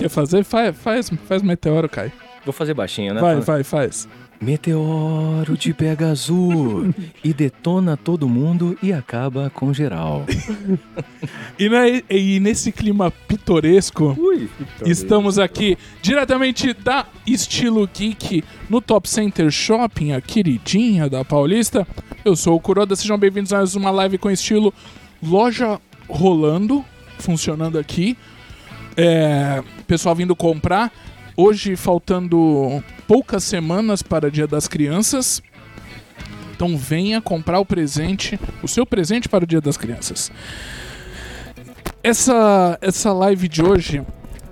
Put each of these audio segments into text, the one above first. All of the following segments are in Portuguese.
Quer fazer? Faz, faz, faz meteoro, Kai. Vou fazer baixinho, né? Vai, vai, faz. Meteoro te pega azul e detona todo mundo e acaba com geral. E, ne- e nesse clima pitoresco, Ui, estamos aqui diretamente da Estilo Geek no Top Center Shopping, a queridinha da Paulista. Eu sou o Kuroda, sejam bem-vindos a mais uma live com estilo loja rolando, funcionando aqui. É, pessoal vindo comprar. Hoje faltando poucas semanas para Dia das Crianças. Então venha comprar o presente, o seu presente para o Dia das Crianças. Essa, essa live de hoje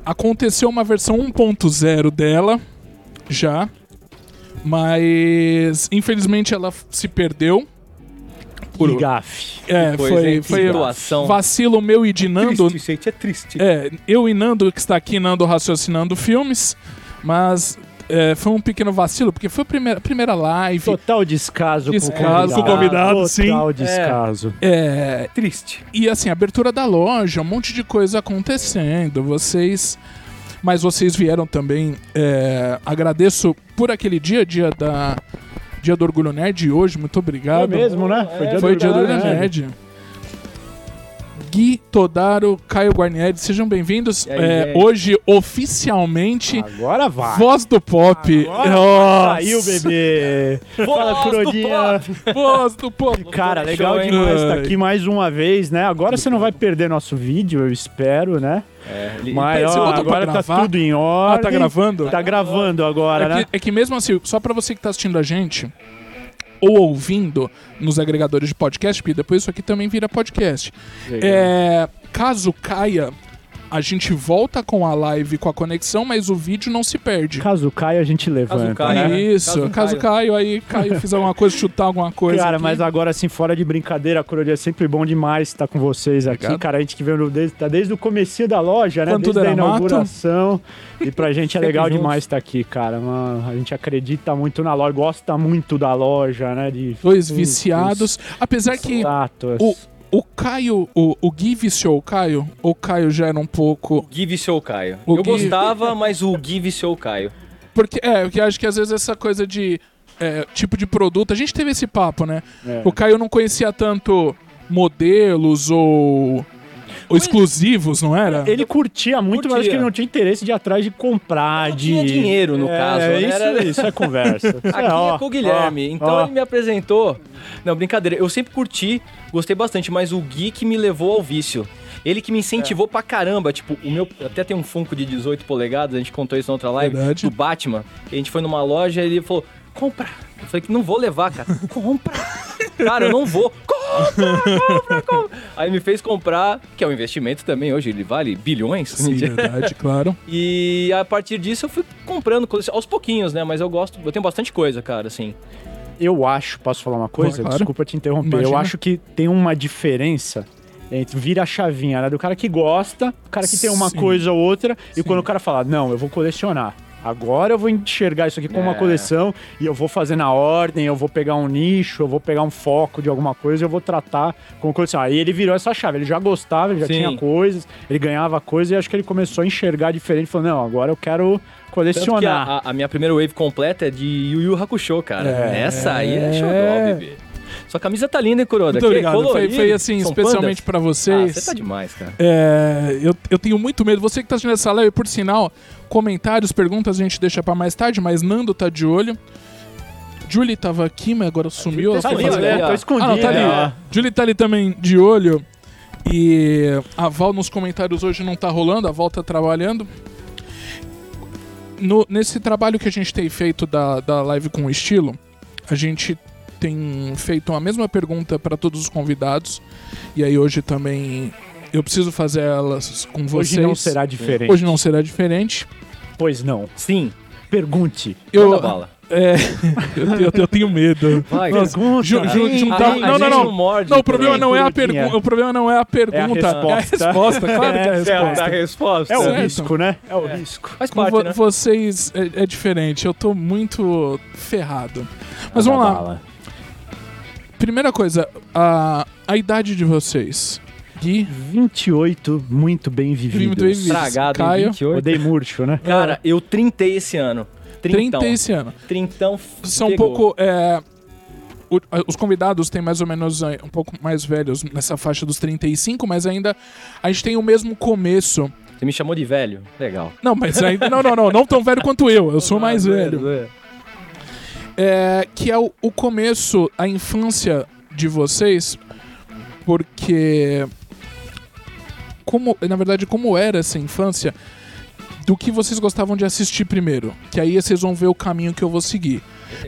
aconteceu uma versão 1.0 dela já, mas infelizmente ela se perdeu. Por- gafe. é, foi, foi situação. vacilo meu e de Nando. Triste, gente, é triste. É, eu e Nando, que está aqui, Nando raciocinando filmes, mas é, foi um pequeno vacilo, porque foi a primeira, primeira live. Total descaso, Descaso com o convidado, Total sim. descaso. É, Triste. e assim, abertura da loja, um monte de coisa acontecendo. Vocês. Mas vocês vieram também. é, agradeço por aquele dia, dia da. Dia do Orgulho Nerd hoje, muito obrigado. Foi mesmo, né? Foi o dia do Orgulho Orgulho Nerd. Gui Todaro, Caio Guarnieri, sejam bem-vindos. É, hoje, oficialmente, Agora vai. Voz do Pop. Agora. Saiu, bebê. Fala, Curodinha. Voz do Pop. Cara, legal demais estar aqui mais uma vez, né? Agora você não vai perder nosso vídeo, eu espero, né? É, ele- Mas ó, agora tá tudo em Ah, ordem. tá gravando? Tá gravando agora, É né? que, é que mesmo assim, só pra você que tá assistindo a gente, ou ouvindo nos agregadores de podcast, porque depois isso aqui também vira podcast. É, caso caia, a gente volta com a live com a conexão, mas o vídeo não se perde. Caso caia, a gente levanta, caia, né? né? Isso, Caso caso caia. caio, aí Caio fizer alguma coisa, chutar alguma coisa. Cara, aqui. mas agora assim, fora de brincadeira, Corodia, é sempre bom demais estar com vocês aqui. Obrigado. Cara, a gente que veio desde, tá desde o comecinho da loja, né? Quando desde a era mato. inauguração. E pra gente é legal demais estar aqui, cara. Mano, a gente acredita muito na loja, gosta muito da loja, né? De Dois os- viciados. Apesar os que o, o Caio, o, o Gui viciou o Caio, o Caio já era um pouco. Gui viciou o Caio. O eu Gui- gostava, mas o Gui viciou o Caio. Porque, é, porque acho que às vezes essa coisa de é, tipo de produto. A gente teve esse papo, né? É. O Caio não conhecia tanto modelos ou, ou exclusivos, não era? Ele curtia muito, mas acho Curtia. que ele não tinha interesse de ir atrás de comprar, Não de... tinha dinheiro, no É, caso, né? Isso, Era- isso é conversa. Isso Aqui ó, é com o Guilherme. ó, então ó. ele me apresentou. Não, brincadeira. Eu sempre curti, gostei bastante, mas o Gui que me levou ao vício. Ele que me incentivou pra caramba. Tipo, o meu. Até tem um Funko de 18 polegadas, a gente contou isso na outra live. Verdade. Do Batman. A gente foi numa loja e ele falou: compra. Eu falei que não vou levar, cara. Compra. Cara, eu não vou. Compra, compra, compra. Aí me fez comprar, que é um investimento também hoje, ele vale bilhões. Sim, verdade, claro. E a partir disso eu fui comprando aos pouquinhos, né? Mas eu gosto, eu tenho bastante coisa, cara, assim. Eu acho, posso falar uma coisa? Claro. Desculpa te interromper. Imagina. Eu acho que tem uma diferença entre vira a chavinha, né? Do cara que gosta, o cara que tem uma Sim. coisa ou outra, Sim. e quando o cara fala, não, eu vou colecionar. Agora eu vou enxergar isso aqui como uma É. coleção e eu vou fazer na ordem, eu vou pegar um nicho, eu vou pegar um foco de alguma coisa e eu vou tratar como coleção. Aí ele virou essa chave, ele já gostava, ele já Sim. tinha coisas, ele ganhava coisas e acho que ele começou a enxergar diferente. Falou, não, agora eu quero colecionar. a, a- a minha primeira wave completa é de Yu Yu Hakusho, cara. É. Essa aí é xodó, bebê. Sua camisa tá linda, hein, Kuroda? Muito Que obrigado. Foi, foi assim, São especialmente pandas? pra Ah, vocês. você tá demais, cara. É, eu, eu tenho muito medo. Você que tá assistindo essa live, por sinal, comentários, perguntas a gente deixa pra mais tarde, mas Nando tá de olho. Julie tava aqui, mas agora sumiu. Ela tá ali, fazer- né? Tô escondido. Ah, não, tá ali. ó. Julie tá ali também de olho. E a Val nos comentários hoje não tá rolando, a Val tá trabalhando. No- nesse trabalho que a gente tem feito da, da live com estilo, a gente tem feito a mesma pergunta para todos os convidados. E aí hoje também eu preciso fazer elas com vocês. Hoje não será diferente. Hoje não será diferente. Pois não. Sim, Pergunte. Eu, manda bala. é, eu, eu- eu tenho medo. Vai, Nossa, Pergunta. ju- ju- juntar- a- a não, não, não. não morde, Não, o problema não é a pergunta. O problema não é a pergunta. É a resposta. resposta, claro que é a É, resposta. a resposta. É o Certo. risco, né? É o risco. Faz Com parte, vo- né? vocês é, é diferente. Eu tô muito ferrado. Mas vamos lá. Bala. Primeira coisa, a, a idade de vocês. Gui, 28, muito bem vividos. Muito bem vividos. Estragado Caio? em 28. Odeio murcho, né? Cara, eu trintei esse ano. 30 Trintão. esse ano. Trintão São um pegou. pouco. é, o- os convidados têm mais ou menos é, um pouco mais velhos nessa faixa dos 35, mas ainda a gente tem o mesmo começo. Você me chamou de velho? Legal. Não, mas ainda. Não, não, não. Não tão velho quanto eu. Eu sou mais velho. É, que é o, o começo, a infância de vocês, porque. Como, na verdade, como era essa infância, do que vocês gostavam de assistir primeiro. Que aí vocês vão ver o caminho que eu vou seguir.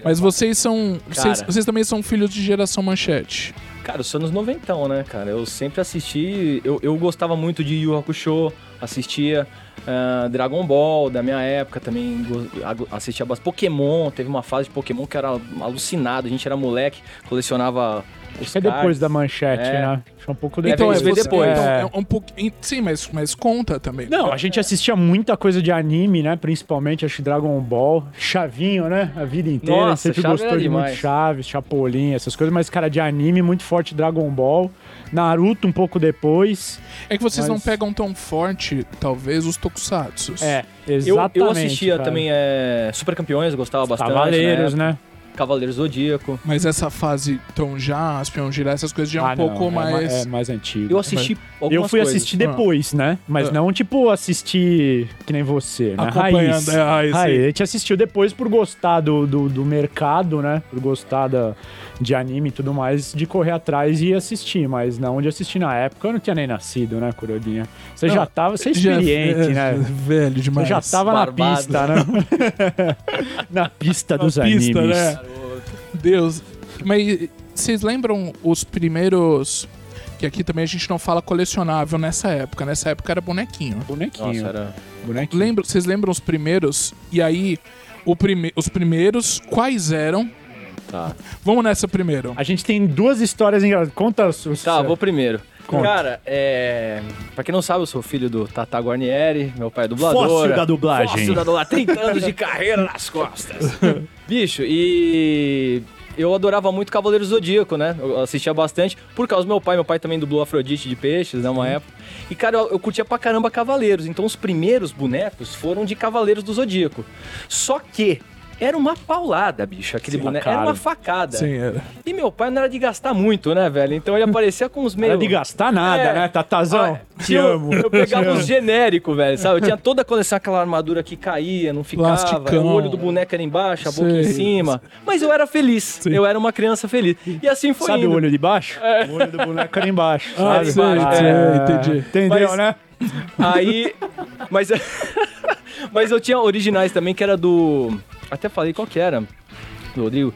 Mas vocês são. Vocês, vocês também são filhos de geração manchete. Cara, eu sou nos noventão, né, cara? Eu sempre assisti. Eu, eu gostava muito de Yu Hakusho, assistia ah, Dragon Ball da minha época também. Assistia bastante. Pokémon, teve uma fase de Pokémon que era alucinado. A gente era moleque, colecionava. Os Isso é depois da manchete, É. né? Acho que é um pouco É, depois. vem você- depois. então, É. é um pouco. Sim, mas, mas conta também. Não, a gente assistia muita coisa de anime, né? Principalmente, acho que Dragon Ball, Chavinho, né? A vida inteira. Nossa, sempre gostou de muito demais. Chaves, Chapolin, essas coisas. Mas, cara, de anime, muito forte Dragon Ball. Naruto um pouco depois. É que vocês não Mas- pegam tão forte, talvez, os tokusatsu. É, Eu, exatamente. eu assistia cara. também é, Super Campeões, eu gostava bastante. Cavaleiros, né? né? Cavaleiros Zodíaco. Mas essa fase Tom Jaspion, Girar, essas coisas já é um Ah, não, pouco é ma- mais. É mais antigo. Eu assisti algumas Eu fui coisas. assistir depois, né? Mas Ah. não, tipo, assistir que nem você, né? Acompanhando, Raiz. é, raiz, Raiz. A gente assistiu depois por gostar do, do, do mercado, né? Por gostar da, de anime e tudo mais, de correr atrás e assistir. Mas não de assistir na época, eu não tinha nem nascido, né, Curodinha? Você Não, já tava, você é Já- experiente, é, né? Velho Você demais. já tava na Barbado. pista, né? na pista Na dos pista, animes. né? Deus. Mas vocês lembram os primeiros. Que aqui também a gente não fala colecionável nessa época. Nessa época era bonequinho. Bonequinho. Nossa, era... bonequinho. Lembra, vocês lembram os primeiros? E aí, o prime os primeiros, quais eram? Tá. Vamos nessa primeiro. A gente tem duas histórias engraçadas. Conta os. os- Tá, vou primeiro. Conta. Cara, é. Pra quem não sabe, eu sou filho do Tata Guarnieri, meu pai é dublador. Fóssil da dublagem. Fóssil da dublagem. 30 anos de carreira nas costas. Bicho, e. Eu adorava muito Cavaleiro Zodíaco, né? Eu assistia bastante por causa do meu pai. Meu pai também dublou Afrodite de Peixes, né? Uma época. E, cara, eu, eu curtia pra caramba Cavaleiros. Então, os primeiros bonecos foram de Cavaleiros do Zodíaco. Só que era uma paulada, bicho, aquele Sim, boneco. Era cara. uma facada. Sim, era. E meu pai não era de gastar muito, né, velho? Então ele aparecia com uns meio. Não era de gastar nada, É. né? Tatazão, Ah, te tinha- amo. Eu pegava uns genéricos, velho, sabe? Eu tinha toda a coleção, aquela armadura que caía, não ficava. Plasticão. O olho do boneco era embaixo, a boca em cima. Mas eu era feliz. Eu era uma criança feliz. E assim foi Sabe indo. o olho de baixo? O olho do boneco era embaixo. Ah, sabe? sei, embaixo, sei, é. entendi. Entendeu, Mas- né? Aí. Mas. mas eu tinha originais também, que era do. Até falei qual que era, do Rodrigo.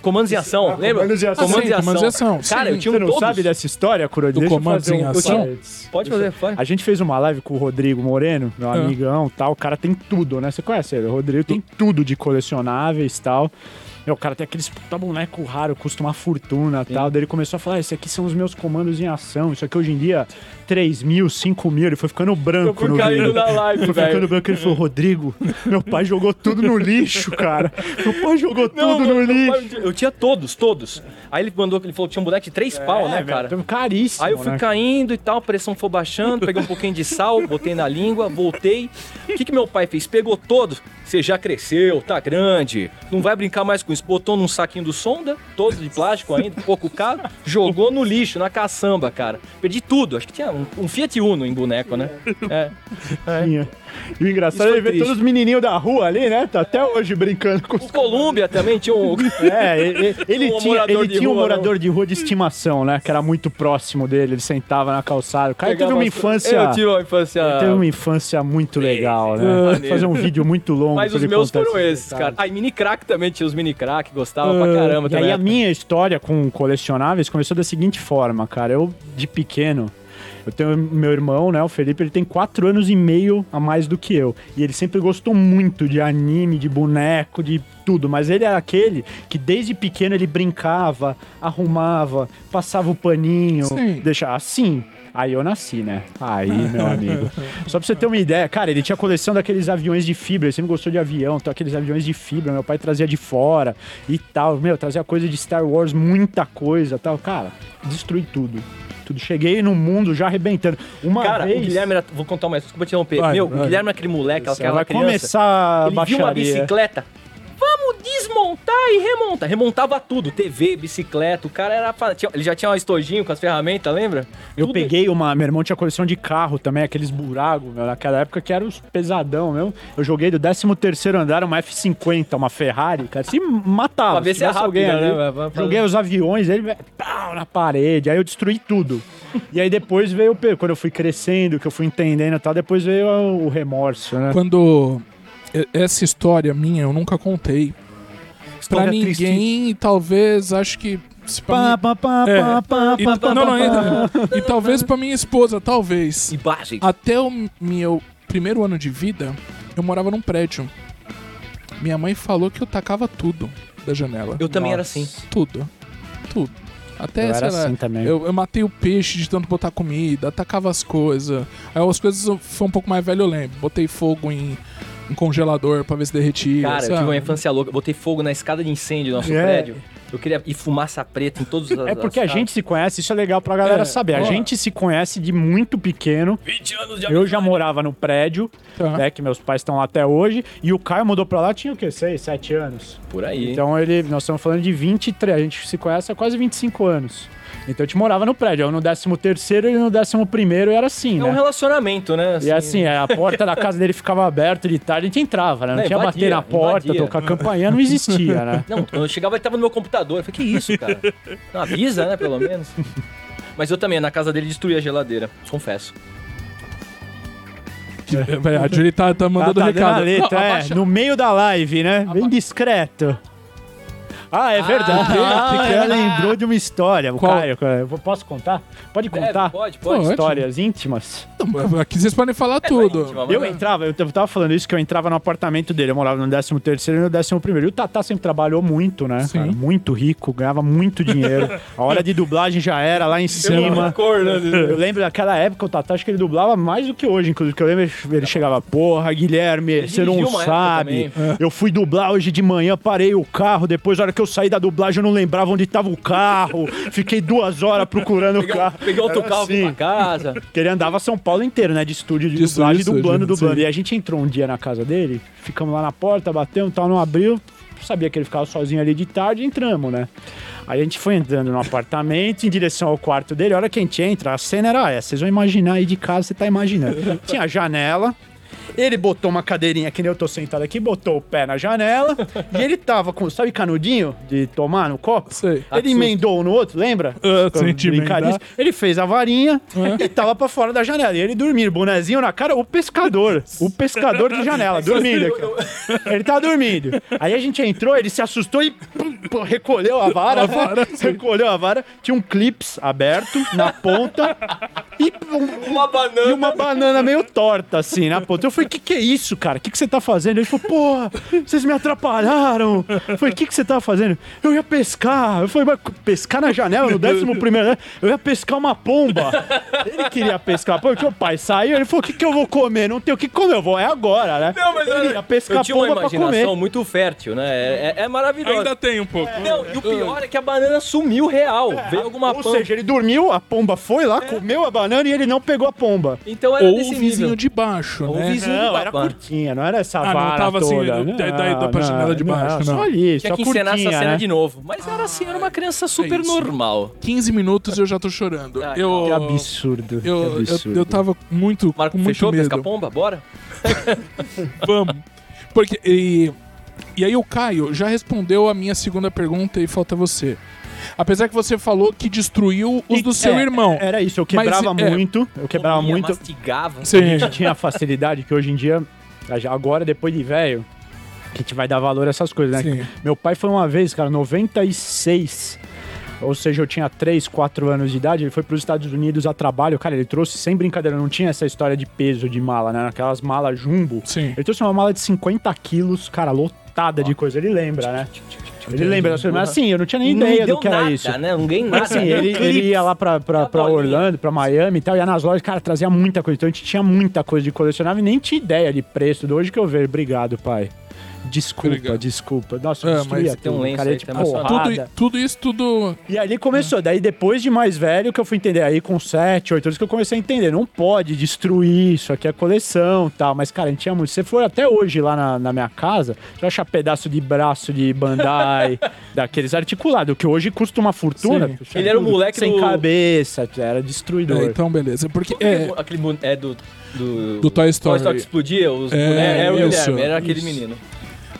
Comandos em ação, Ah, lembra? Comandos em Ação. Comandos Sim, Comandos em ação. Cara, sim. eu tinha Você um não todos. sabe dessa história, Curo? Do Deixa eu Comandos em. Ação? Pode fazer, vai. A gente fez uma live com o Rodrigo Moreno, meu Ah. amigão tal. O cara tem tudo, né? Você conhece ele? O Rodrigo tem tudo de colecionáveis e tal. Meu, o cara tem aqueles puta boneco raro, custa uma fortuna e tal. Daí ele começou a falar: "Ah, esse aqui são os meus comandos em ação. Isso aqui hoje em dia, 3 mil, 5 mil. Ele foi ficando branco no caindo vídeo. na live, Foi ficando branco. Ele falou: Rodrigo, meu pai jogou tudo no lixo, cara. Meu pai jogou tudo no lixo. Eu tinha todos, todos. Aí ele mandou, ele falou que tinha um boneco de três pau, né, É, cara? Caríssimo. Aí eu fui né? caindo e tal, a pressão foi baixando, peguei um pouquinho de sal, botei na língua, voltei. O que, que meu pai fez? Pegou todo, você já cresceu, tá grande, não vai brincar mais com isso. Botou num saquinho do sonda, todo de plástico ainda, um pouco caro, jogou no lixo, na caçamba, cara. Perdi tudo, acho que tinha um, um Fiat Uno em boneco, né? É. Tinha. E o engraçado Isso é foi ver triste. todos os menininhos da rua ali, né? Tá até hoje brincando com os O Colômbia também tinha um. É, ele, ele Um tinha, morador ele de tinha um rua, morador de rua de estimação, né? Que era muito próximo dele, ele sentava na calçada. O cara teve Pegava uma as- infância. Eu tive uma infância. ele teve uma infância muito legal, né? maneiro. Fazer um vídeo muito longo. Mas pra os ele meus contar foram esses esses, detalhes. cara. Aí mini crack também tinha os mini crack, gostava pra caramba E também. aí a minha história com colecionáveis começou da seguinte forma, cara. Eu, de pequeno, eu tenho meu irmão, né, o Felipe, ele tem quatro anos e meio a mais do que eu. E ele sempre gostou muito de anime, de boneco, de tudo. Mas ele era aquele que desde pequeno ele brincava, arrumava, passava o paninho, Sim. deixava assim. Aí eu nasci, né? Aí, meu amigo. Só pra você ter uma ideia, cara, ele tinha coleção daqueles aviões de fibra, ele sempre gostou de avião, então aqueles aviões de fibra, meu pai trazia de fora e tal. Meu, trazia coisa de Star Wars, muita coisa tal. Cara, destruí tudo. Tudo. Cheguei no mundo já arrebentando. Uma Cara, vez... o Guilherme era. Vou contar uma desculpa te interromper. Vai, Meu, vai. o Guilherme era aquele moleque, aquela vai criança. começar a Ele viu uma baixaria. bicicleta. Desmontar e remontar. Remontava tudo. TV, bicicleta. O cara era. Ele já tinha um estojinho com as ferramentas, lembra? Eu Tudo- peguei uma. Meu irmão tinha coleção de carro também, aqueles buracos, meu, naquela época que era os pesadão mesmo. Eu joguei do 13 andar uma F50, uma Ferrari, cara, se matava. Pra ver se se é tivesse alguém rápida, ali. né? Vai- Joguei os aviões, ele pau, na parede, aí eu destruí tudo. e aí depois veio, quando eu fui crescendo, que eu fui entendendo e tal, depois veio o remorso, né? Quando. Essa história minha eu nunca contei. Pra História ninguém, e talvez, acho que. se pra Pá, mim- pá, pá, É. pá, pá, E- pá, pá, não, não, ainda. E talvez pra minha esposa, talvez. Imagens. Até o meu primeiro ano de vida, eu morava num prédio. Minha mãe falou que eu tacava tudo da janela. Eu também era Nossa. assim. Tudo. Tudo. Até, Eu sei era lá, assim também. Eu, eu matei o peixe de tanto botar comida, atacava as coisas. Aí as coisas foi um pouco mais velho, eu lembro. Botei fogo em um congelador pra ver se derretia. Cara, eu sabe? tive uma infância louca. Botei fogo na escada de incêndio do nosso É. prédio. Eu queria ir fumaça preta em todos os. É porque a gente se conhece, isso é legal pra galera É, saber. A ó. gente se conhece de muito pequeno. 20 anos de Eu já morava no prédio, Tá. né, que meus pais estão lá até hoje, e o Caio mudou pra lá, tinha o quê? 6, 7 anos. Por aí. Então ele, nós estamos falando de 23, a gente se conhece há quase 25 anos. Então a gente morava no prédio, eu no 13 terceiro e no 11 primeiro era assim, é um né? relacionamento, né? E assim, é, a porta da casa dele ficava aberta de tarde, a gente entrava, né? Não, Não, tinha bater invadia, na porta, invadia. tocar campainha, não existia, né? Não, quando eu chegava, ele tava no meu computador. Eu falei, que isso, cara? Não, avisa, né, pelo menos. Mas eu também, na casa dele, destruí a geladeira. Confesso. Peraí, A Julie tá, tá mandando tá dando recado. letra, Não, é, no meio da live, né? Bem discreto. Ah, é verdade. Ah, Ah, ela lembrou de uma história. O Qual? Caio, eu posso contar? Pode Deve, contar? pode, Pô, pode. Histórias íntimas? Não, Aqui vocês podem falar É, tudo. é íntima, Eu é- entrava, eu tava falando isso, que eu entrava no apartamento dele. Eu morava no 13 terceiro e no 11 primeiro. E o Tatá sempre trabalhou muito, né? Sim. cara? Muito rico, ganhava muito dinheiro. A hora de dublagem já era lá em cima. Cor, né? Eu lembro daquela época, o Tatá, acho que ele dublava mais do que hoje, inclusive. Que eu lembro, ele chegava, porra, Guilherme, você não sabe. Eu fui dublar hoje de manhã, parei o carro. Depois, na hora que eu saí da dublagem, eu não lembrava onde tava o carro. Fiquei duas horas procurando o Peguei, carro. peguei outro Era carro assim. pra casa. Porque ele andava São Paulo inteiro, né? De estúdio de, De dublagem, estúdio, dublando, dublando. sim. E a gente entrou um dia na casa dele, ficamos lá na porta, batemos, tal, não abriu. Sabia que ele ficava sozinho ali de tarde, entramos, né? Aí a gente foi entrando no apartamento em direção ao quarto dele. A hora que a gente entra, a cena era essa. Vocês vão imaginar aí de casa, você tá imaginando. Tinha a janela. Ele botou uma cadeirinha, que nem eu tô sentado aqui, botou o pé na janela e ele tava com, sabe, canudinho de tomar no copo? Sei. Ele emendou um no outro, lembra? Disso. Ele fez a varinha e tava pra fora da janela. E ele dormindo, bonezinho na cara, o pescador. O pescador de janela, dormindo aqui. Ele tava dormindo. Aí a gente entrou, ele se assustou e pum, pum, recolheu a vara. A vara, recolheu a vara. Tinha um clips aberto na ponta e, pum, Uma banana. e uma banana meio torta, assim, na ponta. Eu falei, que que é isso, cara? O que que você tá fazendo? Ele falou, porra, vocês me atrapalharam. Eu falei, o que que você tá fazendo? Eu ia pescar. Eu falei, mas pescar na janela, no décimo primeiro, né? Eu ia pescar uma pomba. Ele queria pescar, porque o pai saiu, ele falou, o que que eu vou comer? Não tem o que comer, eu vou, é agora, né? Não, mas ele ia pescar eu tinha uma pomba pra comer. imaginação muito fértil, né? É, é- é maravilhoso. Ainda tem um pouco. Não, e o pior é que a banana sumiu real. Veio alguma Ou pomba. seja, ele dormiu, a pomba foi lá, comeu a banana e ele não pegou a pomba. Então era Ou desse o vizinho nível. de baixo, Ou o né? Não, do era curtinha, não era essa Ah, não vara tava assim, toda. da- da- da- pra janela de baixo, não. Só ali, Tinha só que encenar curtinha, essa cena né? de novo. Mas era assim, era uma criança super isso. normal. 15 minutos eu já tô chorando. Ah, eu, Que absurdo, que eu, eu, absurdo. eu tava muito, Marco, com muito fechou? medo. Pesca pomba? Bora? Vamos. Porque. E, e aí o Caio já respondeu a minha segunda pergunta e falta você. Apesar que você falou que destruiu os do seu É, irmão. Era isso, eu Mas, quebrava é, muito, eu quebrava Comia, muito. mastigava. Sim. A gente tinha a facilidade que hoje em dia, agora depois de velho, que a gente vai dar valor a essas coisas, né? Sim. Meu pai foi uma vez, cara, 96. Ou seja, eu tinha 3, 4 anos de idade, ele foi para os Estados Unidos a trabalho. Cara, ele trouxe, sem brincadeira, não tinha essa história de peso de mala, né? Aquelas malas jumbo. Sim. Ele trouxe uma mala de 50 quilos, cara, lotada de coisa. Ele lembra, né? Ele lembra das coisas, mas assim, eu não tinha nem Não ideia do que era nada, isso. né? Não ganhei nada. Mas assim, ele, ele ia lá pra, pra, pra. Orlando, pra Miami e tal, ia nas lojas, cara, trazia muita coisa. Então a gente tinha muita coisa de colecionável e nem tinha ideia de preço. Do hoje que eu vejo, obrigado, pai. Desculpa, Obrigado. desculpa. Nossa, É, eu destruía mas tem um tudo, lenço cara, aí tá porrada. Tudo, tudo isso, tudo. E ali começou. Daí depois de mais velho que eu fui entender. Aí com 7, 8 anos que eu comecei a entender. Não pode destruir isso aqui é coleção e tal. Mas, cara, a gente tinha muito. Você for até hoje lá na, na minha casa, você vai achar pedaço de braço de Bandai, daqueles articulados, que hoje custa uma fortuna. Sim. Ele era o tudo moleque Sem do- cabeça, era destruidor. É, então, beleza. Porque É, é, aquele é do, do. Do Toy Story. que explodia os É, bonecos. Era o isso, Guilherme, era aquele isso. menino.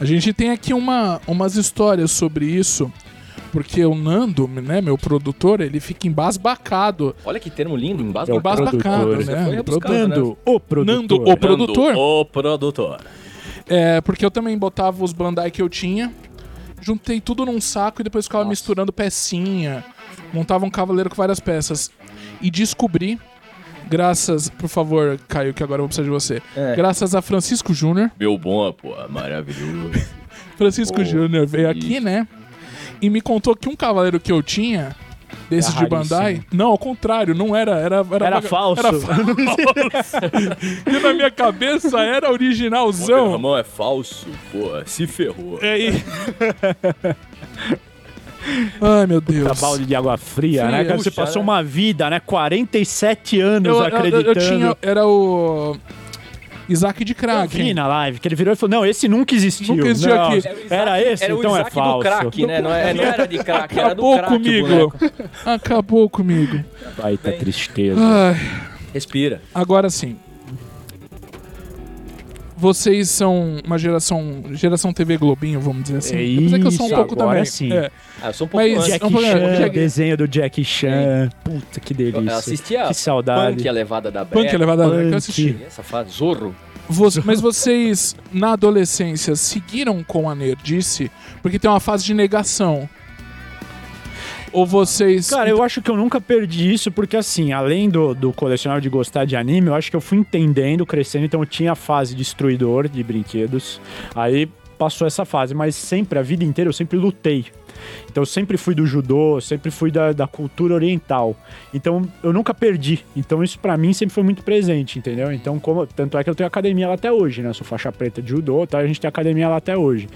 A gente tem aqui uma, umas histórias sobre isso. Porque o Nando, né, meu produtor, ele fica embasbacado. Olha que termo lindo, É embasbacado. Embasbacado, produtor. né? Nando, o produtor. Nando, o produtor. O produtor. É, porque eu também botava os Bandai que eu tinha, juntei tudo num saco e depois ficava Nossa. misturando pecinha, montava um cavaleiro com várias peças. E descobri, graças, por favor, Caio, que agora eu vou precisar de você. É. Graças a Francisco Júnior. Meu bom, pô, maravilhoso. Francisco Oh, Júnior veio isso. aqui, né? E me contou que um cavaleiro que eu tinha, desses Era de Bandai. Não, ao contrário, não era. Era, era, Era falso. Era falso. e na minha cabeça era originalzão. Ramon é falso, pô, se ferrou. É aí. Ai, meu Deus. Puta balde de água fria, Fria, né? Cara, você passou né? uma vida, né? 47 anos eu, eu- acreditando. eu tinha. Era o. Isaac de Eu vi na live que ele virou e falou: Não, esse nunca existiu. Nunca existiu Não, aqui. Era esse, era o então é Isaac falso. do crack, né? Não, é- não era de crack, era do Acabou crack. comigo. boneco. Acabou comigo. Baita tristeza. Ai, Respira. agora sim. Vocês são uma geração. Geração TV Globinho, vamos dizer assim. É Apesar que eu sou um isso, pouco agora também. sim. É. Ah, eu sou um pouco Mas. Jack é um Chan, Jack- desenho do Jack Chan. Puta, que Eu delícia. assistia Que saudade. Punk, a levada da Punk Breca. elevada Punk. que eu assisti. Essa fase, Zorro. Mas vocês, na adolescência, seguiram com a nerdice? Porque tem uma fase de negação. Ou vocês. Cara, eu acho que eu nunca perdi isso, porque assim, além do, do colecionável de gostar de anime, eu acho que eu fui entendendo, crescendo, então eu tinha a fase destruidor de brinquedos. Aí passou essa fase, mas sempre, a vida inteira, eu sempre lutei. Então eu sempre fui do judô, sempre fui da, da cultura oriental. Então eu nunca perdi. Então isso pra mim sempre foi muito presente, entendeu? Então, como, tanto é que eu tenho academia lá até hoje, né? Eu sou faixa preta de judô, tá? A gente tem academia lá até hoje.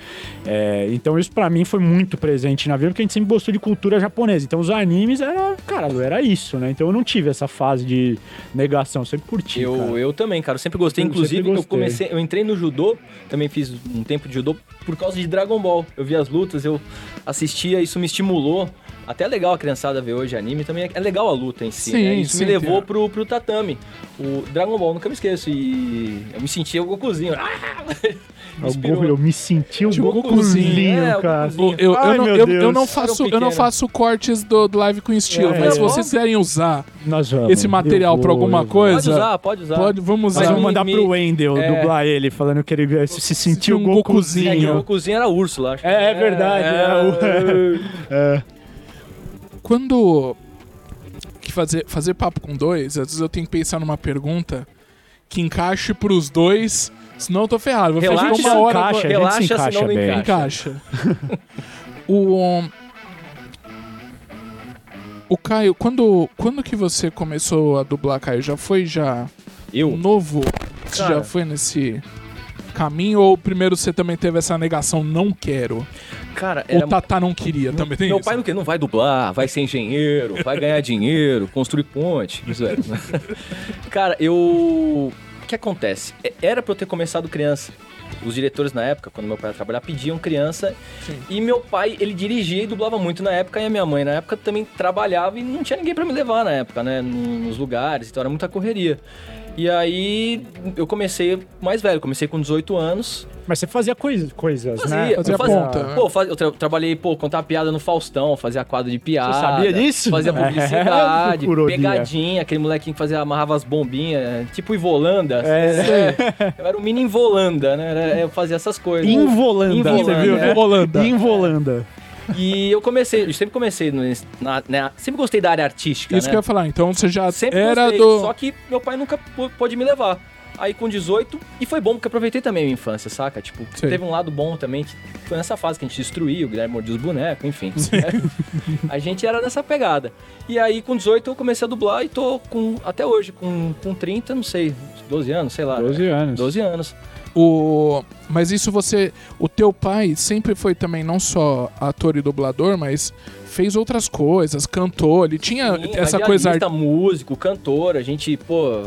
É, então isso pra mim foi muito presente na vida, porque a gente sempre gostou de cultura japonesa. Então os animes era, cara, era isso, né? Então eu não tive essa fase de negação, eu sempre curti, cara. Eu, eu também, cara. Eu sempre gostei. Eu Inclusive, sempre eu gostei. comecei. Eu entrei no judô, também fiz um tempo de judô por causa de Dragon Ball. Eu vi as lutas, eu assistia, isso me estimulou. Até é legal a criançada ver hoje anime, também é- legal a luta em si, Sim, né? Isso sim, me levou pro, pro tatame. O Dragon Ball, nunca me esqueço. E eu me sentia o Gokuzinho. Ah! Inspirou. Goku, eu me senti um Tipo, Gokuzinho, é, cara. Gokuzinho. Eu, eu, Ai, não, eu, não faço, eu não faço cortes do, do live com estilo, É, mas se vocês quiserem usar Nós vamos. esse material vou, alguma coisa, Pode usar, pode usar. pode, vamos usar. vamos mandar me- pro Wendel é. dublar ele, falando que ele se, se sentiu um um É que o Gokuzinho. Gokuzinho era urso lá. acho. É, é verdade, é É. Quando que fazer, fazer papo com dois, às vezes eu tenho que pensar numa pergunta que encaixe pros dois, senão eu tô ferrado. Vou Relaxa, ficar uma hora. encaixa, a gente Relaxa, encaixa senão não bem. encaixa. O o Caio, quando quando que você começou a dublar, Caio? Já foi já Eu? novo? Você Cara. já foi nesse caminho ou primeiro você também teve essa negação não quero? Cara, era... o Tatá não queria, também tem Meu isso. pai não quer, não vai dublar, vai ser engenheiro, vai ganhar dinheiro, construir ponte. Isso é. Cara, eu. O que acontece? É- Era pra eu ter começado criança. Os diretores na época, quando meu pai ia trabalhar, pediam criança. Sim. E meu pai, ele dirigia e dublava muito na época. E a minha mãe, na época, também trabalhava e não tinha ninguém pra me levar na época, né? no- Nos lugares, então era muita correria. E aí eu comecei mais velho, comecei com 18 anos. Mas você fazia coisa, coisas, Fazia, né? Fazia eu fazia, ponta, né? Pô, faz- eu tra- trabalhei, pô, contar piada no Faustão, fazia quadro de piada. Você sabia disso? Fazia É, publicidade, dia. pegadinha, aquele molequinho que fazia, amarrava as bombinhas, tipo Ivolanda. É. Eu era o mini Involanda, né? Era- Eu fazia essas coisas. Involanda, Involanda, você viu, é. né? Holanda. Involanda. E eu comecei, eu sempre comecei, no- na, né, sempre gostei da área artística, Isso né? que eu ia falar. Então você já Sempre era gostei, do só que meu pai nunca pô- pôde me levar. Aí com 18, e foi bom porque aproveitei também a minha infância, saca? Tipo, Sei. teve um lado bom também, que foi nessa fase que a gente destruiu, o Guilherme mordia os bonecos, enfim. a gente era nessa pegada. E aí com 18 eu comecei a dublar e tô com, até hoje, com, com 30, não sei, 12 anos, sei lá. 12 anos. 12 anos. O, mas isso você. O teu pai sempre foi também não só ator e dublador, mas fez outras coisas, cantou, ele tinha Sim, essa coisa. radialista, músico, cantor, a gente, pô,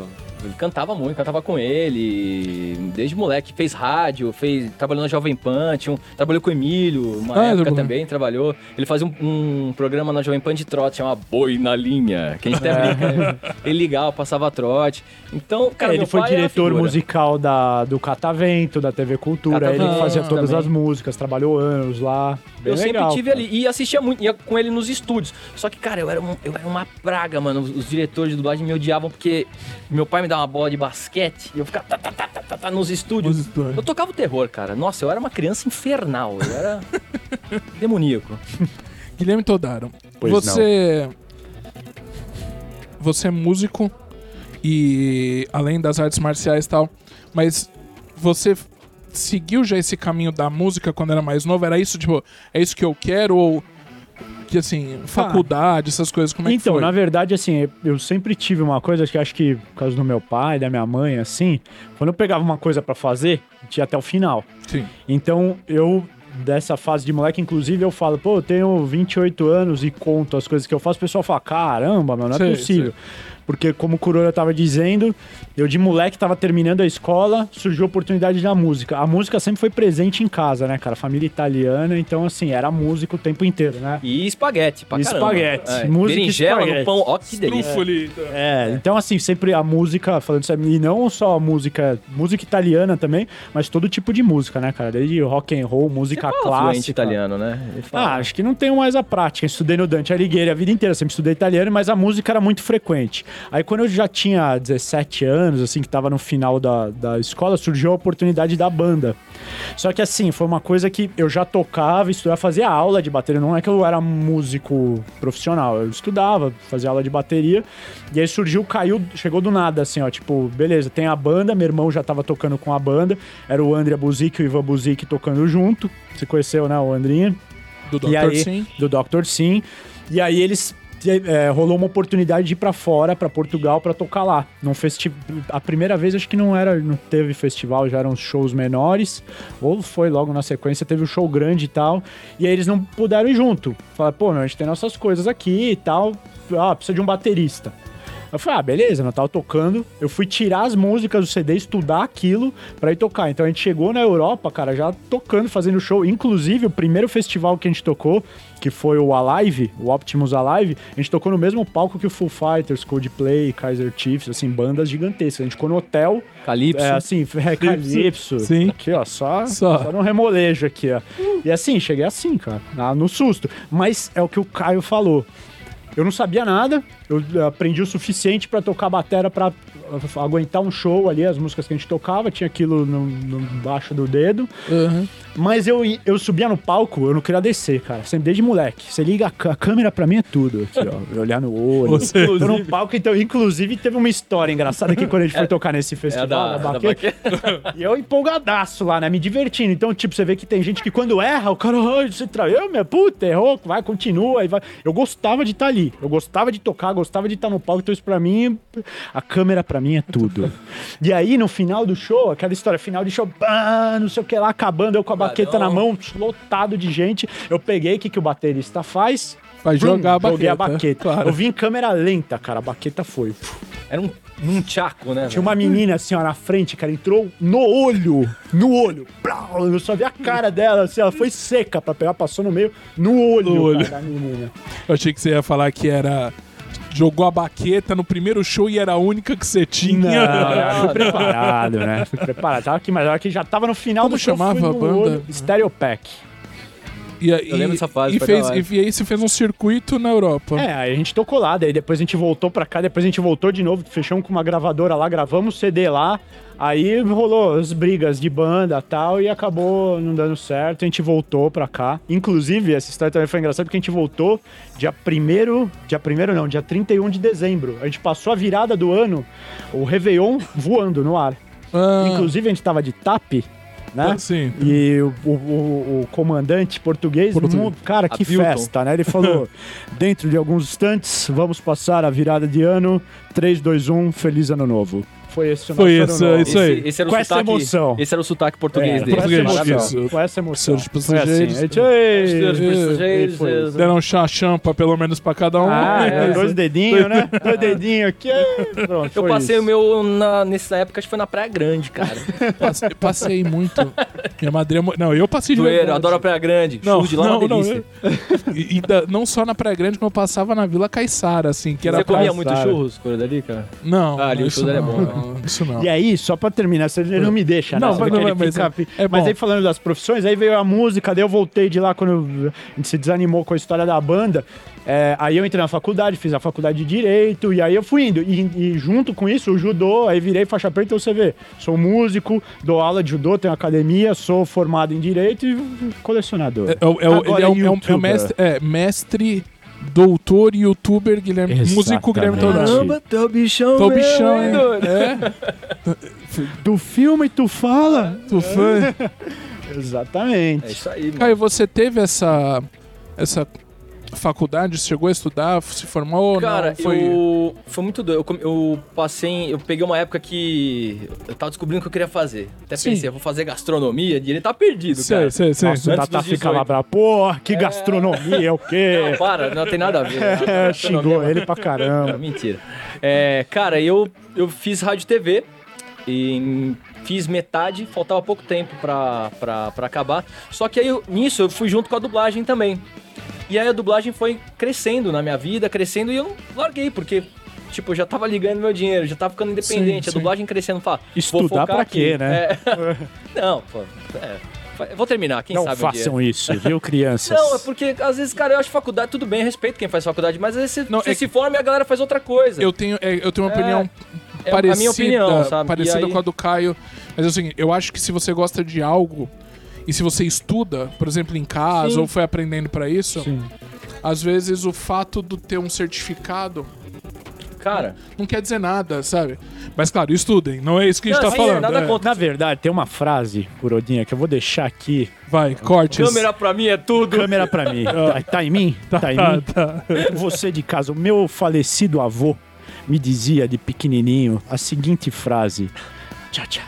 cantava muito, cantava com ele, desde moleque, fez rádio, fez, trabalhou na Jovem Pan, tinha um- trabalhou com o Emílio, uma Ah, época também, trabalhou. Ele fazia um, um programa na Jovem Pan de trote, chama Boi na Linha, que a gente até brinca, né? ele ligava, passava trote. Então, cara, É, ele foi é diretor musical da, do Catavento, da TV Cultura. ele Catavento fazia todas também. as músicas, trabalhou anos lá. Bem eu legal, sempre tive cara. ali e assistia muito, ia com ele nos estúdios. Só que, cara, eu era, um- eu era uma praga, mano. Os diretores de dublagem me odiavam porque meu pai me dava uma bola de basquete e eu ficava tá, tá, tá, tá, tá, tá, nos estúdios. Nos estúdios. Eu tocava o terror, cara. Nossa, eu era uma criança infernal. Eu era demoníaco. Guilherme Todaro, Pois você. Você é músico e além das artes marciais e tal, mas você seguiu já esse caminho da música quando era mais novo? Era isso, tipo, é isso que eu quero? Ou que assim, faculdade, essas coisas, como é que Então, na verdade, assim, eu sempre tive uma coisa que acho que por causa do meu pai, da minha mãe, assim, quando eu pegava uma coisa pra fazer, tinha até o final. Sim. Então, eu dessa fase de moleque, inclusive, eu falo, pô, eu tenho 28 anos e conto as coisas que eu faço, o pessoal fala, caramba, meu, não é Sei, possível. Porque, como o Kurora tava dizendo, eu de moleque tava terminando a escola, surgiu a oportunidade da música. A música sempre foi presente em casa, né, cara? Família italiana, então, assim, era música o tempo inteiro, né? E espaguete, pra E caramba. espaguete, É, música berinjela espaguete. no pão, ó que delícia. Trufoli. É, então assim, sempre a música, falando isso, e não só a música, música italiana também, mas todo tipo de música, né, cara? Desde rock and roll, música Você fala clássica. italiano, né? Ah, acho que não tenho mais a prática. Estudei no Dante Alighieri a vida inteira, sempre estudei italiano, mas a música era muito frequente. Aí quando eu já tinha 17 anos, assim, que tava no final da, da escola, surgiu a oportunidade da banda. Só que assim, foi uma coisa que eu já tocava, estudava, fazia aula de bateria. Não é que eu era músico profissional, eu estudava, fazia aula de bateria. E aí surgiu, caiu, chegou do nada, assim, ó, tipo, beleza, tem a banda, meu irmão já tava tocando com a banda, era o André Buzik e o Ivan Buzik tocando junto. Você conheceu, né, o Andrinha? Do Dr. Aí, Sim. do Dr. Sim. E aí eles é, rolou uma oportunidade de ir pra fora, pra Portugal, pra tocar lá. Num a primeira vez acho que não era, não teve festival, já eram shows menores, ou foi logo na sequência, teve um show grande e tal. E aí eles não puderam ir junto. Falaram, pô, meu, a gente tem nossas coisas aqui e tal. Ah, precisa de um baterista. Eu falei, ah, beleza, eu tava tocando. Eu fui tirar as músicas do CD, estudar aquilo pra ir tocar. Então a gente chegou na Europa, cara, já tocando, fazendo show. Inclusive, o primeiro festival que a gente tocou, que foi o Alive, o Optimus Alive, a gente tocou no mesmo palco que o Full Fighters, Coldplay, Kaiser Chiefs, assim, bandas gigantescas. A gente ficou no hotel, Calypso. é, assim, é, Calypso. Sim. Aqui, ó, só, Só. só. no remolejo aqui, ó. E assim, cheguei assim, cara, no susto. Mas é o que o Caio falou. Eu não sabia nada, eu eh, aprendi o suficiente pra tocar batera pra eh, aguentar um show ali, as músicas que a gente tocava, tinha aquilo no, no baixo do dedo. Aham. Mas eu, eu subia no palco, eu não queria descer, cara. Sempre desde moleque. Você liga a, a câmera pra mim é tudo. Aqui, ó. Olhar no olho. Você- Tô no palco, então, inclusive, teve uma história engraçada que quando a gente foi tocar nesse É festival da, da, da Baqueta, e eu empolgadaço lá, né? Me divertindo. Então, tipo, você vê que tem gente que quando erra, o cara, ai, você traiu, minha puta, errou, vai, continua. E vai. Eu gostava de estar ali. Eu gostava de tocar, gostava de estar no palco. Então, isso pra mim, a câmera pra mim é tudo. e aí, no final do show, aquela história, final de show, pá, não sei o que lá, acabando, eu com a baqueta na mão, lotado de gente. Eu peguei, o que, que o baterista faz? Vai jogar a Joguei a baqueta, baqueta. claro. Eu vi em câmera lenta, cara. A baqueta foi. Era um, um tchaco, né? Tinha uma menina assim, ó, na frente, cara, entrou no olho, no olho. Eu só vi a cara dela, assim, ela foi seca pra pegar, passou no meio, no olho, No olho. cara, da menina. Eu achei que você ia falar que era. Jogou a baqueta no primeiro show e era a única que você tinha. Não, fui preparado, né? Fui preparado. Tava aqui, mas que já tava no final Como do show. chamava fui a banda? olho. Stereo Pack. E, aí- Eu lembro dessa fase, E, fez, e, e aí você fez um circuito na Europa. É, aí a gente tocou lá, daí depois a gente voltou pra cá, depois a gente voltou de novo, fechamos com uma gravadora lá, gravamos CD lá, aí rolou as brigas de banda e tal, e acabou não dando certo, a gente voltou pra cá. Inclusive, essa história também foi engraçada, porque a gente voltou dia 1 dia primeiro não, dia 31 de dezembro. A gente passou a virada do ano, o Réveillon voando no ar. Ah, Inclusive, a gente tava de TAP, né? Sim. E o, o- o- comandante português, Português. cara, que Hamilton. festa, né? Ele falou: dentro de alguns instantes, vamos passar a virada de ano. 3, 2, 1, feliz ano novo. Foi esse o Foi ano novo. isso aí. Esse, esse era o Com essa sotaque, emoção. Esse era o sotaque português É, dele. Português. Com essa emoção. Foi assim. passageiros. A gente, "Ei!" Senhores passageiros, foi. eh, Deram um chá champa pelo menos pra cada um. Ah, É, é, dois dedinhos, né? Dois dedinhos aqui. Pronto, Eu passei isso. o meu na, nessa época, acho que foi na Praia Grande, cara. Passei, passei muito. Minha madrinha. mo- Não, eu passei de verdade. adoro a Praia Grande. Não, Churros de lá é não, não. eu- E, e da- não só na Praia Grande, como eu passava na Vila Caiçara, assim, que era Você comia muito Sara. churros quando ali, cara? Não, Ah, ali o churro é não, bom, né? Não, Isso não. E aí, só pra terminar, você não me deixa, né? Não, mas não, mas fica- é- é mas aí falando das profissões, aí veio a música, daí eu voltei de lá quando a gente se desanimou com a história da banda. É, aí eu entrei na faculdade, fiz a faculdade de Direito, e aí eu fui indo. E, e junto com isso, o judô, aí virei faixa preta, então você vê. Sou músico, dou aula de judô, tenho academia, sou formado em Direito e colecionador. É, é o- é é, é o- é mestre, é, mestre, doutor, youtuber, Guilherme, músico Guilherme Exatamente. Tourado. Caramba, teu bichão mesmo, bichão, hein? É, Tu filma e tu fala? tu fã. Exatamente. É isso aí, mano. Caio, você teve essa, essa faculdade, chegou a estudar, se formou ou Cara, não? Foi... eu. Foi muito doido. Eu, come- eu passei. em- Eu peguei uma época que. Eu tava descobrindo o que eu queria fazer. Até Sim. pensei, eu vou fazer gastronomia, direito tá perdido, Sei, cara. sei, sei. Nossa, o Tata fica lá 18. pra, pô, que gastronomia, é o quê? Não, para, não tem nada a ver. É, xingou ele pra Não, caramba. mentira. É, cara, eu, eu fiz rádio e TV e fiz metade, faltava pouco tempo pra, pra, pra acabar. Só que aí, eu- nisso, eu fui junto com a dublagem também. E aí a dublagem foi crescendo na minha vida, crescendo, e eu não larguei, porque, tipo, eu já tava ligando meu dinheiro, já tava ficando independente, Sim, a sim. dublagem crescendo, fala, vou Estudar focar pra aqui. quê, né? É. não, pô, é. Vou terminar, quem Não sabe um dia. façam isso, viu, crianças? Não, é porque às vezes, cara, eu acho faculdade, tudo bem, respeito quem faz faculdade, mas às vezes você, Não, você é se forma e a galera faz outra coisa. Eu tenho, é, eu tenho uma É, opinião é a parecida, minha opinião, sabe? parecida aí- com a do Caio. Mas assim, eu acho que se você gosta de algo e se você estuda, por exemplo, em casa Sim. ou foi aprendendo pra isso, Sim. às vezes o fato de ter um certificado Cara, não quer dizer nada, sabe? Mas claro, estudem, não é isso que a gente Não, tá sim, falando. nada é. contra. Na verdade, tem uma frase, Purodinha, que eu vou deixar aqui. Vai, cortes. câmera pra mim é tudo. Câmera pra mim. Tá, tá em mim? Tá, em Tá, mim? tá. Você de casa, o meu falecido avô me dizia de pequenininho a seguinte frase. Tchau, tchau.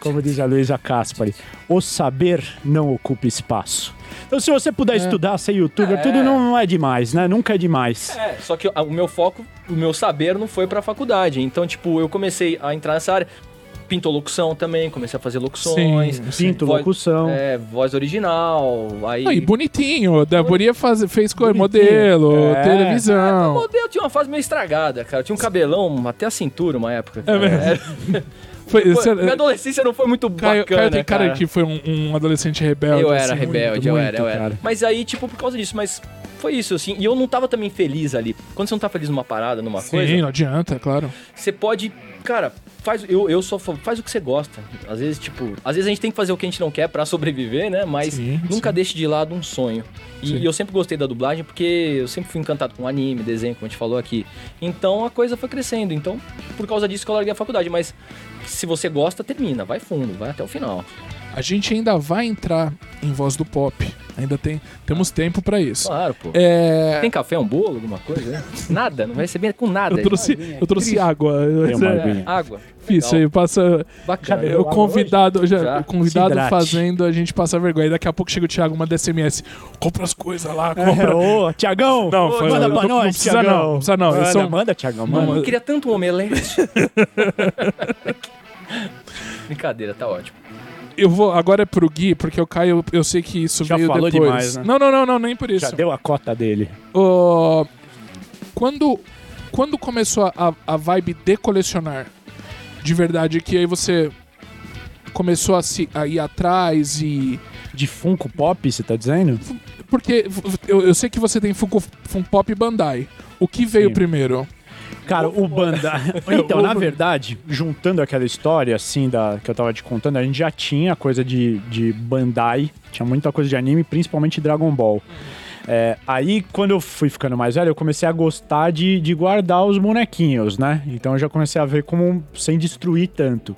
Como diz a Luísa Caspari, o saber não ocupa espaço. Então, se você puder estudar, ser youtuber, É. tudo não, não é demais, né? Nunca é demais. É, só que o meu foco, o meu saber não foi pra faculdade. Então, tipo, eu comecei a entrar nessa área. Pintou locução também, comecei a fazer locuções. Sim, Pinto, Voz- locução. É, voz original. Aí. Não, e bonitinho, a Devoria faz, fez co- Bonitinho. modelo, É. O televisão. modelo tinha uma fase meio estragada, cara. Eu tinha um cabelão até a cintura uma época. É mesmo? É, Foi, Pô, você- minha adolescência não foi muito Caio, bacana, Caio tem cara, cara. que foi um, um adolescente rebelde. Eu era assim, rebelde, eu muito, era, eu era. Mas aí, tipo, por causa disso, mas foi isso, assim. E eu não tava também feliz ali. Quando você não tá feliz numa parada, numa Sim, coisa, não adianta, claro. você pode. Cara, faz. Eu, eu só fa- faz o que você gosta. Às vezes, tipo. Às vezes a gente tem que fazer o que a gente não quer pra sobreviver, né? Mas Sim, nunca sim. deixe de lado um sonho. E, Sim. e eu sempre gostei da dublagem porque eu sempre fui encantado com anime, desenho, como a gente falou aqui. Então a coisa foi crescendo. Então, por causa disso que eu larguei a faculdade. Mas se você gosta, termina. Vai fundo, vai até o final. A gente ainda vai entrar em voz do pop. Ainda tem, temos tempo pra isso. Claro, pô. É, Tem café, um bolo, alguma coisa? né? Nada, não vai receber com nada. eu trouxe, eu trouxe água. É, aguinha. É, água. Isso aí passa. Bacana. O convidado, já, Já. o convidado fazendo, a gente passa vergonha. Daqui a pouco chega o Thiago, manda SMS. Compra as coisas lá, É, compra. ô, Tiagão! Não, foi- manda não, pra não nós, precisa Tiagão. não, não precisa não, Manda, manda, Tiagão, Não, manda. Eu queria tanto um omelete. Brincadeira, tá ótimo. Eu vou, agora é pro Gui, porque o Caio, eu sei que isso Já veio falou depois. demais, né? Não, não, não, não, nem por isso. Já deu a cota dele. Ô, quando, quando começou a, a vibe de colecionar, de verdade, que aí você começou a, se, a ir atrás e... De Funko Pop, você tá dizendo? Porque eu, eu sei que você tem Funko, Funko Pop e Bandai. O que veio Sim. primeiro? Cara, o Bandai. Então, na verdade, juntando aquela história assim da que eu tava te contando, a gente já tinha coisa de, de Bandai, tinha muita coisa de anime, principalmente Dragon Ball. É, aí, quando eu fui ficando mais velho, eu comecei a gostar de, de guardar os bonequinhos, né? Então eu já comecei a ver como sem destruir tanto.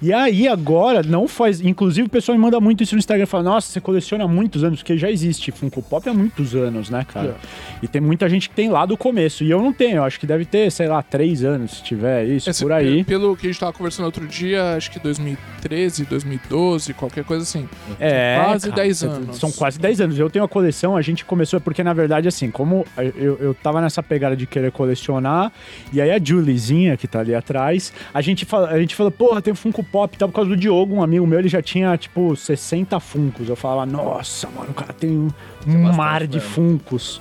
E aí, agora, não faz. Inclusive, o pessoal me manda muito isso no Instagram. Fala, nossa, você coleciona há muitos anos, porque já existe Funko Pop há muitos anos, né, cara? E tem muita gente que tem lá do começo. E eu não tenho, eu acho que deve ter, sei lá, três anos, se tiver isso, Esse- por aí. Pelo que a gente tava conversando outro dia, acho que 2013, 2012, qualquer coisa assim. É, quase 10 cê- anos. São quase 10 anos. Eu tenho a coleção, a gente começou porque, na verdade, assim, como eu, eu tava nessa pegada de querer colecionar, e aí a Juliezinha, que tá ali atrás, a gente, fala, a gente falou, porra, tem Funko Pop, tá por causa do Diogo, um amigo meu, ele já tinha, tipo, 60 Funkos. Eu falava, nossa, mano, o cara tem um, um bastante mar de mesmo. Funkos.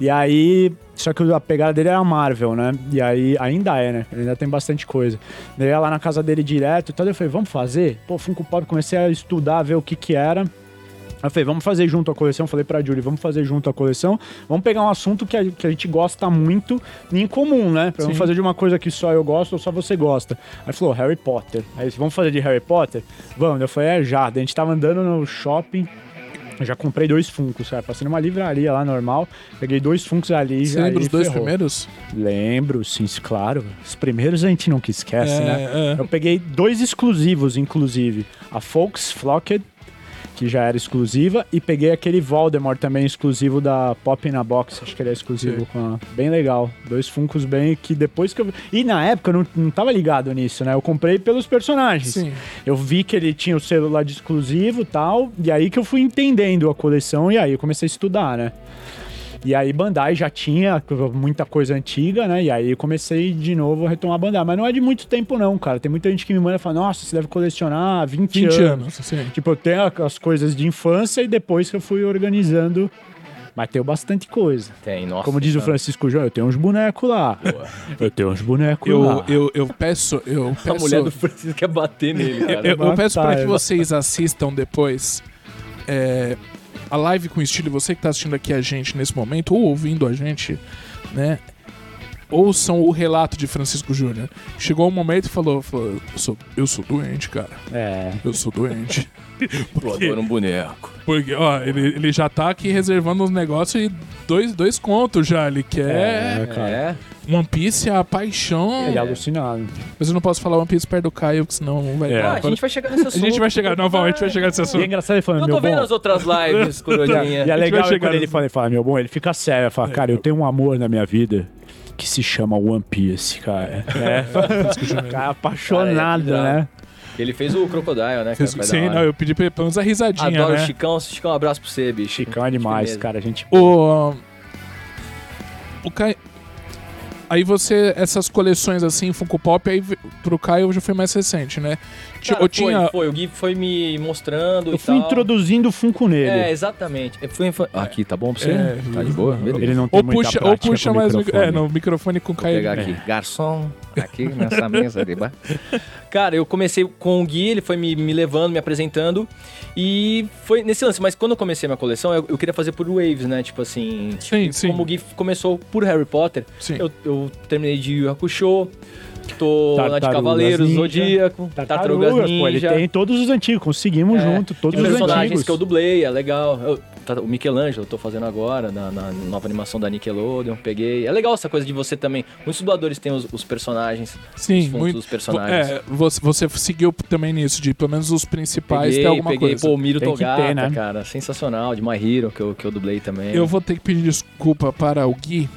E aí. Só que a pegada dele era a Marvel, né? E aí, ainda é, né? Ele ainda tem bastante coisa. Daí ia lá na casa dele direto e tal. Eu falei, vamos fazer? Pô, Funko Pop, comecei a estudar, ver o que que era. Aí Eu falei, vamos fazer junto a coleção. Falei pra Julie, vamos fazer junto a coleção. Vamos pegar um assunto que a, que a gente gosta muito e em comum, né? Pra não fazer de uma coisa que só eu gosto ou só você gosta. Aí falou, Harry Potter. Aí disse, vamos fazer de Harry Potter? Vamos. Eu falei, é já. A gente tava andando no shopping. Eu já comprei dois Funkos, cara. Passei numa livraria lá normal. Peguei dois Funkos ali. Você lembra os dois ferrou. primeiros? Lembro, sim, claro. Os primeiros a gente nunca esquece, É, né? é. Eu peguei dois exclusivos, inclusive. A Folks Flocked, que já era exclusiva, e peguei aquele Voldemort também exclusivo da Pop na Box. Acho que ele é exclusivo. Bem legal. Dois Funkos bem que depois que eu. E na época eu não, não tava ligado nisso, né? Eu comprei pelos personagens. Sim. Eu vi que ele tinha o celular de exclusivo e tal, e aí que eu fui entendendo a coleção, e aí eu comecei a estudar, né? E aí Bandai já tinha muita coisa antiga, né? E aí eu comecei de novo a retomar Bandai. Mas não é de muito tempo não, cara. Tem muita gente que me manda e fala, nossa, você deve colecionar há 20, 20 anos. anos, sim. Tipo, eu tenho as coisas de infância e depois que eu fui organizando... Mas tenho bastante coisa. Tem, nossa. Como diz o cara. Francisco João, eu tenho uns bonecos lá. Eu tenho uns bonecos lá. Eu, eu, eu peço, eu A peço, mulher do Francisco quer bater nele, cara. eu, eu peço para que vocês assistam depois é, a live com estilo, você que tá assistindo aqui a gente nesse momento, ou ouvindo a gente, né? Ouçam o relato de Francisco Júnior. Chegou um momento e falou, falou eu, sou, eu sou doente, cara. É. Eu sou doente. Eu adoro um boneco. Porque, ó, ele, ele já tá aqui reservando uns negócios e dois, dois contos já. Ele quer É, cara. É. One Piece, a paixão. Ele é alucinado. Mas eu não posso falar One Piece perto do Caio, porque senão não vai É. Ah, a gente vai chegar nesse A assunto. gente vai chegar, não, vamos, a gente vai chegar nesse E é assunto. engraçado ele falando, Eu meu tô vendo bom... as outras lives, coroninha. E é vai legal chegar quando ele fala, ele fala, meu bom, ele fica sério, ele fala, cara, eu tenho um amor na minha vida que se chama One Piece, cara. É, cara apaixonado, Cara, é né? Ele fez o Crocodile, né? Fez- Cara, Sim, não, eu pedi pra ele pelo menos a risadinha, Adoro né? o Chicão. Chicão, um abraço pra você, bicho. Chicão é demais, cara, a gente... O. O Caio. Aí você, essas coleções assim, Funko Pop, aí pro Caio já foi mais recente, né? Cara, eu foi, tinha. foi, o Gui foi me mostrando Eu e fui tal. introduzindo o Funko nele. É, exatamente. Eu fui, foi... Aqui, tá bom pra você? É, tá de boa? Beleza. Ele não tem Ou muita puxa, ou puxa mais. microfone. microfone. É, no microfone com o Vou Caio. pegar aqui. Garçom, aqui nessa mesa bar. Cara, eu comecei com o Gui, ele foi me, me levando, me apresentando. E foi nesse lance. Mas quando eu comecei minha coleção, eu, eu queria fazer por waves, né? Tipo assim. Sim, tipo, sim. Como o Gui começou por Harry Potter, Sim. eu, eu terminei de Yu Hakusho. Tô na de Tartarugas Cavaleiros, Ninja. Zodíaco, Tartarugas pô, ele Ninja. tem todos os antigos, conseguimos É, junto, todos Tem os personagens antigos. que eu dublei, é legal. Eu- tá- o Michelangelo eu tô fazendo agora, na, na nova animação da Nickelodeon, peguei. É legal essa coisa de você também. Muitos dubladores têm os, os personagens, os Sim, fundos muito. dos personagens. É, você, você seguiu também nisso, de pelo menos os principais peguei, ter alguma peguei, coisa. pô, o Miro Tem Togata, ter, né? cara, sensacional, de My Hero, que eu, que eu dublei também. Eu vou ter que pedir desculpa para o Gui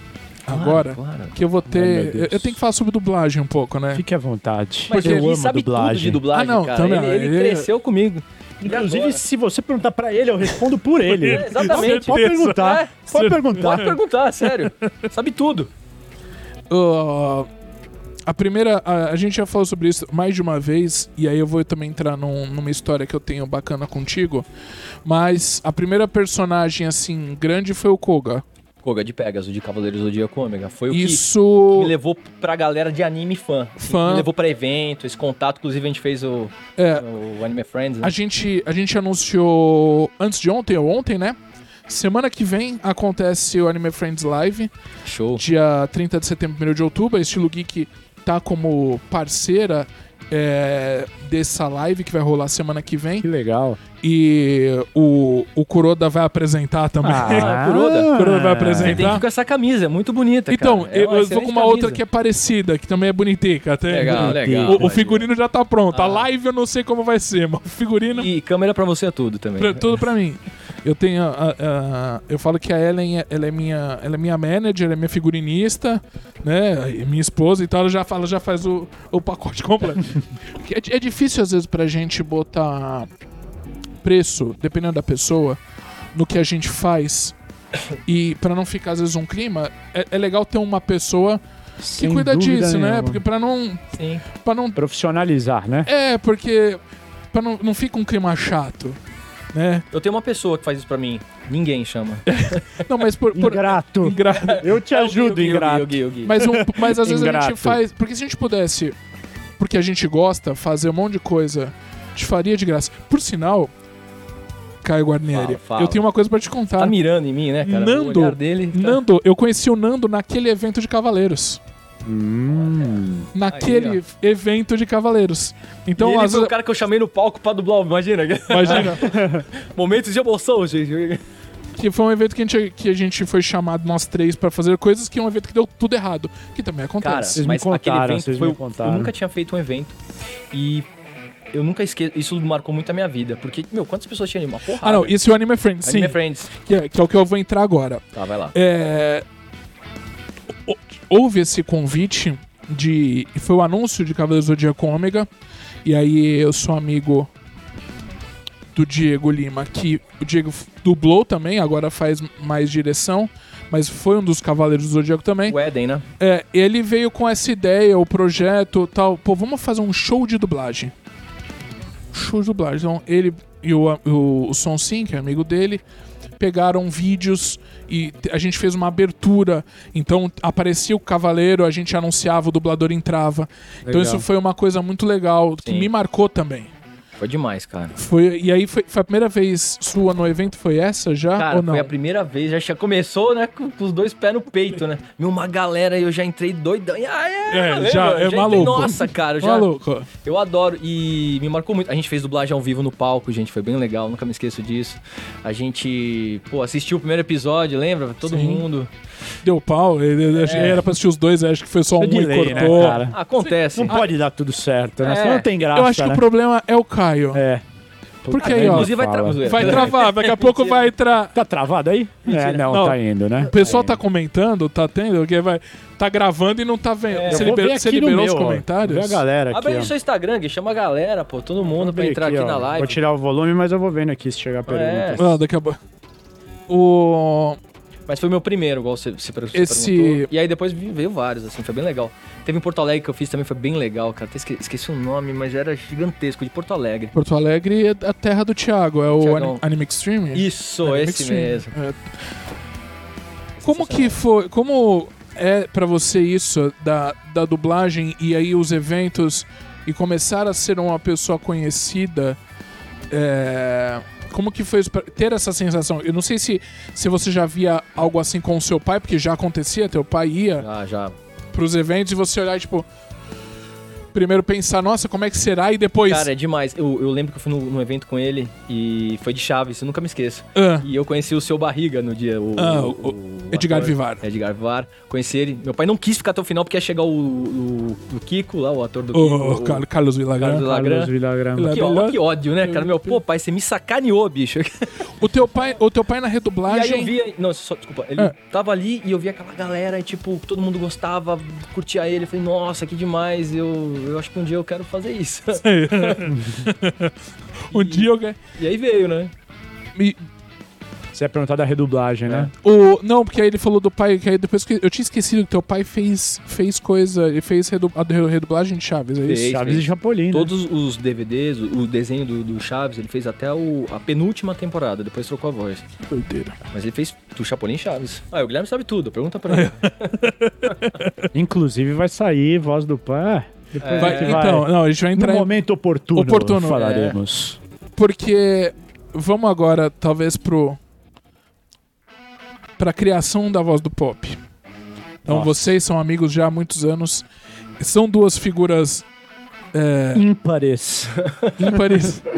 Claro, agora, claro. que eu vou Ai, ter. Deus. eu, tenho que falar sobre dublagem um pouco, né? Fique à vontade. Mas eu ele amo sabe tudo dublagem. de dublagem, Ah, não, cara. também, ele, ele ele- cresceu comigo. Inclusive, se você perguntar pra ele, eu respondo por ele. É, exatamente. Pode perguntar. É, Pode perguntar. Pode perguntar, sério. Sabe tudo. Uh, a primeira, a, a gente já falou sobre isso mais de uma vez, e aí eu vou também entrar num- numa história que eu tenho bacana contigo. Mas a primeira personagem, assim, grande foi o Koga. Koga de Pegasus, de Cavaleiros do Zodíaco Ômega. Foi o que Isso. me levou pra galera de anime fã. Fã. Me levou pra evento, esse contato. Inclusive, a gente fez o, É, o Anime Friends, né? a gente, a gente anunciou antes de ontem, ou ontem, né? Semana que vem acontece o Anime Friends Live, Show. dia 30 de setembro, 1 de outubro. A Estilo Geek tá como parceira é, dessa live que vai rolar semana que vem. Que legal. E o, o Kuroda vai apresentar também. Ah, Kuroda. Kuroda vai Você apresentar. tem que ir com essa camisa, é muito bonita, Então, cara. É eu, eu vou com uma excelente outra camisa. que é parecida, que também é bonitica. Até Legal, legal. O, o figurino já tá pronto. A Ah. live eu não sei como vai ser, mas o figurino. E câmera pra você é tudo também. Pra- tudo pra mim. Eu tenho. a- a- eu falo que a Ellen é- ela é minha, ela é minha manager, ela é minha figurinista, né? Minha esposa e tal. Ela já fala, já faz o, o pacote completo. É, é difícil às vezes pra gente botar preço, dependendo da pessoa, no que a gente faz. E pra não ficar às vezes um clima, é, é legal ter uma pessoa que Sem cuida disso, né? nenhuma. Porque pra não, Sim. pra não Profissionalizar, né? é, porque pra não, não fica um clima chato, né? Eu tenho uma pessoa que faz isso pra mim. Ninguém chama. Não, mas por. por Ingrato. Ingra- Eu te ajudo, Gui, o Gui, ingrato. o Gui, o Gui. Mas, um- mas às vezes a Ingrato. gente faz. Porque se a gente pudesse, porque a gente gosta, fazer um monte de coisa, gente faria de graça. Por sinal, Caio Guarnieri, Fala, fala. eu tenho uma coisa pra te contar. Tá mirando em mim, né, cara? Nando, O olhar dele. tá- Nando, eu conheci o Nando naquele evento de Cavaleiros. Hum. Naquele Aí, evento de Cavaleiros. Então, e ele foi o cara que eu chamei no palco pra dublar, imagina. Imagina. Momentos de emoção, gente. que foi um evento que a gente, que a gente foi chamado nós três pra fazer coisas, que é um evento que deu tudo errado. Que também Cara, acontece. Vocês me mas aquele contaram, evento vocês foi... me contaram. Eu nunca tinha feito um evento e eu nunca esqueço... Isso marcou muito a minha vida. Porque, meu, quantas pessoas tinham ali? Uma porrada. ah, não, isso é o Anime Friends, sim. Anime Friends. Que é, que é o que eu vou entrar agora. Tá, vai lá. É, houve esse convite de. Foi o anúncio de Cavaleiros do Zodíaco Ômega. E aí eu sou amigo do Diego Lima, que o Diego dublou também, agora faz mais direção. Mas foi um dos Cavaleiros do Zodíaco também. O Eden, né? É, ele veio com essa ideia, o projeto tal. Pô, vamos fazer um show de dublagem. Show de dublagem. Então, ele e o, o, o Son Sim, que é amigo dele, pegaram vídeos e a gente fez uma abertura. Então, aparecia o cavaleiro, a gente anunciava, o dublador entrava. Então, Legal. isso foi uma coisa muito legal, que Sim. me marcou também. Foi demais, cara. Foi, e aí, foi, foi a primeira vez sua no evento? Foi essa já? Cara, ou não? foi a primeira vez, já começou, né, com, com os dois pés no peito, né? Meu, uma galera, eu já entrei doidão. E, ah, é, É, lembra? já, é entrei- maluco. Nossa, cara, eu já, Maluco. eu adoro. E me marcou muito. A gente fez dublagem ao vivo no palco, gente, foi bem legal, nunca me esqueço disso. A gente, pô, assistiu o primeiro episódio, lembra? Todo Sim. mundo. Deu pau. ele- ele- É. Era pra assistir os dois, acho que foi só um é e delay, né, cortou. cara? Acontece. Não pode dar tudo certo, né? É. Senão não tem graça, Eu acho que né? o problema é o Caio. É. Porque Puta, aí, ó, Inclusive vai fala. tra- Vai travar, daqui a pouco vai entrar. Tá travado aí? É, não, Não. tá indo, né? O pessoal tá comentando, tá tendo, que vai. Tá gravando e não tá vendo. É. Você, Eu vou liber- ver você aqui liberou os meu, ó. comentários? Vê a galera aqui, Abre aí o seu Instagram, Gui, chama a galera, pô, todo mundo pra entrar aqui, ó. na live. Vou tirar o volume, mas eu vou vendo aqui se chegar perguntas. Ah, daqui a pouco. O. Mas foi meu primeiro, igual você, você Esse- perguntou. E aí depois veio vários, assim, foi bem legal. Teve em Porto Alegre que eu fiz também, foi bem legal, cara. Até esque- esqueci o nome, mas era gigantesco, de Porto Alegre. Porto Alegre é a terra do Thiago, é o. Anim- Anime Extreme? Isso, Anime esse Extreme. mesmo. É. Como que foi. Como é pra você isso da, da dublagem e aí os eventos e começar a ser uma pessoa conhecida? é, como que foi ter essa sensação? Eu não sei se, se você já via algo assim com o seu pai, porque já acontecia, teu pai ia Já, já. pros eventos e você olhar, tipo. Primeiro pensar, nossa, como é que será? E depois. Cara, é demais. Eu, eu lembro que eu fui no, no evento com ele e foi de Chaves, eu nunca me esqueço. ah, E eu conheci o seu Barriga no dia. O, Ah, o- Edgar ator. Vivar. Edgar Vivar. Conheci ele. Meu pai não quis ficar até o final porque ia chegar o, o, o Kiko lá, o ator do o, Kiko. o- Car- Carlos Villagrán. Carlos Villagrán. Carlos Villagrán. Que, ó, que ódio, né, cara? Meu, pô, pai, você me sacaneou, bicho. O teu pai, o teu pai na E aí redublagem. eu via. Não, só, desculpa. Ele Ah. tava ali e eu via aquela galera e, tipo, todo mundo gostava, curtia ele. Eu falei, nossa, que demais. Eu, eu acho que um dia eu quero fazer isso. um dia eu. e aí veio, né? Me- Você ia perguntar da redublagem, né? O, não, porque aí ele falou do pai, que aí depois que. Eu tinha esquecido que teu pai fez, fez coisa. Ele fez redu, a redublagem de Chaves, é isso? Fez. Chaves e Chapolin, né? Todos os DVDs, o, o desenho do, do Chaves, ele fez até o, a penúltima temporada, depois trocou a voz. Doideira. Mas ele fez do Chapolin Chaves. Ah, o Guilherme sabe tudo, pergunta pra ele. Inclusive vai sair Voz do Pai. Depois É. Vai- então, não, a gente vai no entrar. em- momento oportuno, Oportuno, falaremos. Porque. Vamos agora, talvez, pro. Pra criação da voz do pop. Então Nossa. vocês são amigos já há muitos anos. São duas figuras É, Ímpares. ímpares.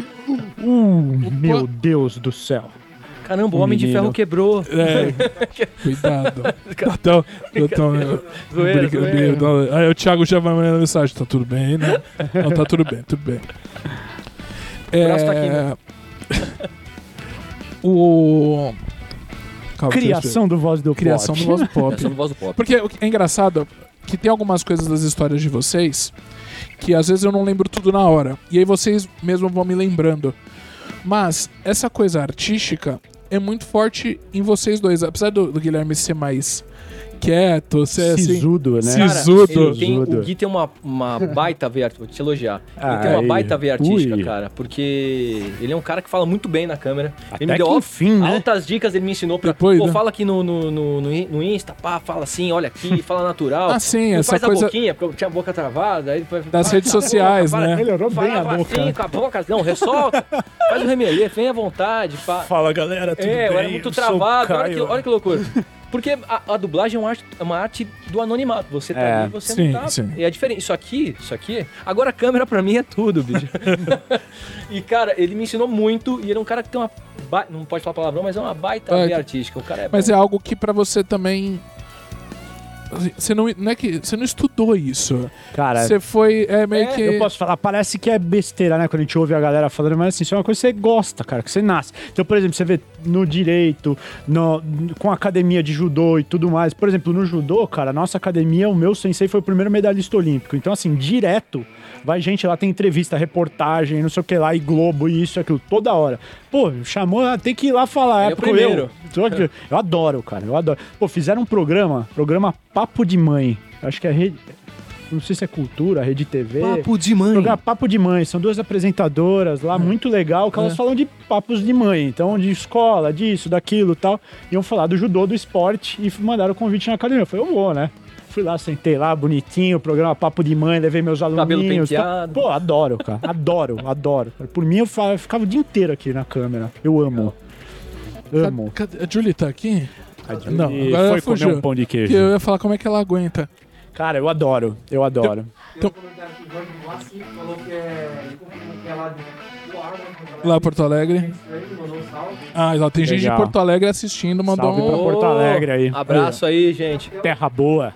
Uh, meu Deus do céu. Caramba, o Homem de. Ferro quebrou. É, cuidado. Então, então, Zoeira, zoeira. Aí o Thiago já vai mandando mensagem. Tá tudo bem, né? Não, tá tudo bem, tudo bem. É, braço tá aqui, né? O. Calma. Criação do voz do Criação Pop. do voz do pop. É do voz do pop. Porque o que é engraçado que tem algumas coisas das histórias de vocês que às vezes eu não lembro tudo na hora. E aí vocês mesmo vão me lembrando. Mas essa coisa artística é muito forte em vocês dois. Apesar do, do Guilherme ser mais quieto, ser assim. Sisudo, né? Sisudo. tem, o Gui tem uma, uma baita veia artística, vou te elogiar. Ele Ai, tem uma baita veia artística, ui. cara, porque ele é um cara que fala muito bem na câmera. Até ele me deu enfim, né? altas dicas, ele me ensinou pra. Depois, Pô, né? fala aqui no, no, no, no in- no Insta, pá, fala assim, olha aqui, fala natural. Ah, sim, essa faz coisa a boquinha, porque eu tinha a boca travada. Aí depois, das redes sociais, né? Melhorou bem Fala a boca. assim, com a boca. Não, ressolta. faz o remelê, vem à vontade. Pá. Fala galera, tudo É, eu bem? era muito Eu sou travado. Olha que, olha que loucura. Porque a, a dublagem é uma, arte, é uma arte do anonimato. Você tá É, ali, você sim, não tá. sim. E é diferente. Isso aqui, isso aqui. Agora a câmera pra mim é tudo, bicho. e, cara, ele me ensinou muito. E ele é um cara que tem uma. ba- Não pode falar palavrão, mas é uma baita veia artística. O cara é. Mas bom. é algo que pra você também. Você não, não é que você não estudou isso. Cara, Você foi é meio É, que eu posso falar, parece que é besteira, né? Quando a gente ouve a galera falando, mas assim, isso é uma coisa que você gosta, cara, que você nasce. Então, por exemplo, você vê no direito, no, com academia de judô e tudo mais. Por exemplo, no judô, cara, a nossa academia, o meu sensei foi o primeiro medalhista olímpico. Então, assim, direto, vai gente lá, tem entrevista, reportagem, não sei o que lá, e Globo, e isso, e aquilo, toda hora. Pô, chamou, ah, tem que ir lá falar. É É, porque primeiro. eu, aqui. Eu adoro, cara, eu adoro. Pô, fizeram um programa, programa Papo de Mãe. Acho que é rede. Não sei se é cultura, rede TV. de mãe. Programa Papo de Mãe, são duas apresentadoras lá, muito legal, que elas É. falam de papos de mãe, então de escola, disso, daquilo e tal. Iam falar do judô, do esporte e mandaram o convite na academia. Eu falei, eu vou, né? Fui lá, sentei lá, bonitinho, programa Papo de Mãe, levei meus aluninhos. tal. penteado. Pô, adoro, cara. Adoro, adoro. Por mim, eu ficava o dia inteiro aqui na câmera. Eu amo. Amo. Cadê- A Julie tá aqui? A Não, Julie agora foi fugiu. comer um pão de Que queijo. eu ia falar como é que ela aguenta. Cara, eu adoro. Eu adoro. Então- lá Lá Porto Alegre. Ah, ela tem gente de Legal. Porto Alegre assistindo, mandou Salve pra um. Porto Alegre aí. Abraço aí, gente. Terra boa.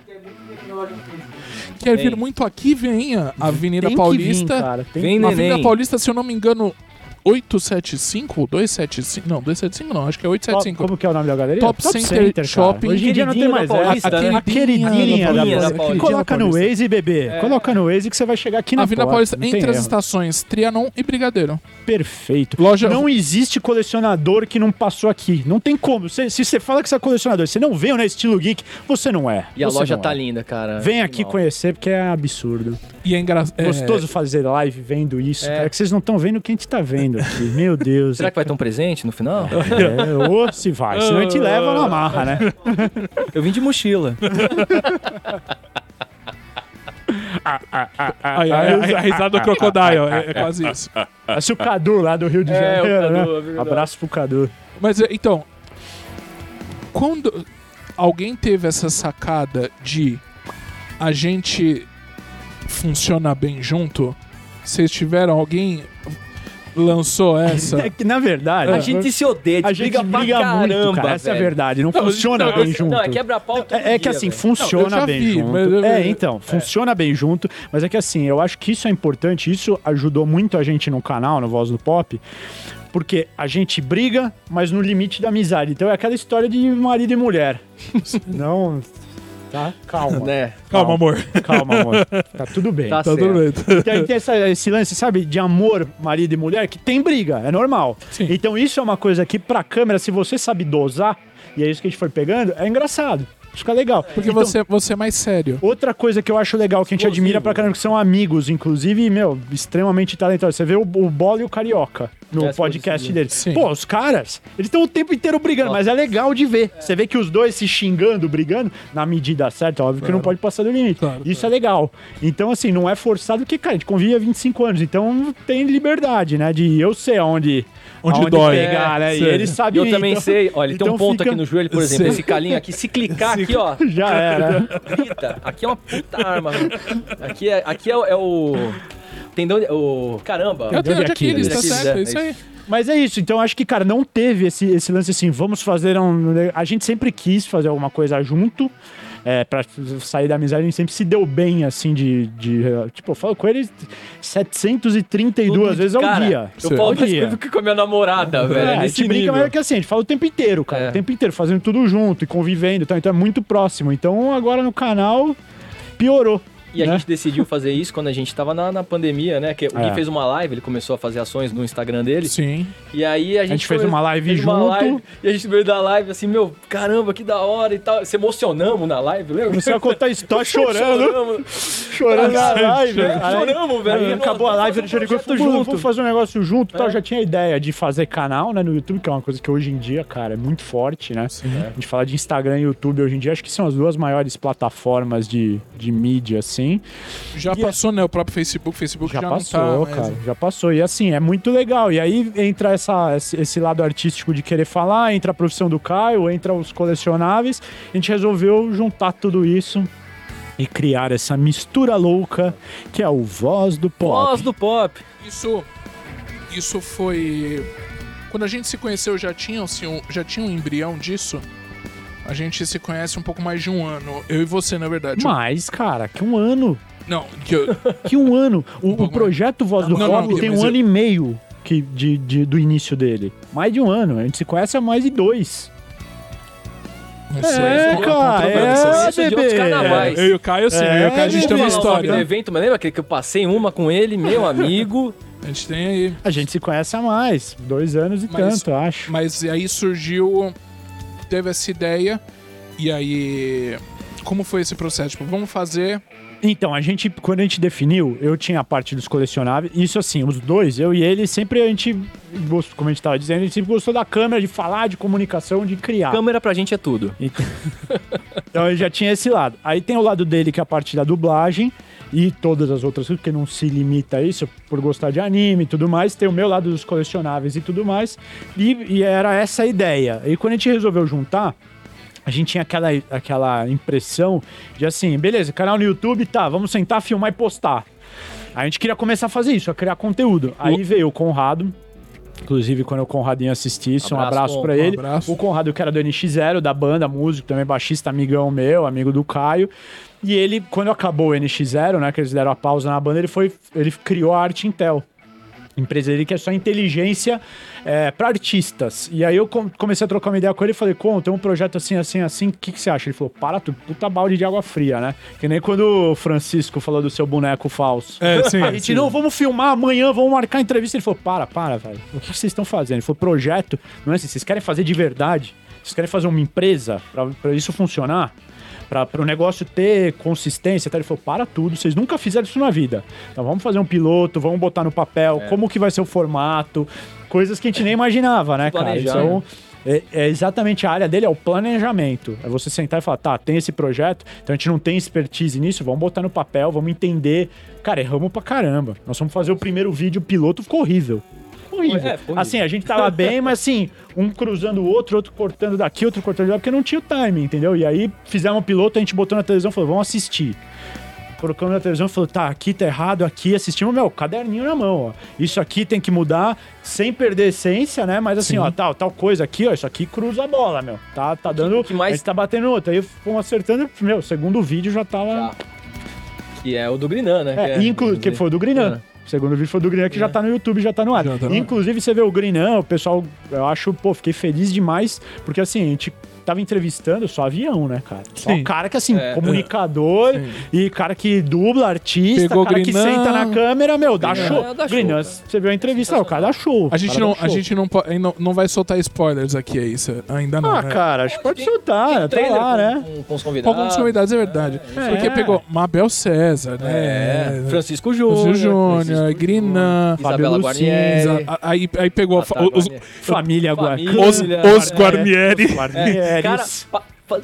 Quer vir muito aqui, venha. Avenida Tem que vir, Paulista. cara. Tem Vem, Avenida neném. Paulista, se eu não me engano, 875 ou 275? Não, 275 não, acho que é Qual- 875. Como que é o nome da galeria? Top Center cara. Shopping. Hoje em dia não tem mais Paulista? A queridinha da Queridinha da Paulista. Paulista. Coloca no Waze, bebê. Coloca no Waze que você vai chegar aqui na Avenida porta. Paulista, tem entre as erro. estações Trianon e Brigadeiro. Perfeito. Loja- Não existe colecionador que não passou aqui. Não tem como. Você- se você fala que você é colecionador, você não veio na Estilo Geek, você não é. E a Você loja não tá é. linda, cara. Vem aqui Animal. conhecer porque é absurdo. E é engraçado. Gostoso fazer live vendo isso, É. cara, que vocês não estão vendo o que a gente tá vendo aqui. Meu Deus. Será que vai ter um presente no final? É, ou se vai, senão a gente leva na marra, né? Eu vim de mochila. A risada do Crocodile, é, é quase isso. É o Cadu lá do Rio de É, o Janeiro. Cadu, né? é. Abraço pro Cadu. Mas é, então, quando alguém teve essa sacada de a gente funciona bem junto, vocês tiveram alguém lançou essa? É que, na verdade, A gente se odeia, a a gente briga, briga, pra caramba. muito, cara. Essa é a verdade. Não, Não, funciona não, bem eu- junto. Não, é quebra-pau todo É, é que assim, velho. funciona Não, bem vi, junto. mas É, então, funciona bem junto. Mas é que assim, eu acho que isso é importante. Isso ajudou muito a gente no canal, no Voz do Pop. Porque a gente briga, mas no limite da amizade. Então é aquela história de marido e mulher. Não. Tá? Calma. Né? Calma, amor. Calma, amor. Tá tudo bem. Tá Tá tudo bem. Então, tem essa- esse lance, sabe, de amor, marido e mulher, que tem briga, é normal. Sim. Então isso é uma coisa que pra câmera, se você sabe dosar, e é isso que a gente foi pegando, é engraçado. Fica legal. Porque Então, você, você é mais sério. Outra coisa que eu acho legal, que a gente Explosivo. admira pra caramba, que são amigos, inclusive, meu, extremamente talentosos. Você vê o, o Bola e o Carioca no É, podcast deles. Sim. Pô, os caras, eles estão o tempo inteiro brigando, mas é legal de ver. Você vê que os dois se xingando, brigando, na medida certa, óbvio que não pode passar do limite. Claro, Isso é legal. Então, assim, não é forçado, porque, cara, a gente convive há 25 anos, então tem liberdade, né? De eu sei aonde, Onde aonde dói. pegar, né? E Sei. eles sabem Eu também então- sei. Olha, ele tem então um ponto fica- aqui no joelho, por exemplo. Sei. Esse calinho aqui, se clicar aqui, ó. Já era. Grita. Aqui é uma puta arma. velho. Aqui é, aqui é, o- é o. Tendão de... O... Caramba. É o tendão de Aquiles, tá certo, é, é isso aí. Mas é isso, então acho que, cara, não teve esse, esse lance assim, vamos fazer um. A gente sempre quis fazer alguma coisa junto. É, pra sair da amizade, a gente sempre se deu bem, assim, de. de tipo, eu falo com ele 732 vezes ao Cara, dia. Eu falo Ao mais coisa do que com a minha namorada, velho. É, a gente brinca, nível. mas é que assim, a gente fala o tempo inteiro, cara. É. O tempo inteiro, fazendo tudo junto e convivendo. e tal, Então é muito próximo. Então agora no canal piorou. E a né? gente decidiu fazer isso quando a gente tava na, na pandemia, né? Que o É. Gui fez uma live, ele começou a fazer ações no Instagram dele. Sim. E aí a gente, gente fez foi- uma live fez uma junto. live, e a gente veio da live assim, meu, caramba, que da hora e tal. Se emocionamos na live, lembra? Comecei a contar história chorando. Choramos, chorando na live. É, choramos, velho. Aí acabou a live, ele já ligou e junto. "Vamos- fazer um negócio junto e tal. É. Já tinha ideia de fazer canal, né, no YouTube, que é uma coisa que hoje em dia, cara, é muito forte, né? Sim. A gente fala de Instagram e YouTube hoje em dia, acho que são as duas maiores plataformas de, de mídia, assim. Já E- passou, né? O próprio Facebook. Facebook já, Já, não passou, tá. cara. Já passou. E assim, é muito legal. E aí entra essa, esse, esse lado artístico de querer falar, entra a profissão do Caio, entra os colecionáveis. A gente resolveu juntar tudo isso e criar essa mistura louca que é o Voz do Pop. Voz do pop. Isso, isso foi. Quando a gente se conheceu, já tinha, assim, um, já tinha um embrião disso? A gente se conhece um pouco mais de um ano. Eu e você, na verdade. Mas, cara, que um ano. Não, que eu, Que um ano. O, pouco o projeto Voz do Não, Pop não, tem um eu- ano e meio que, de, de- do início dele. Mais de um ano. A gente se conhece há mais de dois. não sei. É, cara, é, outros bebê. carnavais. Eu e o Caio, sim. É, eu e o Caio, a gente tem uma história. evento, mas lembra aquele que eu passei uma com ele, meu amigo? A gente tem aí. A gente se conhece há mais. Dois anos e Mas- tanto, acho. Mas aí surgiu. Teve essa ideia. E aí. Como foi esse processo? Tipo, vamos fazer. Então, a gente, quando a gente definiu, eu tinha a parte dos colecionáveis. Isso assim, os dois, eu e ele, sempre a gente, como a gente tava dizendo, a gente sempre gostou da câmera, de falar, de comunicação, de criar. Câmera pra gente é tudo. Então, então ele já tinha esse lado. Aí tem o lado dele, que é a parte da dublagem. E todas as outras coisas, porque não se limita a isso, por gostar de anime e tudo mais. Tem o meu lado dos colecionáveis e tudo mais. E, e era essa a ideia. E quando a gente resolveu juntar, a gente tinha aquela, aquela impressão de assim, beleza, canal no YouTube, tá, vamos sentar, filmar e postar. A gente queria começar a fazer isso, a criar conteúdo. Aí veio o Conrado, inclusive quando o Conradinho assistisse, um Abraço, Con, pra um ele. abraço. O Conrado, que era do NX0, da banda, músico, também baixista, amigão meu, amigo do Caio. E ele, quando acabou o NX0, né, que eles deram a pausa na banda, ele foi, ele criou a Arte Intel. Empresa dele que é só inteligência é, para artistas. E aí eu com- comecei a trocar uma ideia com ele e falei, Con, tem um projeto assim, assim, assim, o que, que você acha? Ele falou, para tudo, puta balde de água fria, né? Que nem quando o Francisco falou do seu boneco falso. É, sim. A gente, não, vamos filmar amanhã, vamos marcar a entrevista. Ele falou, para, para, velho. O que vocês estão fazendo? Ele falou, projeto, não é assim, vocês querem fazer de verdade? Vocês querem fazer uma empresa pra isso funcionar? Pra o negócio ter consistência, tá? ele falou, para tudo, vocês nunca fizeram isso na vida. Então vamos fazer um piloto, vamos botar no papel, como que vai ser o formato, coisas que a gente nem imaginava, né, cara? Então, é, é exatamente a área dele, é o planejamento. É você sentar e falar, tá, tem esse projeto, então a gente não tem expertise nisso, vamos botar no papel, vamos entender. Cara, erramos pra caramba. Nós vamos fazer o primeiro vídeo, o piloto ficou horrível. Horrível. É, ficou horrível. Assim, a gente tava bem, mas assim, um cruzando o outro, outro cortando daqui, outro cortando de lá, porque não tinha o timing, entendeu? E aí fizemos o piloto, a gente botou na televisão e falou, vamos assistir. Colocamos na televisão e falou, tá, aqui tá errado, aqui assistimos, meu, caderninho na mão, ó. Isso aqui tem que mudar sem perder essência, né? Mas assim, Sim. ó, tal, tal coisa aqui, ó, isso aqui cruza a bola, meu. Tá, tá dando. que mais- A gente tá batendo outra. Aí fomos acertando, meu, o segundo vídeo já tava. Tá. Que é o do Grinan, né? É, que, inclu- que foi o do Grinan. É. O segundo vídeo foi do Grinan, que já tá no YouTube, já tá no ar. Tá no ar. Inclusive, você vê o Grinan, o pessoal, eu acho, pô, fiquei feliz demais, porque assim, a gente tava entrevistando só avião, né, cara? Só Sim. cara que, assim, É. comunicador Sim. e cara que dubla, artista, Pegou cara que senta na câmera, meu, dá Grinan. show. É, dá show, Grinan, você viu a entrevista, o cara dá show. A gente, não, dá a show. gente não, não, não vai soltar spoilers aqui, é isso? Ainda não. Ah, né? cara, acho que pode Tem- soltar, Tem tá lá, com, né? com, com os Com convidados. alguns convidados, é verdade. É. Porque pegou Mabel César, É, né? Francisco Júnior, Júnior. Grinan, Isabela Guarnieri. A- Aí, aí pegou Tata os, Guarnieri. Família Família. Guarani. os, os É. Guarnieri. É, cara,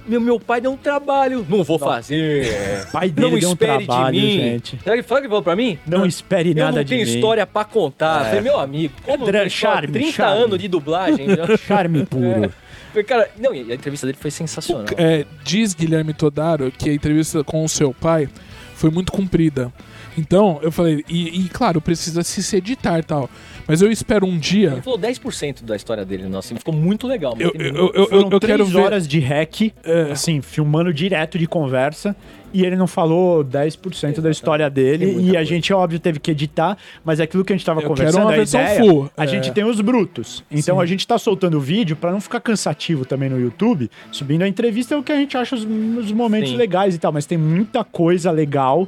meu, meu pai deu um trabalho. Não vou fazer. pai dele Não deu um espere trabalho, de mim. gente. Será que o que falou pra mim? Não espere Eu nada não de tenho mim. história pra contar. Falei, meu amigo, como história? charme, 30 charme. anos de dublagem. né? Charme puro. Falei, cara, não, a entrevista dele foi sensacional. É, diz Guilherme Todaro que a entrevista com o seu pai foi muito comprida. Então, eu falei, e, e, claro, precisa se editar e tal. Mas eu espero um dia. Ele falou 10% da história dele, nossa, ficou muito legal. Eu, eu, eu, eu, Foram eu três quero ver. horas de hack, assim, filmando direto de conversa. E ele não falou 10% da história dele. E a coisa. gente, óbvio, teve que editar. Mas é aquilo que a gente tava Eu conversando, quero uma a versão ideia, full. A É. gente tem os brutos. Então Sim. a gente tá soltando o vídeo pra não ficar cansativo também no YouTube. Subindo a entrevista é o que a gente acha os, os momentos Sim. legais e tal. Mas tem muita coisa legal.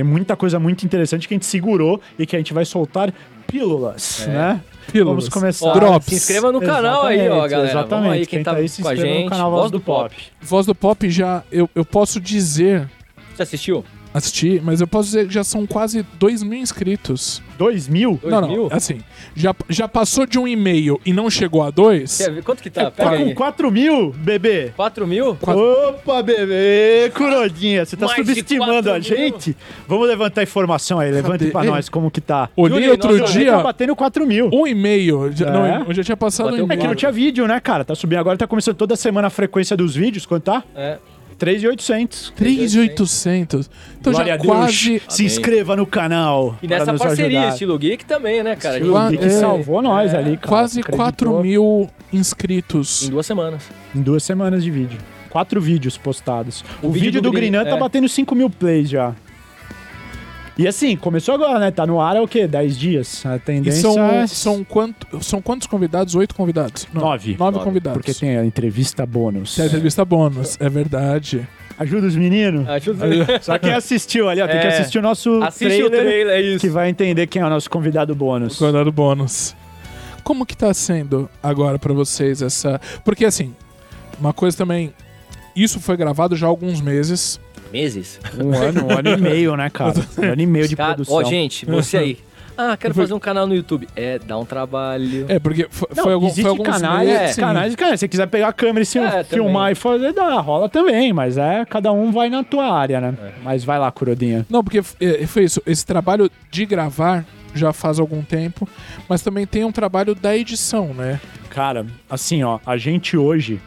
Tem muita coisa muito interessante que a gente segurou e que a gente vai soltar pílulas, né? Pílulas. Vamos começar. Ó, Drops. Se inscreva no canal aí, ó, Exatamente, galera. Exatamente. Vamos aí, quem tá aí, se com a inscreva gente. no canal Voz do Pop. Voz do Pop já. Eu, eu posso dizer. Você assistiu? Assisti, mas eu posso dizer que já são quase 2 mil inscritos. Dois mil? Dois não, não. mil? Assim, já, já passou de um e-mail e não chegou a dois. Quer ver? Quanto que tá? Tá Pega com aí. 4 mil, bebê? 4 mil? Quatro- Opa, bebê! Curodinha, você tá Mais subestimando a mil. gente? Vamos levantar informação aí, levante pra nós como que tá. Olhei Júlio, outro nossa, dia, Tá batendo 4 mil. um e-mail. Já, É? Não, eu já tinha passado um Bateu e-mail. É que não tinha vídeo, né, cara? Tá subindo agora, tá começando toda semana a frequência dos vídeos. Quanto tá? É. 3,800. 3,800. Então Glória já quase. Se inscreva no canal. E nessa nos parceria, ajudar. estilo geek também, né, cara? Estilo Geek é, salvou nós ali, cara. Quase Acreditou 4 mil Em inscritos. duas semanas. Em duas semanas de vídeo. Quatro vídeos postados. O, O vídeo, vídeo do, do Grinan tá é. batendo 5 mil plays já. E assim, começou agora, né? Tá no ar é o quê? 10 dias. A E tendência são, é são, quanto, são quantos convidados? Oito convidados? Não, Nove. Nove Nove, convidados. Porque tem a entrevista bônus. Tem a entrevista bônus, é verdade. Ajuda os meninos. Acho Só quem assistiu ali, ó, tem que É. assistir o nosso Assiste o trailer, trailer, é isso. que vai entender quem é o nosso convidado bônus. Convidado bônus. Como que tá sendo agora pra vocês essa... Porque assim, uma coisa também... Isso foi gravado já há alguns meses. Meses? Um ano, um ano e meio, né, cara? Um ano e meio de Cara, produção. ó, gente, você aí. Ah, quero fazer um canal no YouTube. É, dá um trabalho. É, porque foi, Não, foi, algum, existe foi alguns canais, meses... é, canais, cara, se você quiser pegar a câmera e se É, filmar e fazer, dá, rola também, mas é, cada um vai na tua área, né? É. Mas vai lá, Curodinha. Não, porque é, foi isso. Esse trabalho de gravar já faz algum tempo, mas também tem um trabalho da edição, né? Cara, assim, ó, a gente hoje,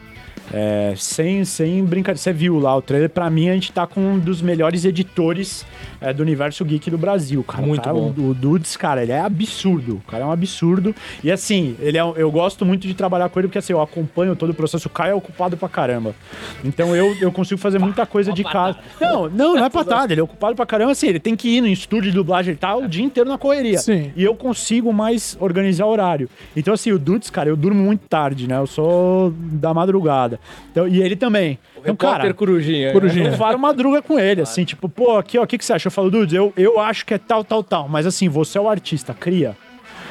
é, sem, sem brincadeira, você viu lá o trailer, pra mim a gente tá com um dos melhores editores é, do universo geek do Brasil, cara. Muito Cara, bom. O, o Dudes, cara, ele é absurdo, o cara é um absurdo. E assim, ele é, eu gosto muito de trabalhar com ele, porque assim, eu acompanho todo o processo, o Caio é ocupado pra caramba. Então eu, eu consigo fazer muita coisa de casa. Não, não, não é patada, ele é ocupado pra caramba, assim, ele tem que ir no estúdio de dublagem, ele tá o dia inteiro na correria. Sim. E eu consigo mais organizar horário. Então, assim, o Dudes, cara, eu durmo muito tarde, né? Eu sou da madrugada. Então, e ele também. Então, cara, Corujinha. Corujinha. eu varo madruga com ele, assim, tipo, pô, aqui, ó, o que, que você acha? Eu falo, Dudes, eu, eu acho que é tal, tal, tal. Mas assim, você é o artista, cria.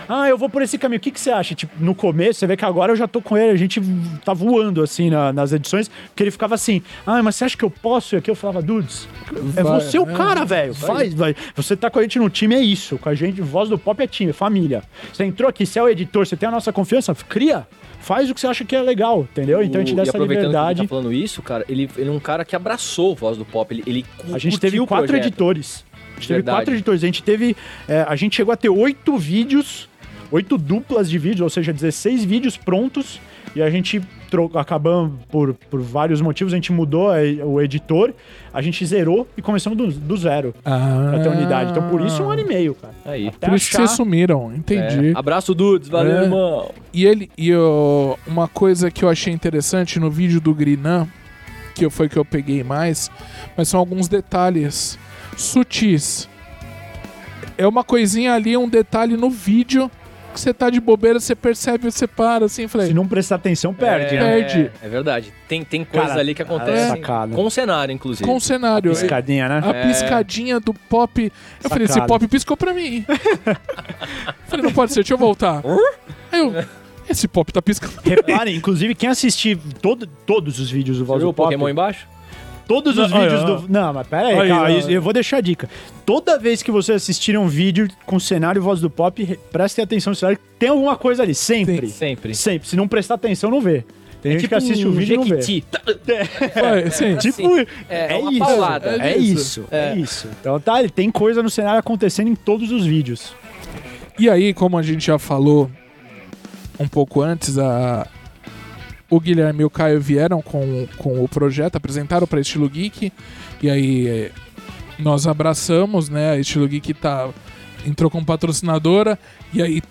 Ah, eu vou por esse caminho. O que, que você acha? Tipo, no começo, você vê que agora eu já tô com ele, a gente tá voando, assim, na- nas edições, porque ele ficava assim, ah, mas você acha que eu posso? E aqui eu falava, Dudes, é Vai, você o é, cara, velho. Faz, vai. Você tá com a gente no time, é isso. Com a gente, voz do pop é time, é família. Você entrou aqui, você é o editor, você tem a nossa confiança, cria. Faz o que você acha que é legal, entendeu? Então a gente dá essa aproveitando liberdade. que tá falando isso, cara, ele, ele é um cara que abraçou o Voz do Pop. Ele, ele A gente teve quatro projeto. editores. A gente teve Verdade. quatro editores. A gente teve. é, a gente chegou a ter oito vídeos, oito duplas de vídeos, ou seja, 16 vídeos prontos. E a gente acabamos por, por vários motivos, a gente mudou a- o editor, a gente zerou e começamos do, do zero Ah, pra ter unidade. Então por isso um ano e meio, cara. Aí. Até Por isso que achar- vocês sumiram, entendi. É. Abraço, Dudes. Valeu, É. irmão. E ele e eu, uma coisa que eu achei interessante no vídeo do Grinan, que foi que eu peguei mais, mas são alguns detalhes sutis. É uma coisinha ali, um detalhe no vídeo que você tá de bobeira, você percebe, você para assim, falei, Se não prestar atenção, perde, é, né? Perde. É verdade. Tem, tem coisas Cara, ali que é acontecem sacada. com o cenário, inclusive. com o cenário. Piscadinha, né? A É. piscadinha do pop. Eu falei, esse Sacada. pop piscou pra mim. falei, não pode ser, deixa eu voltar. Aí eu, esse pop tá piscando. Reparem, inclusive, quem assistir todo, todos os vídeos do Você Voz viu do o Pop... Pokémon embaixo? Todos os Não, vídeos olha, do. Não, mas pera aí, Aí, calma, eu vou deixar a dica. Toda vez que você assistir um vídeo com cenário e voz do pop, re- prestem atenção no cenário, tem alguma coisa ali, sempre. Sempre. Sempre. Se não prestar atenção, não vê. Tem gente que assiste o um vídeo e não vê. Jequiti. Vai, sim. Tipo, É, é, uma isso. paulada. É, É isso. isso. É. isso. Então tá, ele tem coisa no cenário acontecendo em todos os vídeos. E aí, como a gente já falou um pouco antes, a... o Guilherme e o Caio vieram com, com o projeto, apresentaram para Estilo Geek, e aí é, nós abraçamos, né? A Estilo Geek tá, entrou como patrocinadora e aí.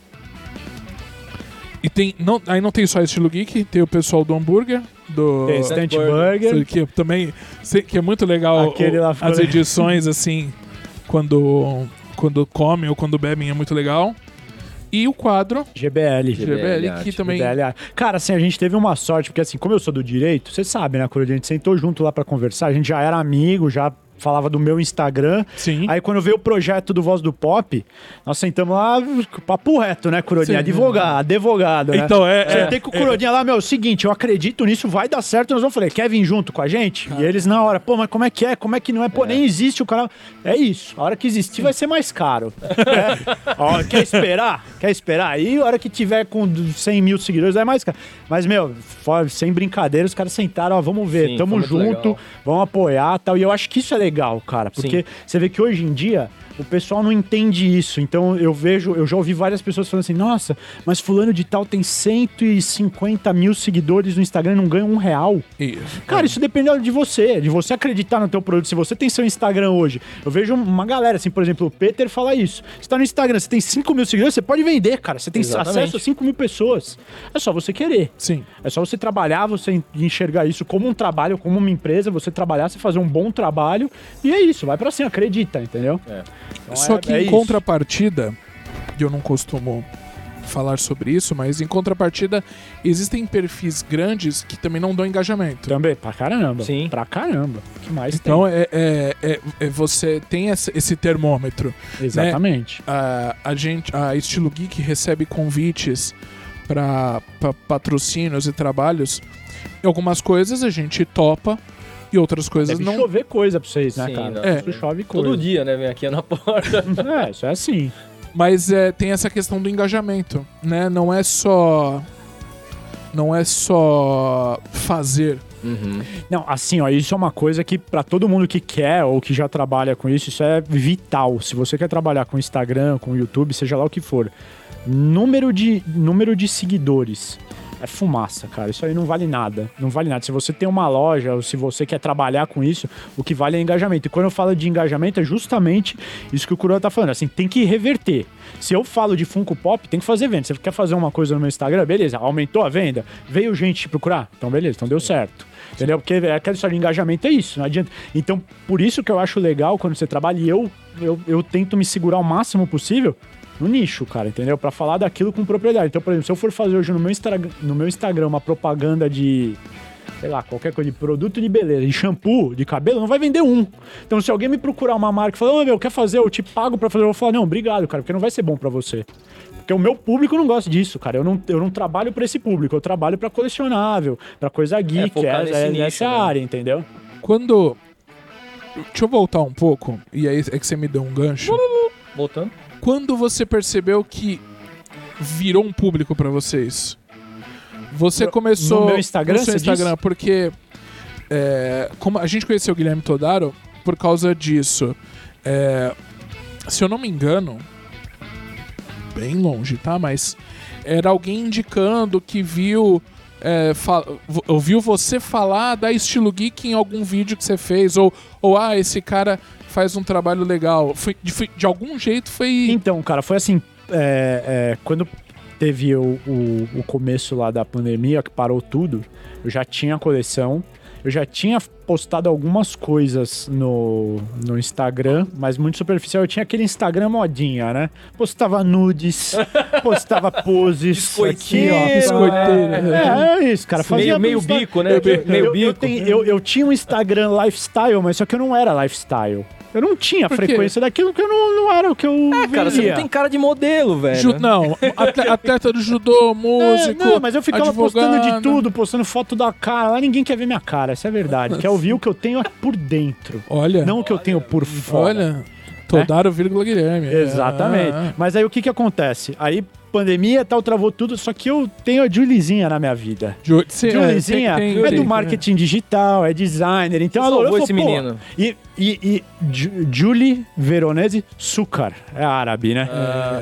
E tem. Não, aí não tem só a Estilo Geek, tem o pessoal do hambúrguer, do. Tem Instant Burger. Que também. se- Que é muito legal Aquele o- lá as edições, assim, quando, quando comem ou quando bebem, é muito legal. E o quadro, GBL. GBL, arte, que também. GBL. ah. Cara, assim, a gente teve uma sorte, porque assim, como eu sou do direito, você sabe, né, quando a gente sentou junto lá pra conversar, a gente já era amigo, já falava do meu Instagram. Sim. Aí quando veio o projeto do Voz do Pop, nós sentamos lá, papo reto, né, Curodinha? Sim. Advogado, advogado, né? Então, é. é- Sentei com o Curodinha lá, meu, é o seguinte, eu acredito nisso, vai dar certo. Nós vamos falei, quer vir junto com a gente? E eles na hora, pô, mas como é que é? Como é que não é? Pô, nem existe o canal. É isso, a hora que existir vai ser mais caro. É. Hora- quer esperar? Quer esperar? Aí a hora que tiver com 100 mil seguidores é mais caro. Mas, meu, fora- sem brincadeira, os caras sentaram, ó, vamos ver, Sim, tamo junto, legal. vamos apoiar tal. E eu acho que isso é legal, cara, porque você vê que hoje em dia o pessoal não entende isso. Então eu vejo, eu já ouvi várias pessoas falando assim: nossa, mas fulano de tal tem 150 mil seguidores no Instagram e não ganha um real. Isso. Cara, isso depende de você, de você acreditar no teu produto. Se você tem seu Instagram hoje, eu vejo uma galera, assim, por exemplo, o Peter fala isso. Você tá no Instagram, você tem 5 mil seguidores, você pode vender, cara. Você tem Exatamente. acesso a 5 mil pessoas. É só você querer. Sim. É só você trabalhar, você en- enxergar isso como um trabalho, como uma empresa, você trabalhar, você fazer um bom trabalho. E é isso, vai pra cima, acredita, entendeu? É. Então Só é- que é em isso. contrapartida, e eu não costumo falar sobre isso, mas em contrapartida, existem perfis grandes que também não dão engajamento. Também, pra caramba. Sim. Pra caramba. O que mais Então é, é- é- é você tem esse termômetro. tem? Exatamente. A, a gente, a Estilo Geek recebe convites para patrocínios e trabalhos. E algumas coisas a gente topa e outras coisas Deve não. chover coisa pra vocês, né, Sim, cara? não. É. Isso chove coisa. Todo dia, né? Vem aqui na porta. É, isso é assim. Mas é, tem essa questão do engajamento, né? Não é só. Não é só fazer. Uhum. Não, assim, ó, isso é uma coisa que pra todo mundo que quer ou que já trabalha com isso, isso é vital. Se você quer trabalhar com Instagram, com YouTube, seja lá o que for, número de número de seguidores é fumaça, cara. Isso aí não vale nada. Não vale nada. Se você tem uma loja ou se você quer trabalhar com isso, o que vale é engajamento. E quando eu falo de engajamento, é justamente isso que o Coroa tá falando. Assim, tem que reverter. Se eu falo de Funko Pop, tem que fazer venda. Você quer fazer uma coisa no meu Instagram, beleza. Aumentou a venda? Veio gente te procurar? Então, beleza. Então deu certo. Entendeu? Porque é aquela história de engajamento é isso, não adianta. Então, por isso que eu acho legal quando você trabalha e eu, eu, eu tento me segurar o máximo possível no nicho, cara, entendeu? Pra falar daquilo com propriedade. Então, por exemplo, se eu for fazer hoje no meu, Instagram, no meu Instagram uma propaganda de, sei lá, qualquer coisa de produto de beleza, de shampoo, de cabelo, não vai vender um. Então, se alguém me procurar uma marca e falar, ô meu, quer fazer, eu te pago pra fazer, eu vou falar, não, obrigado, cara, porque não vai ser bom pra você. Porque o meu público não gosta disso, cara. Eu não, eu não trabalho pra esse público, eu trabalho pra colecionável, pra coisa geek, focar é, nesse é, nicho, essa né? área, entendeu? Quando. Deixa eu voltar um pouco, e aí é que você me deu um gancho. Voltando. Quando você percebeu que virou um público pra vocês? Você começou no meu Instagram, no seu Instagram, porque é, como a gente conheceu o Guilherme Todaro por causa disso. É, se eu não me engano, bem longe, tá? Mas era alguém indicando que viu é, ouviu você falar da Estilo Geek em algum vídeo que você fez, ou, ou ah, esse cara faz um trabalho legal. Foi, de, de algum jeito foi. Então, cara, foi assim, é, é, quando teve o, o, o começo lá da pandemia, que parou tudo, eu já tinha a coleção, eu já tinha postado algumas coisas no, no Instagram, mas muito superficial. Eu tinha aquele Instagram modinha, né? Postava nudes, postava poses, aqui, ó. Biscoiteiro. É, é isso, cara. Fazia Meio, meio Insta- bico, né? eu, Meio eu, bico. eu, tenho- eu- eu tinha um Instagram lifestyle, mas só que eu não era lifestyle. Eu não tinha Por quê? frequência daquilo que eu não, não era o que eu É, cara, você não tem cara de modelo, velho. Ju- não, atle- atleta do judô, É, músico. não, mas eu ficava postando de advogado. tudo, postando foto da cara. Lá ninguém quer ver minha cara, essa é a verdade. Quer ouvir o que eu tenho por dentro, Olha, não o que eu tenho por fora. olha, Todaro, vírgula Guilherme. Exatamente. Ah, Mas aí o que que acontece? Aí pandemia e tal, travou tudo, só que eu tenho a Julizinha na minha vida. Ju- cê- é, Julizinha tem- é, tem- do marketing digital, é designer, então ela olhou e esse falou, pô, menino. E, e, e Ju- Julie Veronese Sucar, é árabe, né?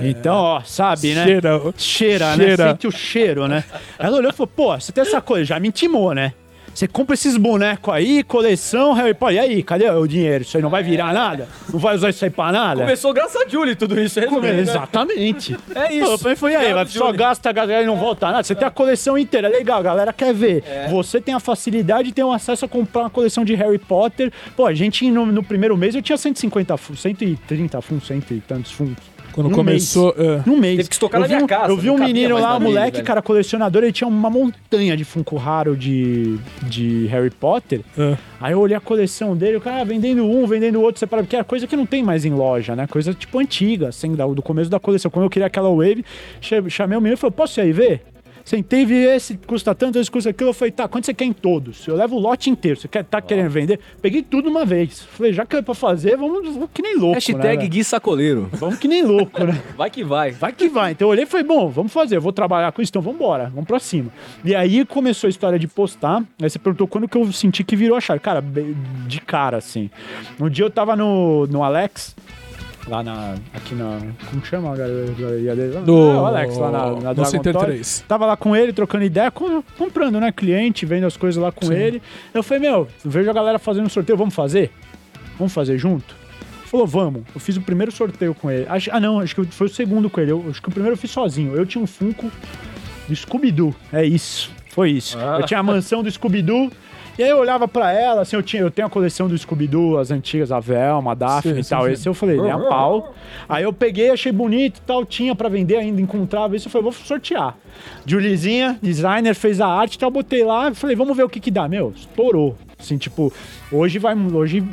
então, ó, sabe, né? Cheira. Cheira, né? Cheira. Sente o cheiro, né? Ela olhou e falou, pô, você tem essa coisa, já me intimou, né? Você compra esses bonecos aí, coleção Harry Potter. E aí, cadê o dinheiro? Isso aí não vai virar nada? Não vai usar isso aí pra nada? Começou graças a Julie tudo isso, resumindo, né? Exatamente. É isso. Foi aí, vai, só gasta, gasta e não volta nada. Você tem a coleção inteira, é legal, a galera quer ver. É. Você tem a facilidade de ter um acesso a comprar uma coleção de Harry Potter. Pô, a gente no, no primeiro mês eu tinha 150 fundos, 130 fundos, cento e tantos fundos. Quando Num começou. é. Num mês. Teve que estocar eu na vi minha um- casa, Eu vi não um menino lá, um moleque, cara, colecionador, ele tinha uma montanha de Funko raro de, de Harry Potter. É. Aí eu olhei a coleção dele, o cara ah, vendendo um, vendendo outro, separado, porque é coisa que não tem mais em loja, né? Coisa tipo antiga, assim, do começo da coleção. Quando eu queria aquela Wave, chamei o menino e falei, posso ir aí ver? Sentei, vi esse, custa tanto, esse custa aquilo. Eu falei, tá, quanto você quer em todos? Eu levo o lote inteiro. Você quer, tá querendo vender? Peguei tudo uma vez. Falei, já que é pra fazer, vamos, vamos que nem louco, né? Hashtag velho? Gui Sacoleiro. Vamos que nem louco, né? Vai que vai. Vai que vai. Então eu olhei e falei, bom, vamos fazer, eu vou trabalhar com isso, então vamos embora, vamos pra cima. E aí começou a história de postar. Aí você perguntou quando que eu senti que virou a chave. Cara, de cara, assim. Um dia eu tava no, no Alex. Lá na. Aqui na. Como chama a galeria dele? lá? Ah, o Alex, lá na, na Dragon Center Toy. 3. Tava lá com ele, trocando ideia, com- comprando, né? Cliente, vendo as coisas lá com Sim. ele. Eu falei, meu, eu vejo a galera fazendo um sorteio, vamos fazer? Vamos fazer junto? Falou, vamos. Eu fiz o primeiro sorteio com ele. Acho- ah, não, acho que foi o segundo com ele. Eu, acho que o primeiro eu fiz sozinho. Eu tinha um Funko do Scooby-Doo. É isso. Foi isso. Ah. Eu tinha a mansão do Scooby-Doo. E aí eu olhava pra ela, assim, eu, tinha, eu tenho a coleção do Scooby-Doo, as antigas, a Velma, a Daphne Sim, e tal. sim. Esse eu falei, nem a pau. Aí eu peguei, achei bonito e tal, tinha pra vender ainda, encontrava isso. Eu falei, vou sortear. Julizinha, designer, fez a arte e tal, botei lá. Falei, vamos ver o que que dá. Meu, estourou. Assim, tipo, hoje vai, hoje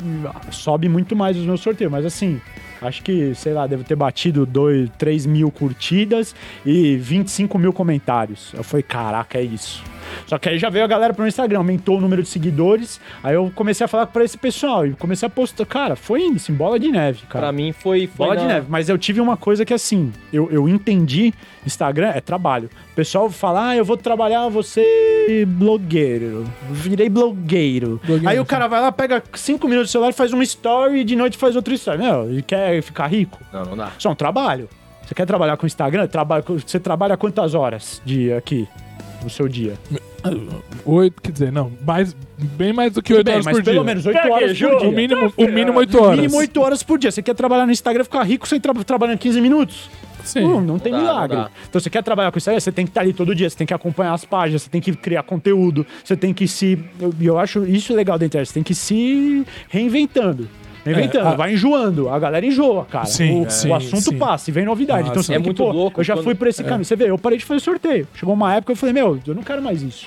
sobe muito mais os meus sorteios, mas assim, acho que, sei lá, deve ter batido 2, 3 mil curtidas e 25 mil comentários. Eu falei, caraca, é isso. Só que aí já veio a galera pro meu Instagram, aumentou o número de seguidores. Aí eu comecei a falar pra esse pessoal e comecei a postar. Cara, foi indo, assim, bola de neve, cara. Pra mim foi. foi Bola de na- neve. Mas eu tive uma coisa que assim, eu, eu entendi, Instagram é trabalho. O pessoal fala, ah, eu vou trabalhar, você blogueiro. Virei blogueiro. Blogueiro, Aí o cara vai lá, pega cinco minutos do celular, faz uma story e de noite faz outra story. Meu, ele quer ficar rico? Não, não dá. Isso é um trabalho. Você quer trabalhar com Instagram? Trabalha, você trabalha quantas horas de aqui no seu dia? Oito, quer dizer, não, mais, bem mais do que oito horas mas por pelo dia. menos oito horas por dia. O mínimo, o mínimo oito horas. Mínimo 8 horas por dia. Você quer trabalhar no Instagram, ficar rico sem tra trabalhando 15 minutos? Sim. Não, não tem Não dá, milagre. dá. Então você quer trabalhar com isso aí, você tem que estar ali todo dia, você tem que acompanhar as páginas, você tem que criar conteúdo, você tem que se. Eu, eu acho isso legal da internet, você tem que se reinventando. É, a- vai enjoando. A galera enjoa, cara. Sim, o, é, sim, o assunto sim. passa e vem novidade. Ah, então você É tem que, muito pô, louco Eu já quando- fui por esse caminho. Você vê, eu parei de fazer sorteio. Chegou uma época que eu falei, meu, eu não quero mais isso.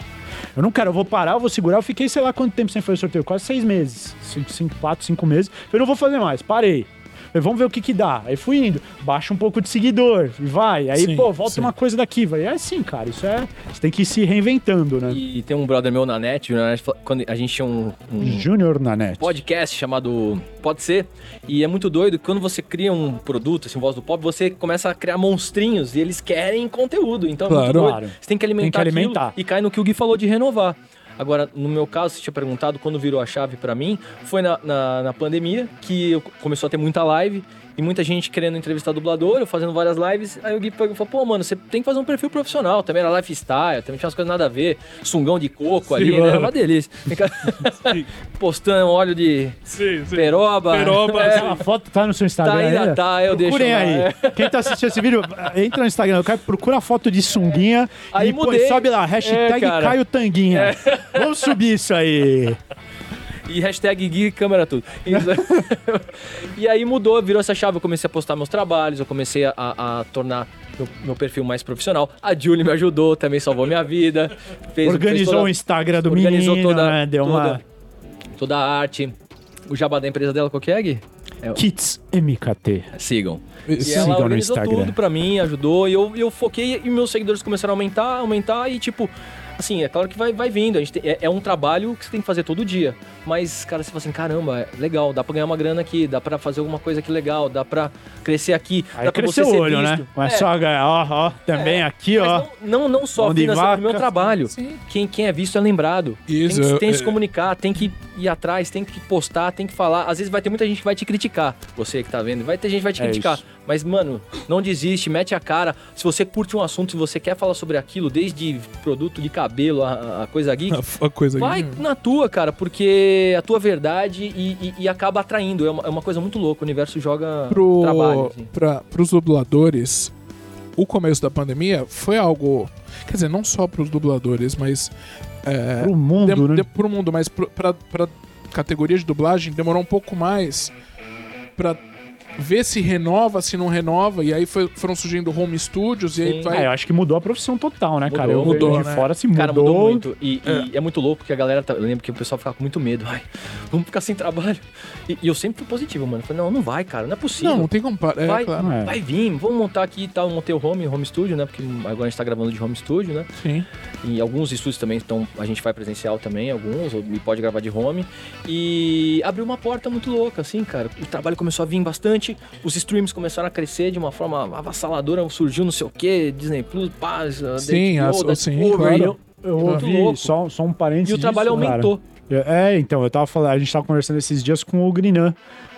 Eu não quero, eu vou parar, eu vou segurar. Eu fiquei, sei lá quanto tempo sem fazer sorteio, quase seis meses. Cinco, cinco, quatro, cinco meses. Falei, não vou fazer mais, parei. Falei, vamos ver o que que dá. Aí fui indo, baixa um pouco de seguidor e vai. Aí, Sim, pô, volta sim. uma coisa daqui. Vai. É assim, cara, isso é. Você tem que ir se reinventando, né? E tem um brother meu na net, na net, quando a gente tinha um, um Júnior na net. podcast chamado Pode Ser, e é muito doido que quando você cria um produto, assim, voz do pop, você começa a criar monstrinhos e eles querem conteúdo. Então é muito Claro. doido. Claro. Você tem que alimentar, Tem que aquilo alimentar. e cai no que o Gui falou de renovar. Agora, no meu caso, você tinha perguntado quando virou a chave pra mim, foi na, na, na pandemia que eu começou a ter muita live e muita gente querendo entrevistar dublador, eu fazendo várias lives. Aí o Gui pegou e falou: pô, mano, você tem que fazer um perfil profissional. Também era lifestyle, também tinha umas coisas nada a ver. Sungão de coco ali, né? mano. Era uma delícia. Postando óleo de Sim, sim. peroba. Peroba, É, A foto tá no seu Instagram Tá, ainda ainda? tá, eu deixo Procurem aí. é. Quem tá assistindo esse vídeo, entra no Instagram, eu quero- procura a foto de sunguinha Aí e põe, mudei. sobe lá, hashtag É. Caio Tanguinha. Vamos subir isso aí. E hashtag Gui câmera tudo. E aí mudou, virou essa chave. Eu comecei a postar meus trabalhos, eu comecei a, a tornar meu, meu perfil mais profissional. A Julie me ajudou, também salvou minha vida. Fez, fez Organizou toda- o Instagram do organizou menino, toda, né? Deu uma... toda, toda a arte. O jabá da empresa dela, qual que é, Gui? É, Kits MKT. sigam. E- Sigam ela no organizou Instagram. tudo pra mim, ajudou, e eu, eu foquei e meus seguidores começaram a aumentar, aumentar, e tipo, assim, é claro que vai, vai vindo. A gente tem- é, é um trabalho que você tem que fazer todo dia. Mas, cara, você fala assim, caramba, é legal, dá pra ganhar uma grana aqui, dá pra fazer alguma coisa aqui legal, dá pra crescer aqui, Aí dá pra você o ser olho, visto. né? Mas É, só, ó, ó, também aqui, mas ó. não, não, não só financeiro, do meu trabalho. Sim. Quem, quem é visto é lembrado. Isso, tem que, tem que se eu- comunicar, tem que ir atrás, tem que postar, tem que falar. Às vezes vai ter muita gente que vai te criticar. Você que tá vendo, vai ter gente que vai te É criticar. isso. Mas, mano, não desiste, mete a cara. Se você curte um assunto, se você quer falar sobre aquilo, desde produto de cabelo a, a coisa geek, A, a coisa vai aqui. na tua, cara, porque a tua verdade e, e- e acaba atraindo. É uma, é uma coisa muito louca. O universo joga Pro, trabalho. assim. pra, pros dubladores, o começo da pandemia foi algo. Quer dizer, não só pros dubladores, mas. É, Pro mundo, dem- né? de- pro mundo, mas pro, pra, pra categoria de dublagem demorou um pouco mais pra ver se renova, se não renova, e aí foi- foram surgindo home studios, e aí vai. É, eu acho que mudou a profissão total, né, cara? Mudou, Eu vejo mudou, de né? fora se mudou. Cara, mudou muito. E, e é. muito louco porque a galera. Tá, eu lembro que o pessoal ficava com muito medo. Ai, vamos ficar sem trabalho. E, e eu sempre fui positivo, mano. Eu falei, não, não vai, cara, não é possível. não, não tem como. É, vai, claro. É. vai vir, vamos montar aqui e tal. Eu montei o home, home studio, né? Porque agora a gente tá gravando de home studio, né? Sim. E alguns estúdios também estão. A gente vai presencial também, alguns, ou- e pode gravar de home. E abriu uma porta muito louca, assim, cara. O trabalho começou a vir bastante, os streams começaram a crescer de uma forma avassaladora, surgiu não sei o quê, Disney Plus, paz, Sim, as- sim, claro. eu, eu ouvi, louco. só, só um parênteses E o trabalho disso, cara. aumentou. É, então, eu tava falando, a gente tava conversando esses dias com o Grinan,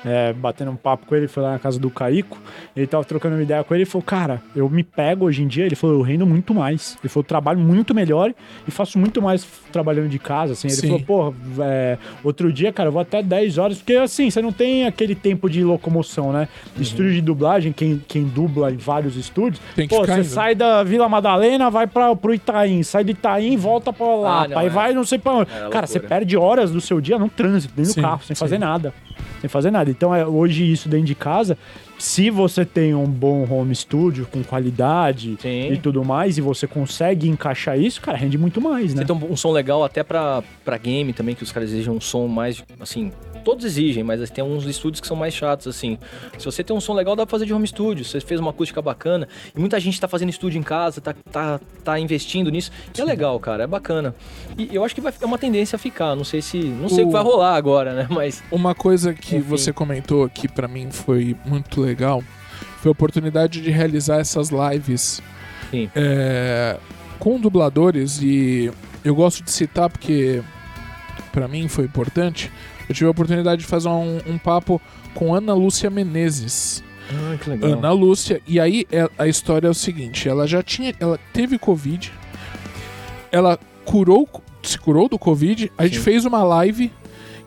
é, batendo um papo com ele, foi lá na casa do Caico, ele tava trocando uma ideia com ele e falou, cara, eu me pego hoje em dia, ele falou, eu rendo muito mais. Ele falou, eu trabalho muito melhor e faço muito mais trabalhando de casa, assim. Ele Sim. falou, pô, é, outro dia, cara, eu vou até 10 horas, porque assim, você não tem aquele tempo de locomoção, né? Uhum. Estúdio de dublagem, quem, quem dubla em vários estúdios, Tem que pô, ficar você indo. sai da Vila Madalena, vai pra, pro Itaim, sai do Itaim, volta pra lá, Ah, não, aí é. vai não sei pra onde. É Cara, você loucura. perde horas do seu dia no trânsito, dentro Sim, do carro, sem sim. fazer nada. Sem fazer nada. Então, é, hoje, isso dentro de casa, se você tem um bom home studio com qualidade Sim. e tudo mais, e você consegue encaixar isso, cara, rende muito mais, né? Você tem um, um som legal até pra, pra game também, que os caras exigem um som mais, assim, todos exigem, mas tem uns estúdios que são mais chatos, assim. Se você tem um som legal, dá pra fazer de home studio. Você fez uma acústica bacana, e muita gente tá fazendo estúdio em casa, tá, tá, tá investindo nisso. E é legal, cara, é bacana. E eu acho que vai, é uma tendência a ficar, não sei se, não sei o, O- que vai rolar agora, né, mas... Uma coisa que Enfim. você comentou que pra mim foi muito legal foi a oportunidade de realizar essas lives Sim. é, com dubladores e eu gosto de citar porque pra mim foi importante. Eu tive a oportunidade de fazer um, um papo com Ana Lúcia Menezes. Ah, que Ana Lúcia, e aí é- a história é o seguinte: ela já tinha. Ela teve Covid, ela curou, se curou do Covid, a gente Sim. fez uma live,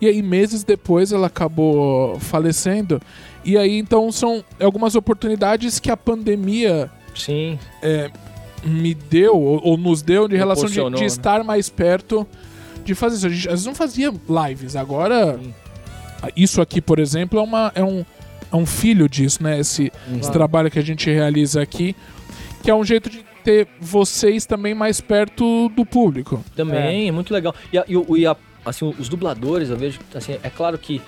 e aí meses depois ela acabou falecendo. E aí então são algumas oportunidades que a pandemia Sim, me deu, ou, ou nos deu, de relação de, de né? estar mais perto de fazer isso. A gente às vezes não fazia lives, agora. Sim. Isso aqui, por exemplo, é, uma, é, um, é um filho disso, né? Esse, esse trabalho que a gente realiza aqui, que é um jeito de ter vocês também mais perto do público. Também, é muito legal. E, a- e e a- assim, os dubladores, eu vejo, assim, é claro que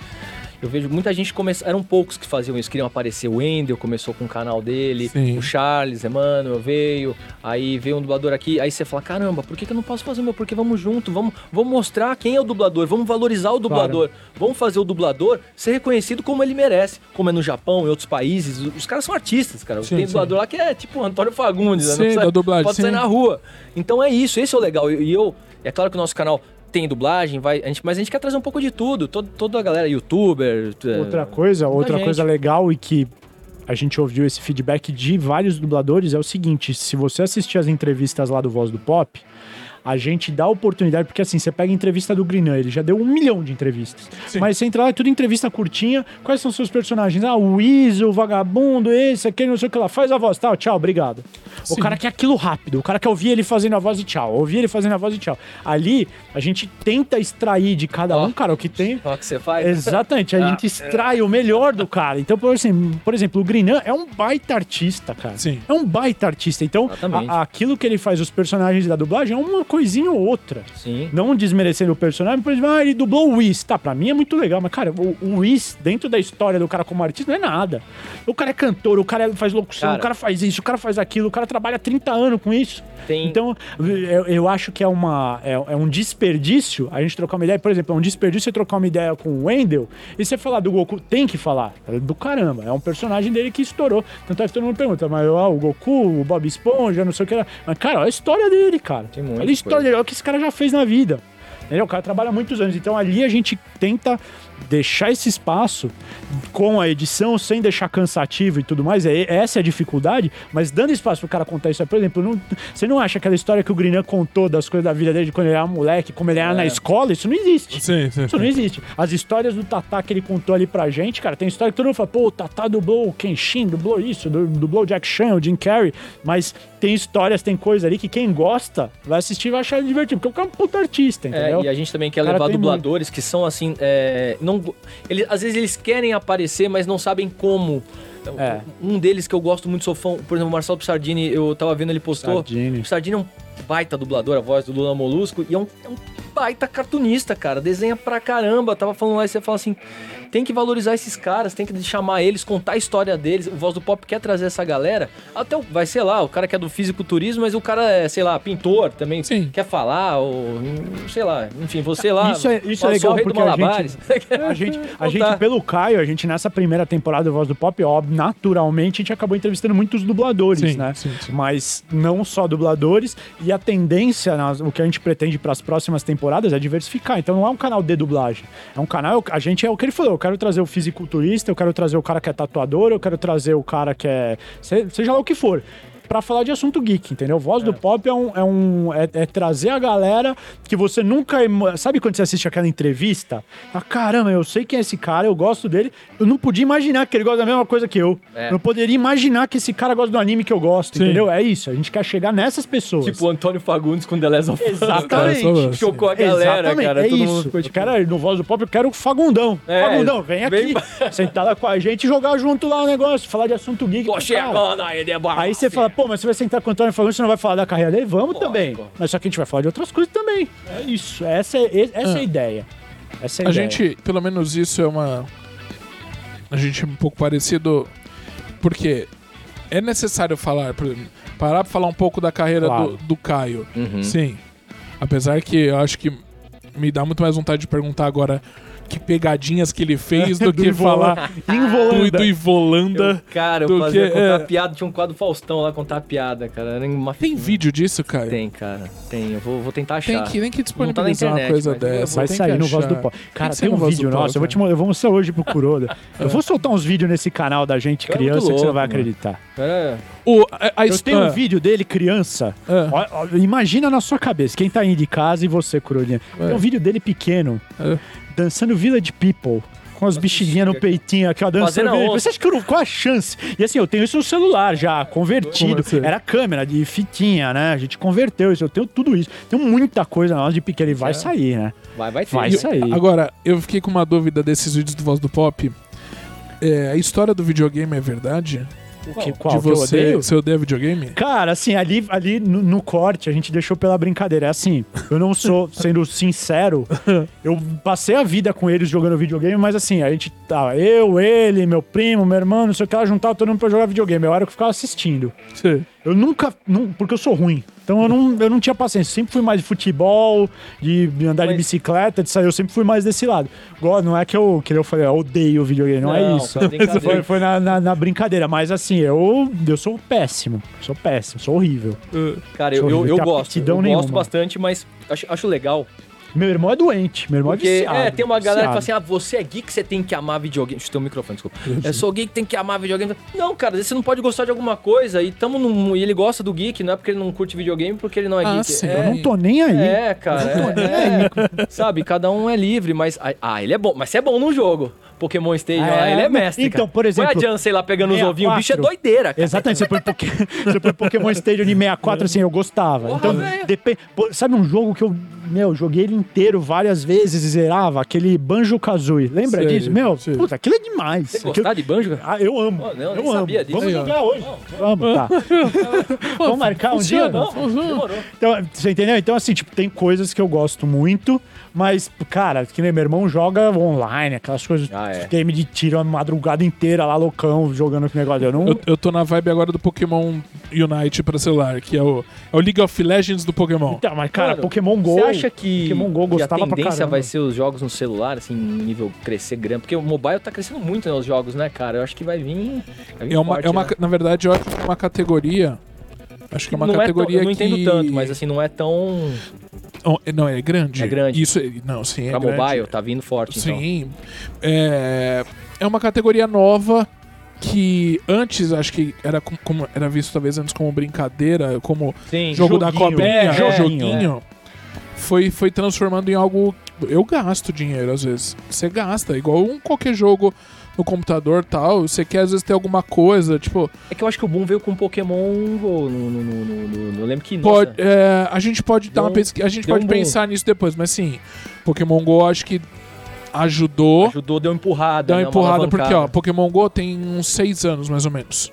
eu vejo muita gente começa, eram poucos que faziam isso, queriam aparecer. O Wendel começou com o canal dele, Sim. o Charles, Emmanuel veio, aí veio um dublador aqui, aí você fala, caramba, por que, que eu não posso fazer o meu? Porque vamos junto, vamos, vamos mostrar quem é o dublador, vamos valorizar o dublador, vamos fazer o dublador ser reconhecido como ele merece, como é no Japão, em outros países. Os caras são artistas, cara. Sim, Tem sim. dublador lá que é tipo Antônio Fagundes, né? Sim, Não precisa- dublagem, Pode sair sim. na rua. Então é isso, esse é o legal. E eu, é claro que o nosso canal tem dublagem, vai, a gente, mas a gente quer trazer um pouco de tudo. Todo, toda a galera, youtuber. Outra coisa, outra gente. coisa legal e que a gente ouviu esse feedback de vários dubladores é o seguinte: se você assistir as entrevistas lá do Voz do Pop, a gente dá oportunidade, porque assim, você pega a entrevista do Grinan, ele já deu um milhão de entrevistas. Sim. Mas você entra lá, é tudo entrevista curtinha. Quais são os seus personagens? Ah, o Weasel, o vagabundo, esse, aquele, não sei o que lá. Faz a voz, tal, tchau, obrigado. O Sim. cara quer aquilo rápido, o cara quer ouvir ele fazendo a voz e tchau, ouvir ele fazendo a voz e tchau. Ali, a gente tenta extrair de cada Ó. um, cara, o que tem. Ó, que você faz. Exatamente, a Ah, gente extrai o melhor do cara. Então, por exemplo, por exemplo, o Grinan é um baita artista, cara. Sim. É um baita artista. Então, a- aquilo que ele faz, os personagens da dublagem, é uma coisinha ou outra. Sim. Não desmerecendo o personagem, por exemplo, ah, ele dublou o Whis. Tá, pra mim é muito legal, mas, cara, o, o Whis, dentro da história do cara como artista, não é nada. O cara é cantor, o cara faz locução, Cara. o cara faz isso, o cara faz aquilo, o cara trabalha 30 anos com isso. Tem. Então, eu, eu acho que é, uma, é, é um desperdício a gente trocar uma ideia. Por exemplo, é um desperdício você trocar uma ideia com o Wendell e você falar do Goku. Tem que falar. É do caramba. É um personagem dele que estourou. Tanto é que todo mundo pergunta, mas o Goku, o Bob Esponja, não sei o que lá. Mas, cara, olha a história dele, cara. Tem olha a história coisa. dele, olha o que esse cara já fez na vida. Entendeu? O cara trabalha muitos anos. Então ali a gente tenta deixar esse espaço com a edição, sem deixar cansativo e tudo mais, é, essa é a dificuldade, mas dando espaço pro cara contar isso. Por exemplo, não- você não acha aquela história que o Grinan contou das coisas da vida dele de quando ele era moleque, como ele era na escola? Isso não existe. Sim, sim. Isso não existe. As histórias do Tatá que ele contou ali pra gente, cara, tem história que todo mundo fala, pô, o Tatá dublou o Kenshin, dublou isso, du- dublou o Jack Chan, o Jim Carrey, mas tem histórias, tem coisa ali que quem gosta vai assistir e vai achar divertido, porque o cara é um puta artista, É, entendeu? e a gente também quer levar dubladores que são assim. é, não, eles, às vezes eles querem aparecer, mas não sabem como. É. Um deles que eu gosto muito, sou fã, por exemplo, o Marcelo Pissardini, eu tava vendo, ele postou. Sardini. O Pissardini é um baita dublador, a voz do Lula Molusco, e é um, é um baita cartunista, cara. Desenha pra caramba. Tava falando lá e você fala assim: tem que valorizar esses caras, tem que chamar eles, contar a história deles. O Voz do Pop quer trazer essa galera. Até o, vai, sei lá, o cara que é do fisiculturismo, mas o cara é, sei lá, pintor também. Sim. Quer falar, ou sei lá, enfim, você lá. Isso é- isso é legal o rei do porque a Malabares. A gente, a gente, pelo Caio, a gente nessa primeira temporada do Voz do Pop, óbvio, naturalmente, a gente acabou entrevistando muitos dubladores, Sim, né? sim, sim. Mas não só dubladores, e a tendência, o que a gente pretende para as próximas temporadas é diversificar. Então não é um canal de dublagem. É um canal, a gente é o que ele falou, eu quero trazer o fisiculturista, eu quero trazer o cara que é tatuador, eu quero trazer o cara que é. se- Seja lá o que for. Pra falar de assunto geek, entendeu? Voz do Pop é um. É, um é, é trazer a galera que você nunca. Sabe quando você assiste aquela entrevista? Ah, caramba, eu sei quem é esse cara, eu gosto dele. Eu não podia imaginar que ele gosta da mesma coisa que eu. É. Eu não poderia imaginar que esse cara gosta do anime que eu gosto, Sim. entendeu? É isso. A gente quer chegar nessas pessoas. Tipo o Antônio Fagundes com The Last of Us. Exatamente. Cara, Chocou a galera, Exatamente, cara. é Todo mundo isso. ficou tipo, quero, no Voz do Pop, eu quero o Fagundão. É, Fagundão, vem vem aqui, sentar lá com a gente e jogar junto lá o negócio, falar de assunto geek. Tô Cara, chegando aí. Aí você fala, pô, mas você vai sentar com o Antônio Fagundes, você não vai falar da carreira dele? Vamos também. Mas só que a gente vai falar de outras coisas também. É isso. Essa é, essa é a ideia. Essa é a, A ideia. gente, pelo menos isso é uma. A gente é um pouco parecido. Porque é necessário falar, por exemplo, parar pra falar um pouco da carreira Claro. do, do Caio. Uhum. Sim. Apesar que eu acho que me dá muito mais vontade de perguntar agora que pegadinhas que ele fez do, Do que falar Involanda. do, do Ivolanda. Eu, cara, eu fazia que- contar é. piada, tinha um quadro Faustão lá contar piada, cara. Era uma... Tem vídeo disso, Caio? Tem, cara. Tem, eu vou, vou tentar Tem achar. que, tem que tá na disponibilizar uma internet, coisa mas eu dessa. Vai tem sair no Voz do. Pop. Cara, tem, no um vídeo nosso. Eu vou, te, eu vou mostrar hoje pro Kuroda. Eu vou soltar uns vídeos nesse canal da gente É criança que você não vai louco, mano. acreditar. Era... O, a, a Eu tenho um vídeo dele, criança. Ó, ó, imagina na sua cabeça, quem tá aí de casa e você, Curolinha. Tem um vídeo dele pequeno, É. dançando Village People. Com as bexiguinhas no peitinho aqui, ó, dançando. Fazendo a Village- onça. Você acha que eu não. Qual a chance? E assim, eu tenho isso no celular já, convertido. Assim? Era câmera de fitinha, né? A gente converteu isso. Eu tenho tudo isso. Tenho muita coisa nossa de pequeno. E vai sair, né? Vai, vai ter. Vai sair. Agora, eu fiquei com uma dúvida desses vídeos do Voz do Pop. É, a história do videogame é verdade? Que, qual? de que eu você, odeio? você odeia videogame? Cara, assim, ali, ali no, no corte a gente deixou pela brincadeira. É assim, eu não sou, sendo sincero, eu passei a vida com eles jogando videogame, mas assim, a gente tava, eu, ele, meu primo, meu irmão, não sei o que, ela juntava todo mundo pra jogar videogame. Eu era o que ficava assistindo. Eu nunca, não, porque eu sou ruim. Então eu não, eu não tinha paciência. Sempre fui mais de futebol, de andar de Mas- bicicleta, de sair. Eu sempre fui mais desse lado. Agora, não é que eu, que eu falei, eu odeio videogame, não, é Não, isso. foi. Foi, foi na, na, na brincadeira. Mas assim, eu, eu sou péssimo. Sou péssimo, sou horrível. Cara, eu, Deixa eu eu, ver, eu tem gosto. Eu nenhuma. gosto bastante, mas acho, acho legal. Meu irmão é doente. Meu irmão Porque é viciado. é, tem uma galera que fala viciado. assim: ah, você é geek, você tem que amar videogame. Deixa eu ter o microfone, desculpa. Eu sou geek, tem que amar videogame. Não, cara, às vezes você não pode gostar de alguma coisa e, tamo num, e ele gosta do geek, não é porque ele não curte videogame, porque ele não é Ah, geek. sim, é, Eu não tô nem aí. É, cara. é, é. sabe, cada um é livre, mas. Ah, ele é bom. Mas você é bom no jogo. Pokémon Stadium, É, lá, ele é mestre. então, cara. por exemplo, Põe a Jan, sei lá, pegando os ovinhos. O bicho é 64. doideira, cara. Exatamente, você põe, Poké... você põe Pokémon Stadium de 64, assim, eu gostava. Porra, então, velho. depe- pô, sabe um jogo que eu, meu, joguei ele inteiro várias vezes e zerava? Aquele Banjo-Kazooie. Lembra Sei, disso? Meu, sei. puta, aquilo é demais. Você gostar de banjo? Ah, eu amo. Pô, não, eu nem amo. sabia disso. Vamos jogar hoje. Vamos, tá. Vamos marcar um dia? Demorou. Então, você entendeu? Então, assim, tipo, tem coisas que eu gosto muito, mas, cara, que nem meu irmão joga online, aquelas coisas, Ah, é. game de tiro a madrugada inteira lá, loucão, jogando aquele negócio. Eu não. Eu, eu tô na vibe agora do Pokémon Unite pra celular, que é o, é o League of Legends do Pokémon. Então, mas, cara, Mano, Pokémon Go. Acha que, Pokémon Go que a tendência vai ser os jogos no celular, assim, nível crescer grande? Porque o mobile tá crescendo muito, né, os jogos, né, cara? Eu acho que vai vir. Vai vir É uma, forte, é uma, né? na verdade, eu acho que é uma categoria. Acho que é uma não categoria é tão, eu não que... entendo tanto, mas assim, não é tão. Oh, Não, é grande. É grande. Isso, é- não, sim, é pra grande. mobile, tá vindo forte, então. Sim. É, é uma categoria nova que antes acho que era com- como era visto talvez antes como brincadeira, como Sim, jogo da cobrinha, É, joguinho, joguinho, foi foi transformando em algo eu gasto dinheiro às vezes. Você gasta igual um qualquer jogo no computador tal, você quer às vezes ter alguma coisa, tipo, É que eu acho que o Boom veio com Pokémon Go. No, no, no, no, eu lembro que. pode, é, a gente pode dar Deu uma um- pesquisa, a gente deu pode um pensar nisso depois, mas sim, Pokémon Go acho que ajudou ajudou, deu empurrada. Dá uma né, empurrada, porque, ó. Pokémon GO tem uns seis anos, mais ou menos.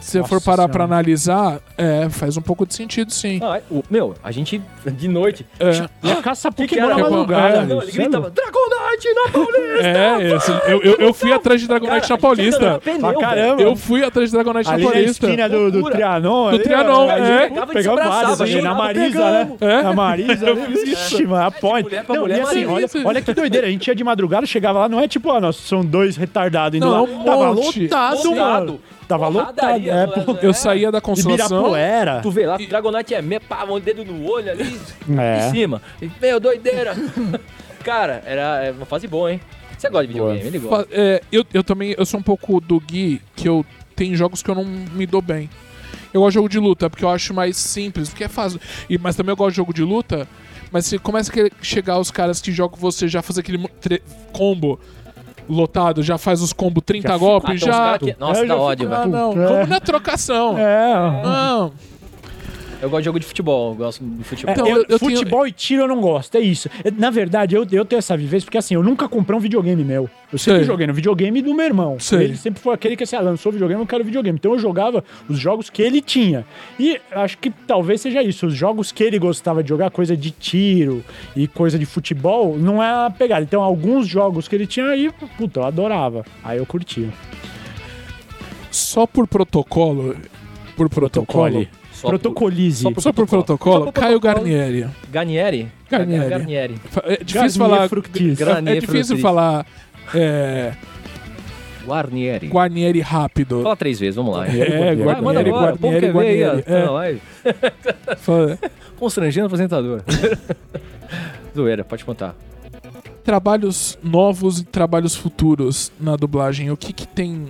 Se você Nossa for parar pra Senhora. analisar, é, faz um pouco de sentido, sim. Ah, o- meu, a gente, de noite. É, E a caça que Pokémon na madrugada. É, Não, bicho, ele é gritava: Dragonite na Paulista! é esse, eu, eu, eu fui atrás de Dragonite Cara, na Paulista. pneu, velho. caramba. Eu fui atrás de Dragonite na Ali na Paulista. esquina do, do. Trianon. Do ali, Trianon, ó, a é. gente Pegava e abraçava, vários ali, na Marisa, pegamos. né? É. Na Marisa. Ali, isso. Ixi, mano, a point. mulher pra Não, mulher, e assim, olha, que doideira. A gente ia de madrugada, chegava lá, não é tipo, ah, nós são dois retardados indo Não, lá. um Tava Lotado. mano. Tava lotado. É, pô. Eu saía da consolação. Ibirapuera. Tu vê lá, Dragonite é meio, pá, um dedo no olho ali, É. em cima. E, Meu, doideira. Cara, era é uma fase boa, hein? Você gosta de videogame, ele gosta. É, eu, eu também, eu sou um pouco do Gui, que eu tem jogos que eu não me dou bem. Eu gosto de jogo de luta, porque eu acho mais simples, porque é fácil. E, mas também eu gosto de jogo de luta, mas se começa a chegar os caras que jogam você já faz aquele combo lotado, já faz os combo 30 Ah, golpes, já. Nossa, Eu dá já ódio, Ah, velho. não, É. combo na trocação. É. Não. Eu gosto de jogo de futebol, eu gosto de futebol. Então, eu- eu- eu tenho- futebol e tiro eu não gosto, é isso. É, Na verdade, eu, eu tenho essa vivência, porque assim, eu nunca comprei um videogame meu. Eu sempre Sei. joguei no videogame do meu irmão. Sei. Ele sempre foi aquele que assim, ah, lançou videogame, eu quero videogame. Então eu jogava os jogos que ele tinha. E acho que talvez seja isso. Os jogos que ele gostava de jogar, coisa de tiro e coisa de futebol, não é a pegada. Então, alguns jogos que ele tinha aí, puta, eu adorava. Aí eu curtia. Só por protocolo. Por protocolo. Só Protocolize. só por- Só por Protocolo. protocolo, Só por Caio. Garnieri. Garnieri? Garnieri. Garnieri. É difícil Garnier falar. Fructis. É, é difícil falar. É, Guarnieri. Guarnieri rápido. Fala três vezes, vamos lá. É, manda Guarnieri, agora, o povo Guarnieri, quer ver aí, ó, Guarnieri. na É, live. fala- Constrangendo o apresentador. Zoeira, pode contar. trabalhos novos e trabalhos futuros na dublagem. O que que tem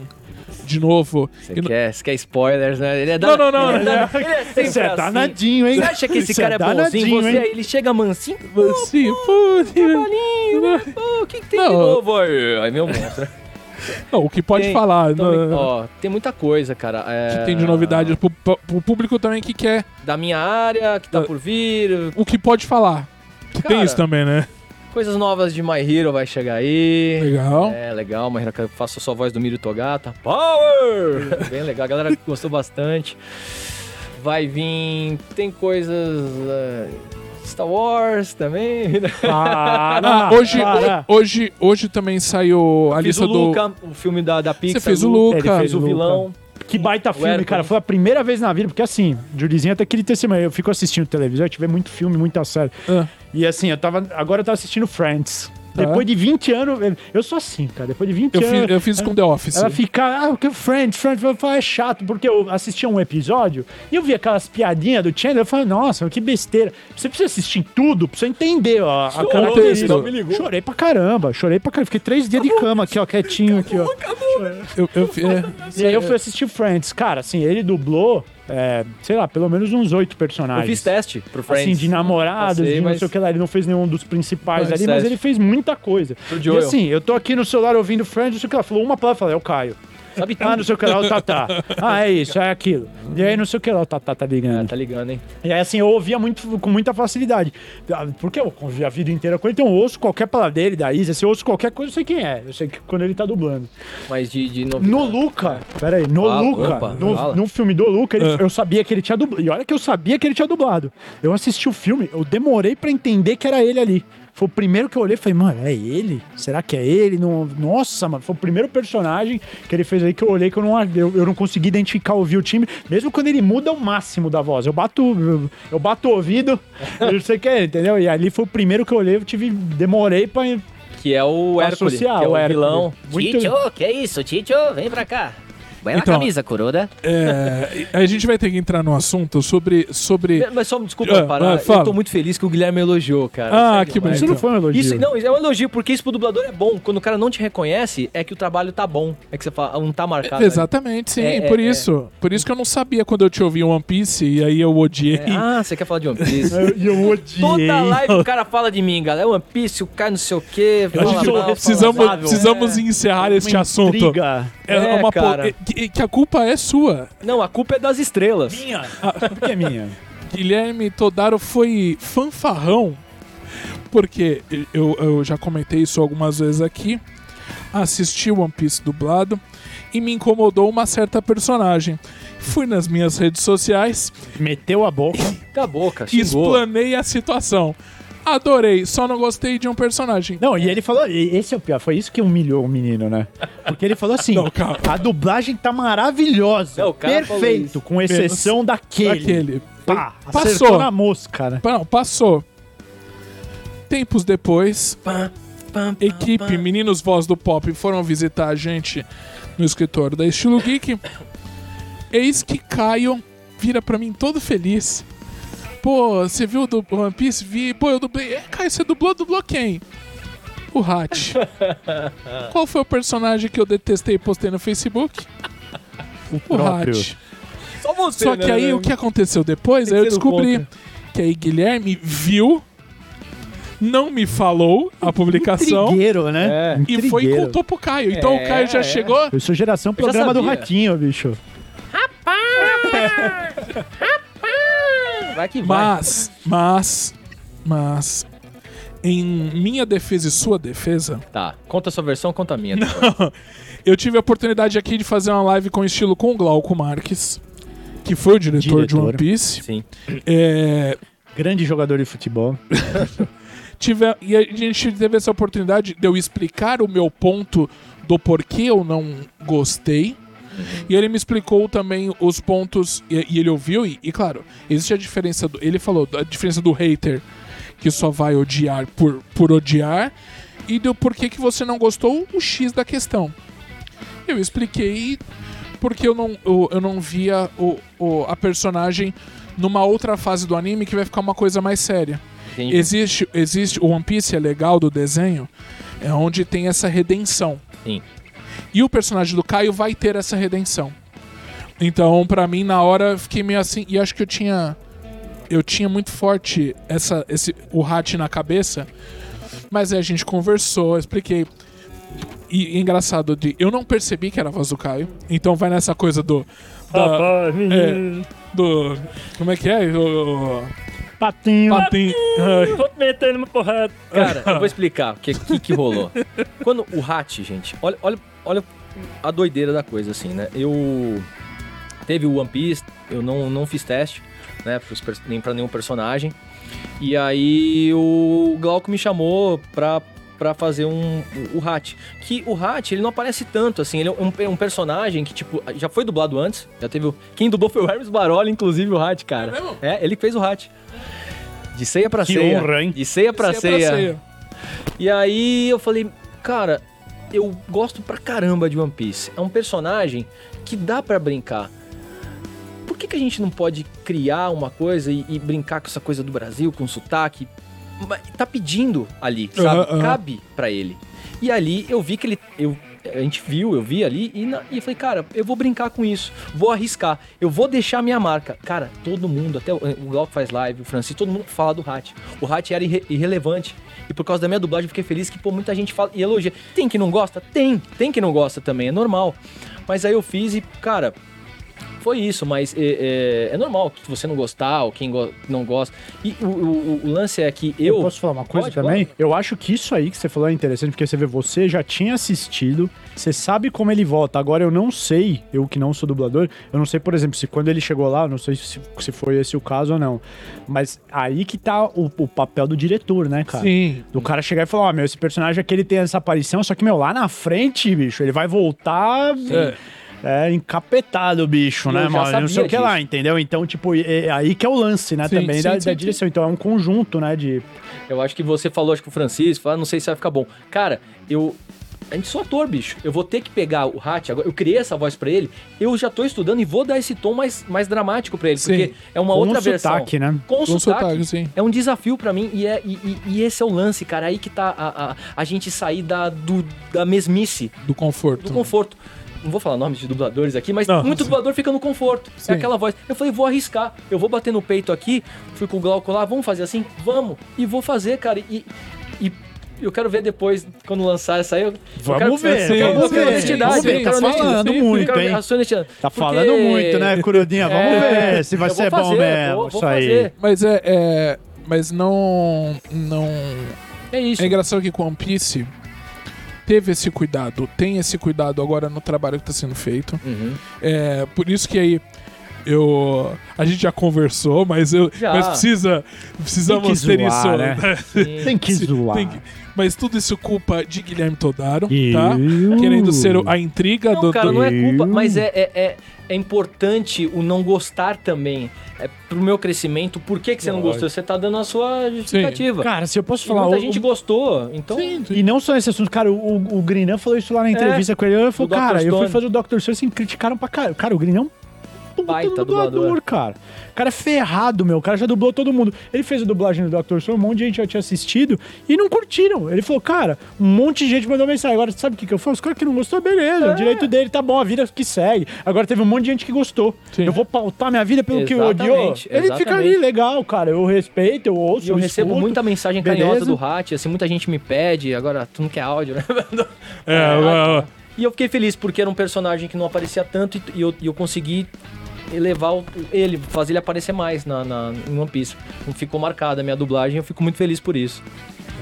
de novo? Você no- quer, quer spoilers, né? Ele é Não, não, não, Ele é, não. ele é sempre Você é assim. danadinho, hein? Você acha que esse Você cara é bonzinho? Você ele chega mansinho. Sim, pô, Trabalhinho, pô, o que, que tem de Não. novo aí? Aí meu monstro. Não, o que pode Tem- falar. Então, no- ó, tem muita coisa, cara. É, que tem de novidade pro, pro público também que quer. Da minha área, que tá Ah. por vir. O que pode falar. Que tem Cara, isso também, né? Coisas novas de My Hero vai chegar aí. Legal. É, legal. My Hero, eu faço só a voz do Miro Togata. Power! Bem legal. A galera gostou bastante. Vai vir... Tem coisas... é, Star Wars também. Para, Ah, hoje, para. hoje, hoje também saiu a lista o do. Luca, o filme da, da Pixar. Você fez o Luca. Ele Fez o vilão. Que baita filme, Hércules. cara. Foi a primeira vez na vida, porque assim, Julizinho até aquele testemunho. Eu fico assistindo televisão, eu tive muito filme, muita série. Ah, E assim, eu tava. Agora eu tava assistindo Friends. Tá. Depois de 20 anos. eu- Eu sou assim, cara. Depois de 20 eu, anos. fiz, eu fiz com The Office. Ela fica, ah, o que Friends, Friends, eu falo, é chato, porque eu assistia um episódio e eu vi aquelas piadinhas do Chandler, eu falei, nossa, que besteira. Você precisa assistir tudo pra você entender ó, a Chorou, característica. não me ligou. Chorei pra caramba, chorei pra caramba. Fiquei três dias de cama aqui, ó, quietinho aqui, ó. Eu, eu, fi- é, E aí eu fui assistir Friends. Cara, assim, ele dublou, é, sei lá, pelo menos uns oito Eu personagens. fiz teste pro Friends. Assim, de namorados, Passei, de não mas- sei o que lá. Ele não fez nenhum dos principais ali, mas ele fez muita coisa. Pro E assim, eu tô aqui no celular ouvindo Friends, não sei o que lá. Falou uma palavra, eu falei, é o Caio. Sabe tudo. Ah, não sei o que lá, o Tatá. Ah, é isso, é aquilo. E aí, não sei o que lá, o Tatá tá Ah, ligando. tá ligando, hein? E aí, assim, eu ouvia muito, com muita facilidade. Ah, Porque eu convivi a vida inteira com ele, então eu ouço qualquer palavra dele, da Isa, se eu ouço qualquer coisa, eu sei quem é. Eu sei que quando ele tá dublando. Mas de, de novidade. No Luca, peraí, no Fala, Luca, opa, no, no filme do Luca, ele- eu sabia que ele tinha dublado. E olha que eu sabia que ele tinha dublado. Eu assisti o filme, eu demorei pra entender que era ele ali. Foi o primeiro que eu olhei e falei, mano, é ele? Será que é ele? Não, nossa, mano, foi o primeiro personagem que ele fez aí que eu olhei que eu não, eu, eu não consegui identificar, ouvir o time, mesmo quando ele muda o máximo da voz. Eu bato, eu, eu bato o ouvido, eu sei que é entendeu? E ali foi o primeiro que eu olhei, eu tive, demorei pra, Que é o Hércules, que é o o vilão. Muito- que é isso, Tito? Vem pra cá. Bela Então- camisa, Kuroda. É, a gente vai ter que entrar no assunto sobre. sobre... Mas só, desculpa, Ah, parar. ah, eu tô muito feliz que o Guilherme elogiou, cara. Ah, Sério, que mas- Isso não foi um elogio. Isso, não, isso é um elogio, porque isso pro dublador é bom. Quando o cara não te reconhece, é que o trabalho tá bom. É que você fala, não tá marcado. Exatamente, sim. É, é, por é. isso. Por isso que eu não sabia quando eu te ouvi One Piece e aí eu odiei. É, ah, você quer falar de One Piece? E eu odiei. Toda live o cara fala de mim, galera. É One Piece, o cara não sei o quê. Eu acho fala que mal, precisamos, precisamos encerrar este Uma assunto. intriga. É, É, uma po- cara. é- que, que a culpa é sua. Não, a culpa é das estrelas. Minha. Por que minha? Guilherme Todaro foi fanfarrão, porque eu, eu já comentei isso algumas vezes aqui. Assisti One Piece dublado e me incomodou uma certa personagem. Fui nas minhas redes sociais Meteu a boca. Cara. e Xingou. explanei a situação. Adorei, só não gostei de um personagem. Não, e ele falou, e esse é o pior, foi isso que humilhou o menino, né? Porque ele falou assim, Não, calma. a dublagem tá maravilhosa, Não, o cara falou perfeito, com exceção daquele. Aquele. Pá, Passou. na mosca, né? Não, passou. Tempos depois, Pá, pá, pá, equipe pá. Meninos Voz do Pop foram visitar a gente no escritório da Estilo Geek. Eis que Caio vira pra mim todo feliz. Pô, você viu do One Piece? Vi. Pô, eu dublei. É, Caio, você dublou? Dublou quem? O Hat. Qual foi o personagem que eu detestei e postei no Facebook? O próprio. Hat. Só você, Só né, que aí né? o que aconteceu depois, aí eu descobri que aí Guilherme viu, não me falou a publicação Intrigueiro, né? É. e foi e contou pro Caio. Então É, o Caio já é. chegou. Eu sou geração programa do. Ratinho, bicho. Vai que vai. Mas, mas, mas, em minha defesa e sua defesa, Tá, conta a sua versão, conta a minha. eu tive a oportunidade aqui de fazer uma live com estilo com o Glauco Marques, que foi o diretor, de Diretor. One Piece. Sim. É, Grande jogador de futebol. tive, e a gente teve essa oportunidade de eu explicar o meu ponto do porquê eu não gostei. E ele me explicou também os pontos, e, e ele ouviu, e, e claro, existe a diferença do. Ele falou a diferença do hater que só vai odiar por, por odiar, e do porquê que você não gostou, o X da questão. Eu expliquei porque eu não, eu, eu não via o, o, a personagem numa outra fase do anime que vai ficar uma coisa mais séria. Entendi. Existe, existe. O One Piece é legal do desenho, é onde tem essa redenção. Sim. E o personagem do Caio vai ter essa redenção. Então, pra mim, na hora, eu fiquei meio assim. E acho que eu tinha. Eu tinha muito forte essa, esse, o Hat na cabeça. Mas aí a gente conversou, eu expliquei. E, e engraçado, de, eu não percebi que era a voz do Caio. Então vai nessa coisa do. Da, é, do. Como é que é? O, Patinho. patim, ai, Tô metendo uma porrada. Cara, eu vou explicar o que, que, que rolou. Quando o Hat, gente, olha, olha, olha a doideira da coisa, assim, né? Eu. Teve o One Piece, eu não, não fiz teste, né? Nem pra nenhum personagem. E aí o Glauco me chamou pra, pra fazer um, o Hat. Que o Hat, ele não aparece tanto, assim. Ele é um, é um personagem que, tipo, já foi dublado antes. Já teve. o- Quem dublou foi o Hermes Baroli, inclusive, o Hat, cara. É mesmo? É, ele que fez o Hat. De ceia pra Que ceia. honra, hein? De ceia pra Isso é ceia. E aí eu falei, cara, eu gosto pra caramba de One Piece. É um personagem que dá pra brincar. Por que, que a gente não pode criar uma coisa e, e brincar com essa coisa do Brasil, com sotaque? Tá pedindo ali, sabe? Cabe pra ele. E ali eu vi que ele. Eu, a gente viu, eu vi ali e, na- e falei, cara, eu vou brincar com isso, vou arriscar, eu vou deixar minha marca. Cara, todo mundo, até o, o Glauco faz live, o Francisco, todo mundo fala do Hat. O Hat era irre- irrelevante. E por causa da minha dublagem eu fiquei feliz que, pô, muita gente fala e elogia. Tem que não gosta? Tem. Tem que não gosta também, é normal. Mas aí eu fiz e, cara, foi isso, mas é, é- é normal que você não gostar ou quem go- não gosta. E o, o- o lance é que eu. Eu posso falar uma coisa Pode, também? Eu acho que isso aí que você falou é interessante, porque você vê, você já tinha assistido, você sabe como ele volta. Agora, eu não sei, eu que não sou dublador, eu não sei, por exemplo, se quando ele chegou lá, eu não sei se, se foi esse o caso ou não. Mas aí que tá o, o papel do diretor, né, cara? Sim. Do cara chegar e falar, ó, meu, esse personagem aqui ele tem essa aparição, só que, meu, lá na frente, bicho, ele vai voltar. É. É, encapetado o bicho, Eu né, mano? Não sei o que lá, entendeu? Então, tipo, é, é aí que é o lance, né, Sim, também sim, da, sim, da sim. direção. Então é um conjunto, né, de... Eu acho que você falou, acho que o Francisco, falou, "Ah, não sei se vai ficar bom. Cara, eu a gente sou ator, bicho. Eu vou ter que pegar o Hat, agora eu criei essa voz pra ele, eu já tô estudando e vou dar esse tom mais, mais dramático pra ele, Sim. porque é uma Com outra um versão. sotaque, né? Com, Com sotaque. sotaque, sim. É um desafio pra mim e, é, e, e- e esse é o lance, cara. Aí que tá a, a, a gente sair da, do, da mesmice, Do conforto. do conforto. Não vou falar nomes de dubladores aqui, mas Não. muito dublador fica no conforto. Sim. É aquela voz. Eu falei, vou arriscar. Eu vou bater no peito aqui. Fui com o Glauco lá, vamos fazer assim? Vamos. E vou fazer, cara. E, e eu quero ver depois, quando lançar essa aí. eu- eu Vamos quero- ver, eu quero- vamos eu quero ver, honestidade, vamos ver, eu quero tá honestidade. falando Eu muito, quero hein? honestidade. Tá Porque- falando muito, né, Curudinha? Vamos É, ver se vai eu ser bom fazer, mesmo. vou- vou isso aí. Mas é, é- Mas não. Não. É isso. É engraçado que com One Piece teve esse cuidado, tem esse cuidado agora no trabalho que tá sendo feito. Uhum. É, por isso que aí eu a gente já conversou, mas eu Já. mas precisa precisamos Tem que ter zoar, isso. né? Tem que zoar. tem que- mas tudo isso culpa de Guilherme Todaro, Eu- tá? Querendo ser a intriga Não, do, cara, não é culpa, Eu- mas é, é, é, é importante o não gostar também. É pro meu crescimento. Por que, que você não gostou? Você tá dando a sua justificativa. Cara, se eu posso E falar... muita o- gente o- gostou, então... Sim, sim. E não só esse assunto, cara, o, o Grinan falou isso lá na entrevista com ele. Ele falou, o Dr. cara, eu fui fazer o Dr. Stone assim, criticaram pra caralho. Cara, o Grinan é um Baita dublador, dublador. cara. O cara é ferrado, meu. O cara já dublou todo mundo. Ele fez a dublagem do Dr. Stone, um monte de gente já tinha assistido e não curtiram. Ele falou, cara, um monte de gente mandou mensagem. Agora, sabe o que, que eu faço? Os caras que não gostou, beleza. É. O direito dele tá bom, a vida que segue. Agora teve um monte de gente que gostou. Sim. Eu vou pautar minha vida pelo que odiou. Exatamente, Ele fica ali, exatamente. legal, cara. Eu respeito, eu ouço, E eu recebo escuto. muita mensagem carinhosa beleza. do Hat, assim, muita gente me pede, agora tu não quer áudio, né? É, é, é. E eu fiquei feliz porque era um personagem que não aparecia tanto e, e eu, e eu consegui elevar o- ele, fazer ele aparecer mais na, na, em One Piece. Ficou marcada a minha dublagem eu fico muito feliz por isso.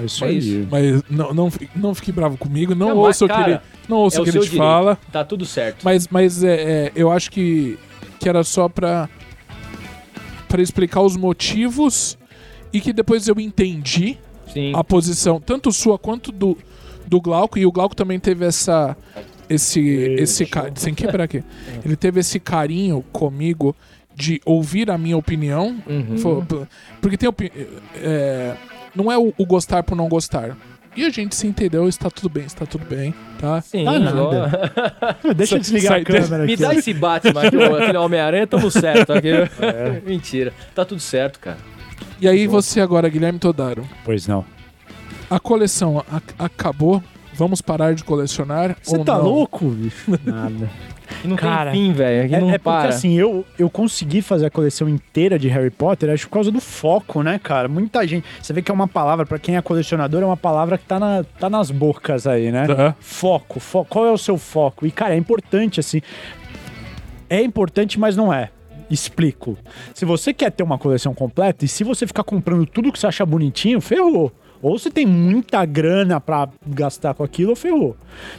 É isso É aí. isso. Mas não, não, não fique bravo comigo, não, Não, ouça o que ele, não ouça é o que ele te direito. fala. Tá tudo certo. Mas, mas é, é, eu acho que, que era só pra, pra explicar os motivos e que depois eu entendi Sim. a posição, tanto sua quanto do, do Glauco. E o Glauco também teve essa. Esse. esse ca- sem quebrar aqui. Ele teve esse carinho comigo de ouvir a minha opinião. Uhum. Falou, "Pô, Porque tem opi- é, Não é o, o gostar por não gostar. E a gente se entendeu, está tudo bem, está tudo bem, tá? Sim, Tá nada. ó. Deixa eu desligar Sai- a câmera Me aqui. dá ó. esse Batman aquele Homem-Aranha, tamo certo. Aqui. É. Mentira. Tá tudo certo, cara. E aí você agora, Guilherme Todaro. Pois não. A coleção a- acabou. Vamos parar de colecionar? Você ou tá não? louco, bicho? Nada. E não Cara, tem fim, velho. É, não é porque para. assim, eu, eu consegui fazer a coleção inteira de Harry Potter, acho por causa do foco, né, cara? Muita gente. Você vê que é uma palavra, pra quem é colecionador, é uma palavra que tá, na, tá nas bocas aí, né? Tá. Foco, foco. Qual é o seu foco? E, cara, é importante, assim. É importante, mas não é. Explico. Se você quer ter uma coleção completa e se você ficar comprando tudo que você acha bonitinho, ferrou. Ou você tem muita grana pra gastar com aquilo, ou ferrou.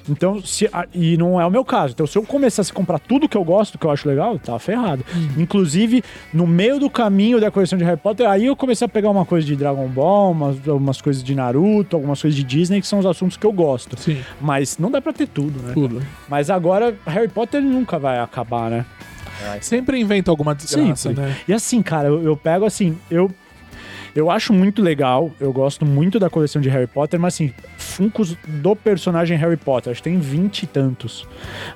Então, se, e não é o meu caso. Então, se eu começasse a comprar tudo que eu gosto, que eu acho legal, tá ferrado. Inclusive, no meio do caminho da coleção de Harry Potter, aí eu comecei a pegar uma coisa de Dragon Ball, umas, algumas coisas de Naruto, algumas coisas de Disney, que são os assuntos que eu gosto. Sim, Mas não dá pra ter tudo, né? tudo. Mas agora, Harry Potter nunca vai acabar, né? Sempre inventa alguma desgraça, Sempre. né? E assim, cara, eu, eu pego assim, eu. Eu acho muito legal, eu gosto muito da coleção de Harry Potter, mas assim, funcos do personagem Harry Potter, acho que tem 20 e tantos.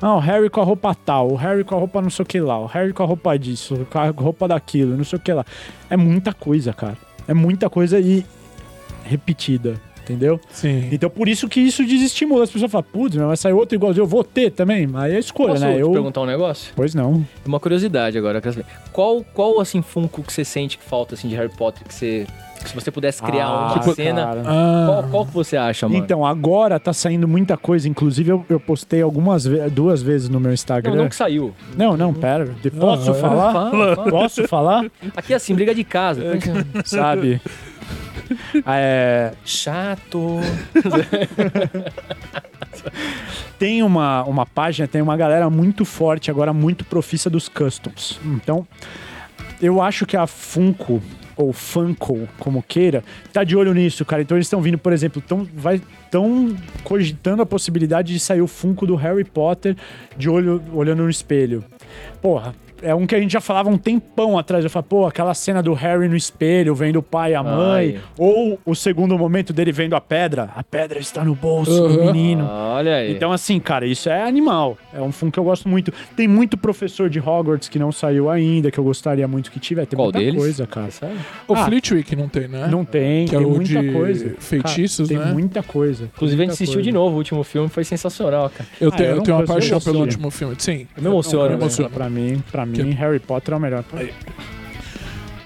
Ah, o Harry com a roupa tal, o Harry com a roupa não sei o que lá, o Harry com a roupa disso, com a roupa daquilo, não sei o que lá. É muita coisa, cara. É muita coisa e repetida, entendeu? Sim. Então por isso que isso desestimula. As pessoas falam, putz, mas sair outro igualzinho, eu vou ter também. Aí é escolha, Posso né? te Eu... perguntar um negócio? Pois não. Uma curiosidade agora. Qual, qual assim, Funko que você sente que falta, assim, de Harry Potter, que você... se você pudesse criar Ah, uma tipo, cena... Ah, Qual, qual que você acha, mano? Então, agora tá saindo muita coisa. Inclusive, eu, eu postei algumas ve- duas vezes no meu não, Instagram. não que saiu. Não, não, pera. Posso é. falar? Fala, fala. Posso falar? Aqui é assim, briga de casa. Sabe? É, Chato. tem uma, uma página, tem uma galera muito forte, agora muito profissa dos customs. Então, eu acho que a Funko, ou Funko, como queira, tá de olho nisso, cara. Então eles estão vindo, por exemplo, tão, vai, tão cogitando a possibilidade de sair o Funko do Harry Potter de olho olhando no espelho. Porra, é um que a gente já falava um tempão atrás. Eu falei, pô, aquela cena do Harry no espelho, vendo o pai e a mãe. Ai. Ou o segundo momento dele vendo a pedra. A pedra está no bolso do Uhum. menino. Olha aí. Então, assim, cara, isso é animal. É um filme que eu gosto muito. Tem muito professor de Hogwarts que não saiu ainda, que eu gostaria muito que tivesse. Tem Qual muita deles? coisa, cara. Sabe? O Ah. Flitwick não tem, né? Não tem, Que é tem o muita de coisa. feitiços, Cara, né? Tem muita coisa. Inclusive, a gente assistiu coisa. de novo o último filme, foi sensacional, cara. Eu Ah, tenho, eu tenho uma paixão pelo último filme. Sim. Eu me emociono, Não, né? emociona. Pra mim, pra mim, Que- Harry Potter é o melhor.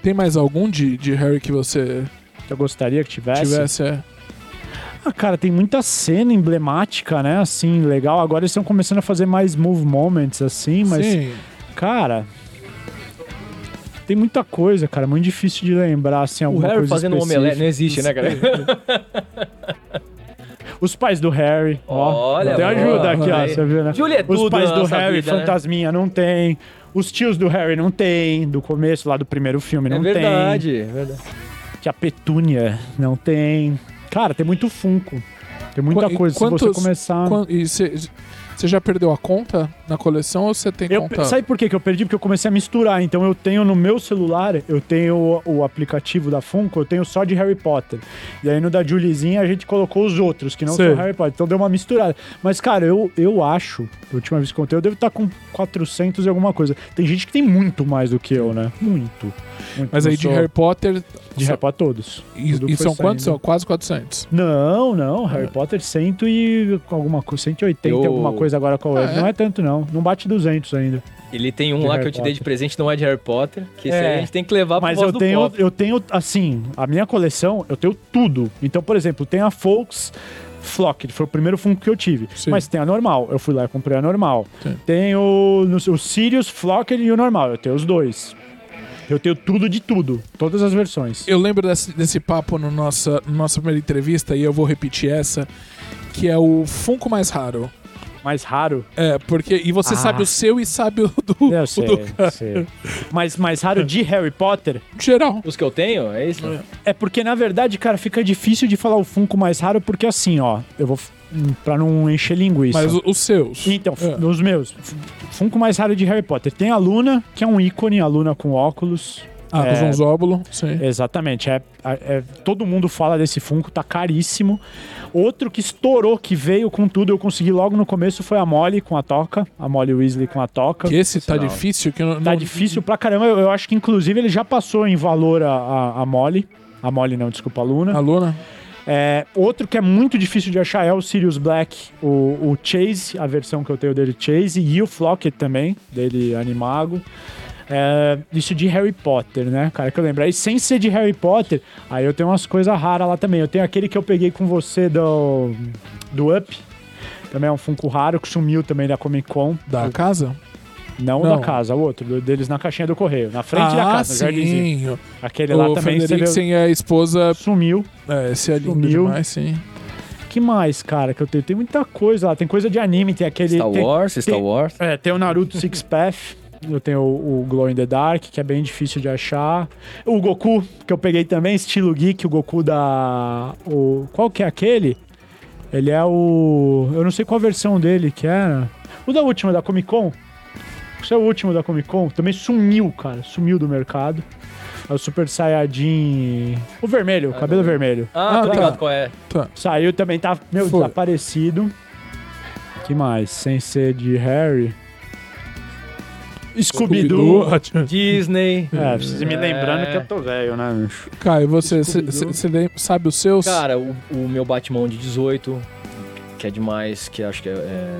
Tem mais algum de, de Harry que você Eu gostaria que tivesse. tivesse? É? Ah, cara, tem muita cena emblemática, né? Assim, legal. Agora eles estão começando a fazer mais move moments, assim, mas, Sim. cara. Tem muita coisa, cara. Muito difícil de lembrar, assim, O alguma Harry coisa fazendo um específica. omelete não existe, né, cara? Os pais do Harry, ó. Olha, Tem ajuda aqui, ó. Aí. Você viu, né? Julia é Os tudo pais do Harry, vida, né? Fantasminha, não tem. Os tios do Harry não tem. Do começo, lá do primeiro filme, não É verdade, é verdade. tem. Que a Petúnia não tem. Cara, tem muito Funko. Tem muita coisa. Se você quantos- começar... Quan- E você já perdeu a conta na coleção ou você tem Eu, conta? sabe por que que eu perdi? Porque eu comecei a misturar. Então eu tenho no meu celular, eu tenho o, o aplicativo da Funko, eu tenho só de Harry Potter. E aí no da Juliezinha a gente colocou os outros, que não Sei. são Harry Potter. Então deu uma misturada. Mas, cara, eu, eu acho, a última vez que eu contei, eu devo estar com 400 e alguma coisa. Tem gente que tem muito mais do que eu, né? Muito. Muito. Mas aí de sou- Harry Potter. De Harry Potter todos. E, e são quantos? São quase 400. Não, não. Harry Potter 100 e alguma coisa. 180 e Eu- alguma coisa agora com a web. Ah, é? Não é tanto, não. Não bate 200 ainda. Ele tem um De lá Harry que eu te dei de Potter. presente, não é de Harry Potter, que esse É. aí a gente tem que levar pro Mas eu tenho, pop. eu tenho, assim, a minha coleção, eu tenho tudo. Então, por exemplo, tem a Folks Flock, que foi o primeiro Funko que eu tive. Sim. Mas tem a normal, eu fui lá e comprei a normal. Sim. Tem o, no- o Sirius Flock e o normal, eu tenho os dois. Eu tenho tudo de tudo, todas as versões. Eu lembro desse, desse papo no nossa, na nossa primeira entrevista e eu vou repetir essa, que é o Funko mais raro. Mais raro, É, porque. E você Ah. sabe o seu e sabe o do, eu o sei, do sei. Mas mais raro de Harry Potter geral. Os que eu tenho, é isso? É porque, na verdade, cara, fica difícil de falar o Funko mais raro, porque assim, ó, eu vou. hum, Pra não encher linguiça. Mas os seus. Então, É. nos meus. Funko mais raro de Harry Potter. Tem a Luna, que é um ícone, a Luna com óculos. Ah, é, com Zonzóbulo, sim. Exatamente. É, é- todo mundo fala desse Funko, tá caríssimo. Outro que estourou, que veio com tudo, eu consegui logo no começo, foi a Molly com a toca. A Molly Weasley com a toca. Que esse tá Não. difícil. Que não, Tá não- difícil pra caramba. Eu, eu acho que, inclusive, ele já passou em valor a, a, a Molly. A Molly não, desculpa, a Luna. A Luna? É, outro que é muito difícil de achar é o Sirius Black, o, o Chase, a versão que eu tenho dele Chase, e o Flocket também, dele Animago. É, isso de Harry Potter, né, cara, que eu lembro. Aí sem ser de Harry Potter, aí eu tenho umas coisas raras lá também. Eu tenho aquele que eu peguei com você do, do Up, também é um Funko raro, que sumiu também da Comic Con. Da casa? Não, Não. da casa, o outro, do- deles na caixinha do correio, na frente da ah, casa, no jardinzinho. sim. Aquele lá O também você Frederiksen e a esposa. sumiu. É, esse é lindo Sumiu. demais, sim. que mais, cara, que eu tenho? Tem muita coisa lá. Tem coisa de anime, tem aquele. Star tem, Wars, Star tem- Wars. É, tem o Naruto Six Path. Eu tenho o, o Glow in the Dark, que é bem difícil de achar. O Goku, que eu peguei também, estilo geek, o Goku da. O, qual que é aquele? Ele é o. Eu não sei qual versão dele que era. O da última, da Comic Con. Esse é o último da Comic Con. Também sumiu, cara. Sumiu do mercado. É o Super Saiyajin. O vermelho, o cabelo vermelho. Ah, Ah, tô tá. ligado qual é. Saiu também, tá, meu, Foi. desaparecido. que mais? Sem ser de Harry. Scooby-Doo. Disney. É, precisa me lembrando É. que eu tô velho, né, bicho? Caio, você você sabe os seus? Cara, o, o meu Batman de 18, que é demais, que acho que é, é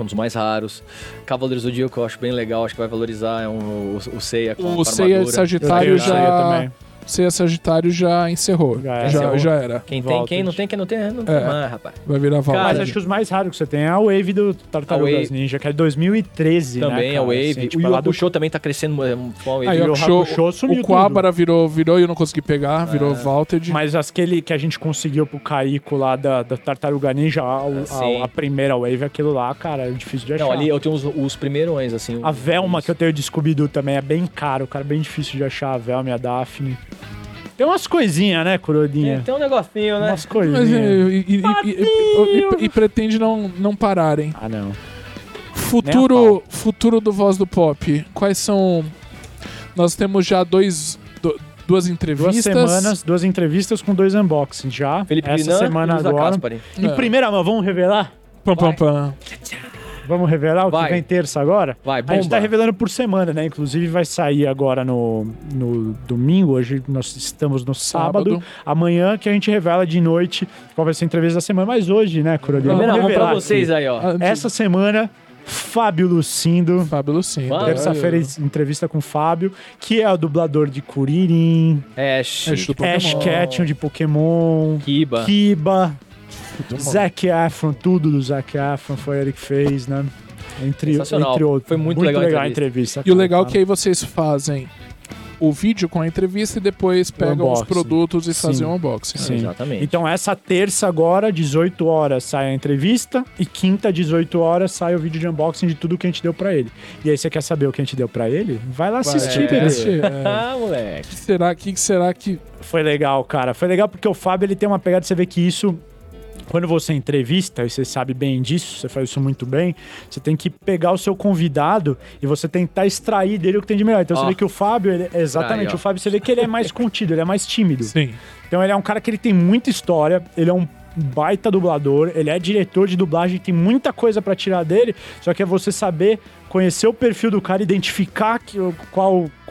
um dos mais raros. Cavaleiros do Zodíaco, que eu acho bem legal, acho que vai valorizar. É um, o, o Seiya com o Seiya armadura. Sagitário Eu tenho Seiya já. Também. Seiya Sagitário já encerrou. Já Já, era. já, Encerrou. era. Quem tem, Volta quem não tem, quem não tem, não tem É. mais, rapaz. Vai virar Cara, Valkyrie. Mas acho que os mais raros que você tem é a Wave do Tartarugas. Ninja, que é de 2013, né, Também a cara? Wave. Assim, tipo, o é lá Yu do- também tá crescendo é, Wave. Aí, o o show, sumiu o Quabara virou, virou e eu não consegui pegar, virou É. Valted. Mas aquele que a gente conseguiu pro Caíco lá da, da Tartaruga Ninja, a, a- a primeira Wave, aquilo lá, cara, é difícil de achar. Não, ali eu tenho os, os primeirões, assim. A os- Velma que eu tenho de Scooby-Doo também é bem caro, cara, bem difícil de achar a Velma e a Daphne. Tem umas coisinhas, né, Tem, Coroninha? tem um negocinho, né? Umas Mas, coisinhas. é, e, e- e- e- e- e pretende não, não pararem. Ah, não. Futuro, futuro do Voz do Pop. Quais são. Nós temos já dois, do- duas Duas entrevistas. semanas, duas entrevistas com dois unboxings já. Felipe Essa Guinan semana agora. Caspari. Em É. primeira mão, vamos revelar? Pam, pam, pam. Vamos revelar o Vai. que vem terça agora? Vai, A gente bomba. tá revelando por semana, né? Inclusive vai sair agora no, no domingo. Hoje nós estamos no sábado. Sábado. Amanhã que a gente revela de noite qual vai ser a entrevista da semana. Mas hoje, né, Corolina? Primeira Vamos mão pra vocês aqui. aí, ó. Essa semana, Fábio Lucindo. Fábio Lucindo. Terça-feira, entrevista com o Fábio, que é o dublador de Kuririn, Ash, Ash. Ash Ketchum de Pokémon, Kiba. Kiba. Zac Efron, tudo do Zac Efron foi ele que fez, né? Entre, entre outros. Foi muito legal a a entrevista. E o legal é que aí vocês fazem o vídeo com a entrevista e depois pegam os produtos e Sim. fazem o unboxing. Sim. Exatamente. Então, essa terça agora, 18 horas, sai a entrevista. E quinta, 18 horas, sai o vídeo de unboxing de tudo que a gente deu pra ele. E aí, você quer saber o que a gente deu pra ele? Vai lá Vai, assistir, é, assistir, é. Ah, moleque. que será que, que será que Foi legal, cara. Foi legal porque o Fábio, ele tem uma pegada, você vê que isso... Quando você entrevista, e você sabe bem disso, você faz isso muito bem, você tem que pegar o seu convidado e você tentar extrair dele o que tem de melhor. Então você vê que o Fábio, ele- exatamente, Aí, ó. o Fábio, você vê que ele é mais contido, ele é mais tímido. sim Então ele é um cara que ele tem muita história, ele é um baita dublador, ele é diretor de dublagem, tem muita coisa pra tirar dele, só que é você saber conhecer o perfil do cara, identificar que, o- qual é,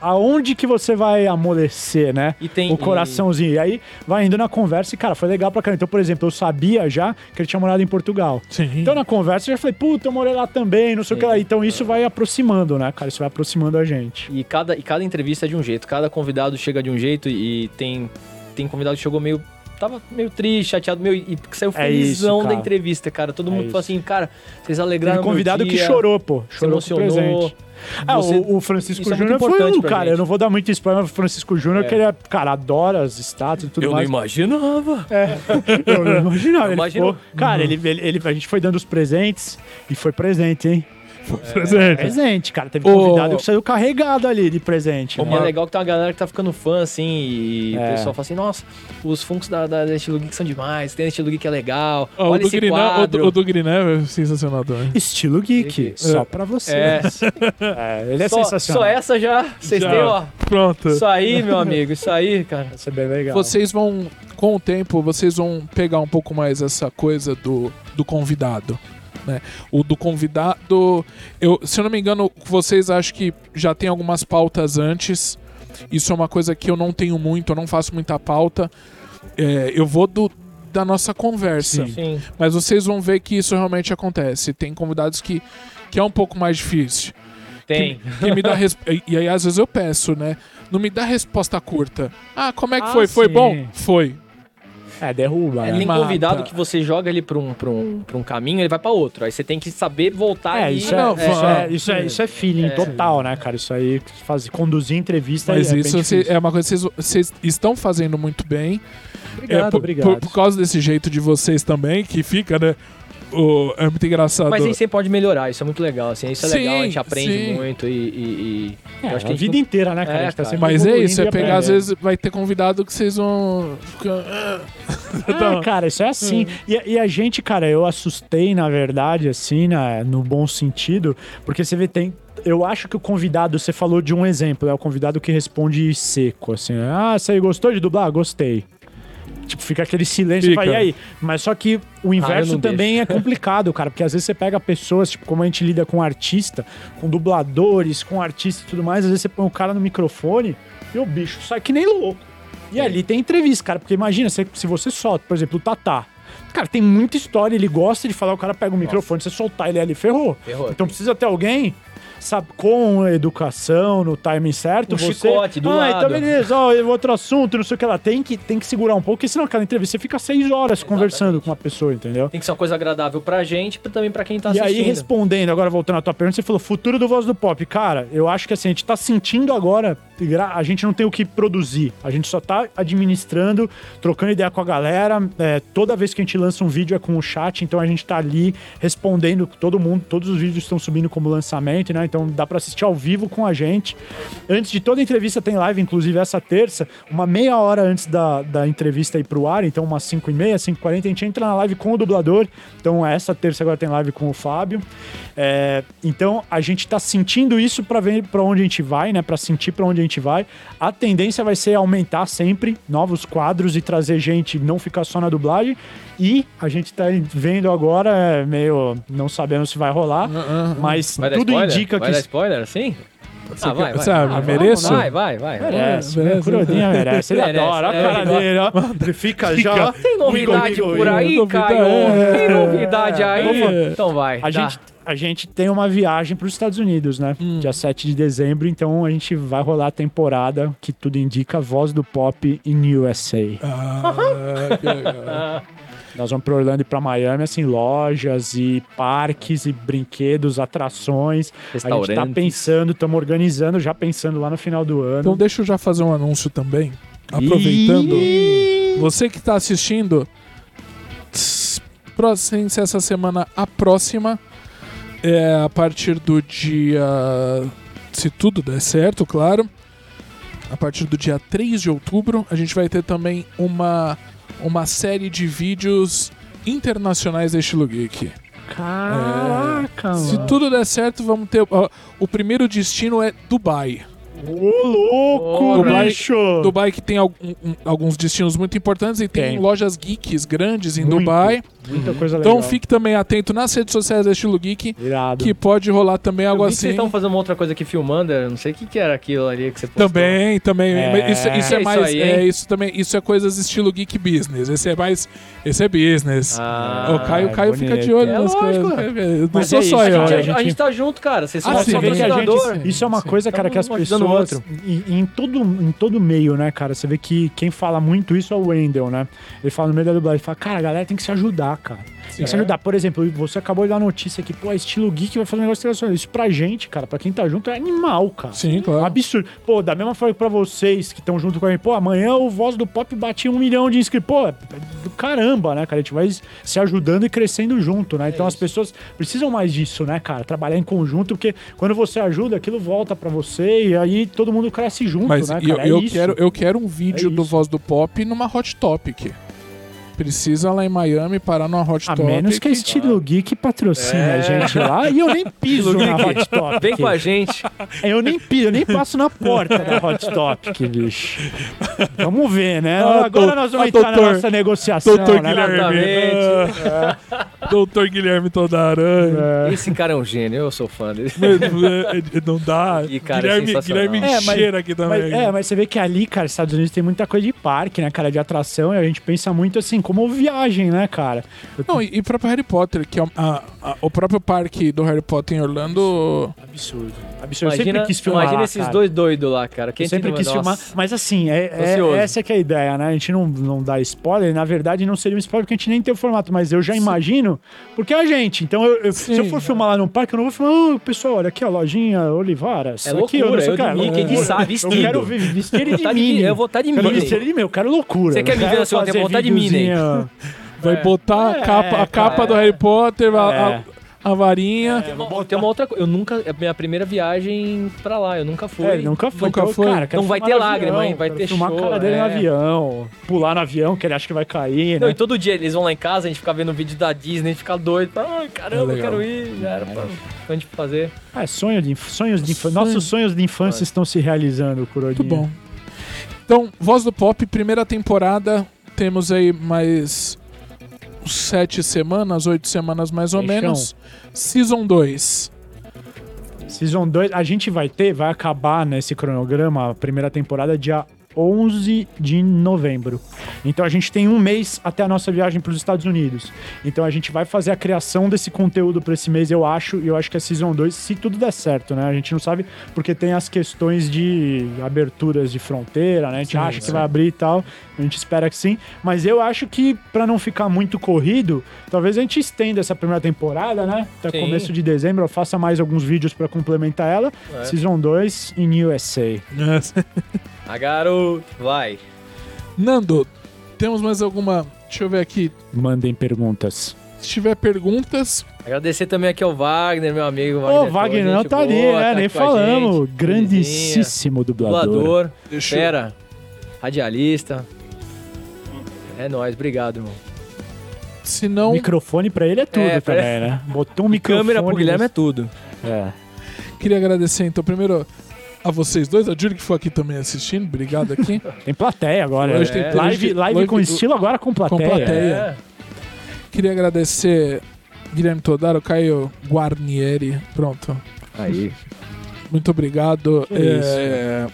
aonde que você vai amolecer, né? E tem- o coraçãozinho. E aí vai indo na conversa e, cara, foi legal pra caramba. Então, por exemplo, eu sabia já que ele tinha morado em Portugal. sim Então, na conversa, eu já falei, puta, eu morei lá também, não sei o que lá. Então, isso vai aproximando, né, cara? Isso vai aproximando a gente. E cada, e cada entrevista é de um jeito, cada convidado chega de um jeito e tem, tem convidado que chegou meio. Tava meio triste, chateado, meio. E saiu É isso, felizão da entrevista, cara. Todo É mundo isso. falou assim, cara, vocês alegraram. Teve convidado meu que chorou, pô. Se Chorou o emocionou. presente. Ah, Você- o, Francisco é Júnior foi um, cara. gente. Eu não vou dar muito spoiler, mas o Francisco Júnior, É. que ele é, cara, adora as estátuas e tudo Eu não mais. imaginava. Eu não imaginava. Ele Imagino. ficou- Cara, ele, ele, ele- a gente foi dando os presentes e foi presente, hein? presente Presente, cara. Teve convidado que saiu carregado ali de presente. E né? é legal que tem uma galera que tá ficando fã, assim, e É. o pessoal fala assim, nossa, os funkos da, da, Estilo Geek são demais, tem Estilo Geek que é legal, o, olha do esse Griné, o, quadro. do, o do Griné é sensacional também. Estilo geek, só É. pra vocês. É, ele é só, sensacional. só essa já, vocês Já. têm, ó, Pronto. isso aí, meu amigo, isso aí, cara. Isso é bem legal. Vocês vão, com o tempo, vocês vão pegar um pouco mais essa coisa do, do convidado. Né? O do convidado, eu, se eu não me engano, vocês acho que já tem algumas pautas antes. Isso é uma coisa que eu não tenho muito, eu não faço muita pauta. É, eu vou do, da nossa conversa. Sim. Mas vocês vão ver que isso realmente acontece. Tem convidados que, que é um pouco mais difícil. Tem. Que me dá res... E aí, às vezes, eu peço, né? Não me dá resposta curta. Ah, como é que Ah, foi? Foi sim. bom? Foi. É, derruba. É, né? tem convidado que você joga ele pra um, pra, um, pra um caminho, ele vai pra outro. Aí você tem que saber voltar É, e... isso é, Não, isso, é, isso, é, isso é feeling total, né, cara? Isso aí, faz, conduzir entrevista Mas é bem isso é uma coisa que vocês, vocês estão fazendo muito bem. Obrigado, é, por, obrigado. Por, por causa desse jeito de vocês também, que fica, né? O, é muito engraçado. Mas aí você pode melhorar, isso é muito legal, assim, isso é Sim, legal, a gente aprende sim. muito e... e- e- É, eu acho que a vida não- inteira, né, cara? É, a gente tá cara. Mas é isso, é pegar, às vezes vai ter convidado que vocês vão. ficar, Ah, cara, isso é assim. E, e a gente, cara, eu assustei, na verdade, assim, né, no bom sentido, porque você vê, tem. Eu acho que o convidado, você falou de um exemplo, é o convidado que responde seco, assim, ah, você gostou de dublar? Gostei. Tipo, fica aquele silêncio, Fica. e aí? Mas só que o inverso não também é complicado, cara, porque às vezes você pega pessoas, tipo, como a gente lida com artista, com dubladores, com artistas e tudo mais, às vezes você põe o cara no microfone e o bicho sai que nem louco. E ali tem entrevista, cara, porque imagina, se, se você solta, por exemplo, o Tatá. Cara, tem muita história, ele gosta de falar, o cara pega o microfone, você soltar ele ali, ferrou. Ferrou. Então precisa ter alguém, sabe, com educação, no timing certo. Você... chicote do ah, lado. então beleza, ó, outro assunto, não sei o que ela tem que, tem que segurar um pouco, porque senão aquela entrevista você fica seis horas conversando com uma pessoa, entendeu? Tem que ser uma coisa agradável pra gente e também pra quem tá E assistindo. aí, respondendo, agora voltando à tua pergunta, você falou futuro do Voz do Pop. Cara, eu acho que assim, a gente tá sentindo agora, a gente não tem o que produzir. A gente só tá administrando, trocando ideia com a galera. É, toda vez que a gente lança um vídeo é com o chat, então a gente tá ali respondendo todo mundo, todos os vídeos estão subindo como lançamento. né? Então dá pra assistir ao vivo com a gente. Antes de toda entrevista tem live, inclusive essa terça, uma meia hora antes da, da entrevista ir pro ar, então umas 5 e meia, 5 e 40, a gente entra na live com o dublador. Então essa terça agora tem live com o Fábio. É, então a gente tá sentindo isso pra ver pra onde a gente vai, né? Pra sentir pra onde a gente vai. A tendência vai ser aumentar sempre novos quadros e trazer gente, não ficar só na dublagem. E a gente tá vendo agora, é meio. Não sabemos se vai rolar, mas Vai tudo indica vai que. dar spoiler, assim? Ah, vai, vai. Sabe, Ah, mereço? Vai, vai, vai. Merece, merece. Curodinha merece. Ele Merece, adora, é, a cara ele dele, ó. Ele fica já. Tem novidade por aí, Caio? é. Tem novidade aí? É. Então vai. A tá. gente, a gente tem uma viagem para os Estados Unidos, né? Hum. Dia 7 de dezembro, então a gente vai rolar a temporada que tudo indica Voz do Pop em USA. Ah, que legal. Nós vamos para Orlando e para Miami, assim, lojas e parques e brinquedos, atrações. A gente tá Restaurantes. pensando, estamos organizando, já pensando lá no final do ano. Então deixa eu já fazer um anúncio também. Aproveitando. Você que está assistindo, tss, próxima essa semana a próxima é a partir do dia se tudo der certo, claro. A partir do dia 3 de outubro, a gente vai ter também uma uma série de vídeos internacionais da Estilo Geek. Caraca, Se mano. tudo der certo, vamos ter. ó, o primeiro destino é Dubai. Ô, louco, Dubai- bicho! Dubai que tem algum- alguns destinos muito importantes e tem, Tem. lojas geeks grandes em Muito. Dubai. Muita coisa legal. Então fique também atento nas redes sociais da Estilo Geek, Irado. que pode rolar também Eu algo que vocês assim. estavam fazendo uma outra coisa aqui filmando, eu não sei o que, que era aquilo ali que você postou. Também, também. É. Isso, isso é É isso mais. aí, é, isso também. Isso é coisas estilo geek business. Esse é mais. Esse é business. Ah, o Caio, é Caio fica de olho É nas lógico. coisas. Não Mas sou é só isso, eu. a, gente, a gente tá junto, cara. Vocês são Ah, sim, a gente, isso é uma coisa, cara, que as pessoas. E, e em, todo, em todo meio, né, cara? Você vê que quem fala muito isso é o Wendell, né? Ele fala no meio da dublagem, ele fala, cara, a galera tem que se ajudar, cara. Tem que se ajudar. Por exemplo, você acabou de dar notícia que, pô, estilo geek vai fazer um negócio internacional. Isso pra gente, cara, pra quem tá junto, é animal, cara. Sim, claro. Absurdo. Pô, da mesma forma que pra vocês que estão junto com a gente, pô, amanhã o Voz do Pop bate um milhão de inscritos. Pô, é do caramba, né, cara? A gente vai se ajudando e crescendo junto, né? Então as pessoas precisam mais disso, né, cara? Trabalhar em conjunto, porque quando você ajuda, aquilo volta pra você e aí todo mundo cresce junto, Mas né, eu, cara? É eu isso. quero, eu quero um vídeo É do. Voz do Pop numa Hot Topic. Precisa lá em Miami parar numa Hot A Topic. menos que a Estilo Geek patrocine É. a gente lá e eu nem piso na Hot Topic. Vem com a gente. Eu nem piso, eu nem passo na porta da Hot Topic, bicho. Vamos ver, né? Ah, Agora dou- nós vamos ah, entrar doutor- na nossa negociação, Doutor né? Guilherme. Exatamente. Ah, Doutor Guilherme toda aranha. É. Esse cara é um gênio, eu sou fã dele. Não dá. E, cara, é Guilherme, sensacional. Guilherme É, mas- cheira aqui também. Mas, é, mas você vê que ali, cara, Estados Unidos tem muita coisa de parque, né, cara, de atração, e a gente pensa muito assim, como viagem, né, cara? Não, e, e próprio Harry Potter, que é a- a- o próprio parque do Harry Potter em Orlando. Absurdo. Absurdo. eu Imagina, sempre quis filmar imagina lá, esses cara. dois doidos lá, cara. Quem Eu sempre quis filmar, Nossa. mas assim, é, é- essa que é a ideia, né? A gente não, não dá spoiler, na verdade não seria um spoiler porque a gente nem tem o formato, mas eu já imagino, porque é a gente. Então, eu- eu- se eu Sim. for filmar lá no parque, eu não vou falar, ô, pessoal, olha aqui a lojinha Olivaras. É aqui, loucura, não sei eu o que, de Mickey, de loucura. sa- vestido. Eu quero ver- vestir ele de Tá Minnie. eu vou estar de ele de Minnie, eu quero loucura. Você quer me Eu ver assim, eu tenho fazer vontade de Minnie. videozinho. Vai botar a É, capa, a capa cara. do Harry Potter, a, É. a- a varinha. Tem uma, tem uma outra coisa. Eu nunca. É a minha primeira viagem pra lá. Eu nunca fui. É, nunca foi. Nunca então, foi. Cara, quero Não vai ter no lágrima, avião, hein? Vai ter filmar show, a cara dele no é. avião, pular no avião, que ele acha que vai cair, Não, né? e todo dia eles vão lá em casa, a gente fica vendo vídeo da Disney, a gente fica doido. Ai, É caramba, eu legal. quero ir. Já era pra, pra gente fazer. É, sonho de, sonhos de infância. Nossos sonhos de infância estão se realizando, Curodinha. Muito bom. Então, Voz do Pop, primeira temporada. Temos aí mais sete semanas, oito semanas mais ou Fechão. menos. Season 2. Season 2, a gente vai ter, vai acabar nesse cronograma, a primeira temporada, dia 11 de novembro. Então a gente tem um mês até a nossa viagem para os Estados Unidos. Então a gente vai fazer a criação desse conteúdo para esse mês, eu acho, e eu acho que é Season 2, se tudo der certo, né? A gente não sabe porque tem as questões de aberturas de fronteira, né? A gente Sim, acha que sim. vai abrir e tal, a gente espera que sim, mas eu acho que para não ficar muito corrido, talvez a gente estenda essa primeira temporada, né? Até Sim. começo de dezembro, eu faça mais alguns vídeos para complementar ela. É. Season 2 em USA. A garoto, vai. Nando, temos mais alguma. Deixa eu ver aqui. Mandem perguntas. Se tiver perguntas, Agradecer também aqui ao Wagner, meu amigo. Ô, Wagner, Wagner gente não tá ali, boa, né? tá Nem falamos. gente. Grandíssimo dublador. Dublador, deixa fera, radialista. É nóis, obrigado, irmão. se não, Microfone pra ele é tudo É, também, né? Botou um microfone. Câmera pro Guilherme é tudo. É. queria agradecer então primeiro a vocês dois, a Júlia que foi aqui também assistindo, obrigado aqui. Tem plateia agora. Hoje é. tem- live, hoje- live hoje- com estilo agora com plateia. plateia. É. Queria agradecer Guilherme Todaro, Caio Guarnieri, pronto. Aí. Muito obrigado. Que É,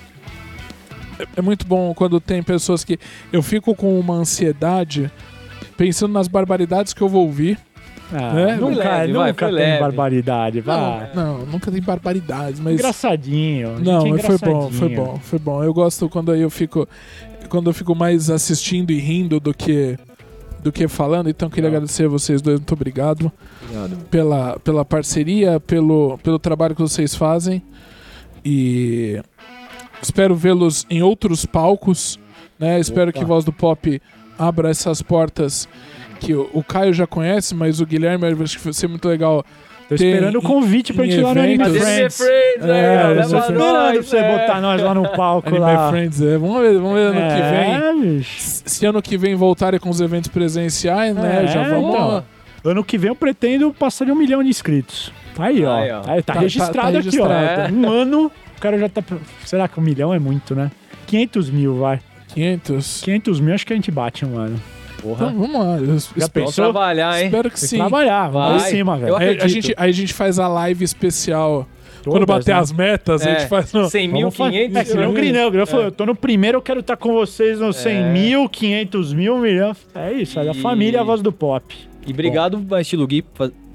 é- é muito bom quando tem pessoas que. Eu fico com uma ansiedade pensando nas barbaridades que eu vou ouvir. Ah, É, nunca leve, vai, nunca foi tem leve. barbaridade. Vai. Não, nunca tem barbaridades, mas. Engraçadinho. Não, é foi bom, foi bom, foi bom. Eu gosto quando aí eu fico. Quando eu fico mais assistindo e rindo do que. Do que falando, então queria agradecer a vocês dois, muito obrigado. Obrigado. pela, pela parceria, pelo, pelo trabalho que vocês fazem. E espero vê-los em outros palcos. Né? Espero que Voz do Pop abra essas portas que o, o Caio já conhece, mas o Guilherme eu acho que vai ser muito legal. Tô Tem esperando o convite pra gente ir lá no Anime Friends. Friends? Friends É, ó, eu tô esperando nós, pra você é. botar nós lá no palco Anime lá. Friends, é. Vamos ver, vamos ver ano que vem. É, bicho. Se ano que vem voltarem com os eventos presenciais, né? É, já vamos. então. Ano que vem eu pretendo passar de um milhão de inscritos. Tá aí, ó. Aí, ó. Aí, tá, Tá- registrado tá- tá aqui, registrado. ó. Um ano, o cara já tá... Será que um milhão é muito, né? 500 mil, vai. 500. 500 mil acho que a gente bate um ano. Porra. Então vamos lá. Eu espero, trabalhar, hein? espero que sim. trabalhar, vai em cima, velho. Aí a gente, aí a gente faz a live especial. Todas, Quando bater né? as metas, a É, gente faz. No... 100 mil, Vamos fa- 500 É, que nem o Grinão. O Grinão falou, eu tô no primeiro, eu quero estar com vocês nos 100 É. mil, 500 mil, milhão. É isso, é E- família a voz do pop. E obrigado, Bom. Estilo Gui,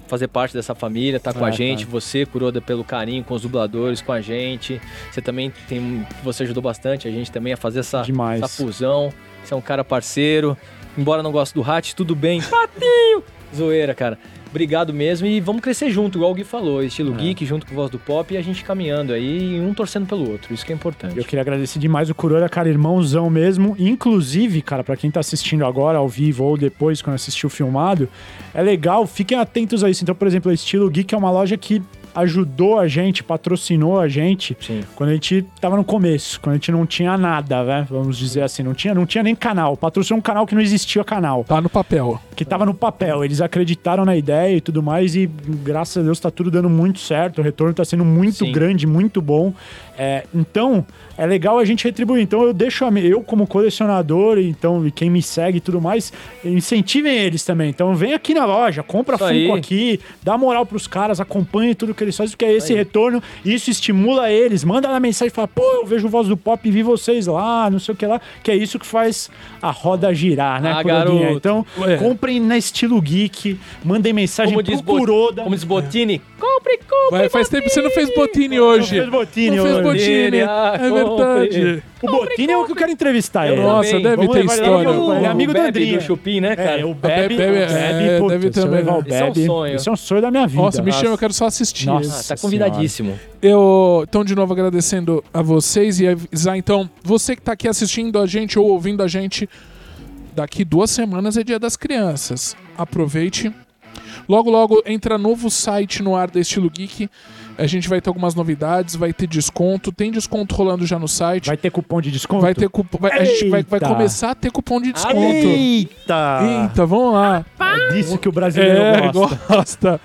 fazer parte dessa família, tá com Ah, a gente. tá. Você, Kuroda, pelo carinho com os dubladores, com a gente. Você também tem. Você ajudou bastante a gente também a fazer essa, Demais. essa fusão. Você é um cara parceiro. Embora não goste do Hat, tudo bem. Patinho! Zoeira, cara. Obrigado mesmo e vamos crescer junto, igual o Gui falou. Estilo É. Geek junto com Voz do Pop e a gente caminhando aí, um torcendo pelo outro. Isso que é importante. Eu queria agradecer demais o Kurora, cara, irmãozão mesmo. Inclusive, cara, pra quem tá assistindo agora, ao vivo ou depois, quando assistiu filmado, é legal, fiquem atentos a isso. Então, por exemplo, a Estilo Geek é uma loja que ajudou a gente, patrocinou a gente Sim. quando a gente tava no começo, quando a gente não tinha nada, né? Vamos dizer assim, não tinha, não tinha nem canal. Patrocinou um canal que não existia canal, Tá no papel. que tava no papel. Eles acreditaram na ideia e tudo mais, e graças a Deus tá tudo dando muito certo. O retorno tá sendo muito Sim. grande, muito bom. É, então, é legal a gente retribuir. Então, eu deixo a, eu, como colecionador, então, e quem me segue e tudo mais, incentivem eles também. Então, vem aqui na loja, compra Isso Funko aí. aqui, dá moral pros caras, acompanhe tudo que eles fazem, porque é esse aí. retorno, isso estimula eles. Manda lá mensagem e fala, pô, eu vejo Voz do Pop e vi vocês lá, não sei o que lá, que é isso que faz a roda girar, né, Ah, garoto. Então, É. comprem na Estilo Geek, mandem mensagem Como pro Kuroda. como diz Botini, compre, compre. Vai, faz tempo que você não fez botine hoje. Não fez Botini Não fez hoje. botine. Ah, É verdade. O Botini é o que eu quero entrevistar Eu ele. Nossa, também. deve Vamos ter levar ele história. no- Ele é amigo do Bebe Andrinha. do Chupim, né, cara? É, o Bebe, Bebe, o é, Bebe, putz, deve se eu também. levar o Esse é um Bebe, sonho. Esse é um sonho da minha vida. Nossa, me chama, eu quero só assistir. Nossa. Ah, tá convidadíssimo. Eu, então, de novo, agradecendo a vocês e avisar, então, você que tá aqui assistindo a gente ou ouvindo a gente, daqui duas semanas é Dia das Crianças. Aproveite. Logo, logo entra novo site no ar da Estilo Geek. A gente vai ter algumas novidades, vai ter desconto. Tem desconto rolando já no site. Vai ter cupom de desconto? Vai ter cupom. a gente vai, vai começar a ter cupom de desconto. Eita! Eita, vamos lá. É disso que o brasileiro É, gosta. gosta.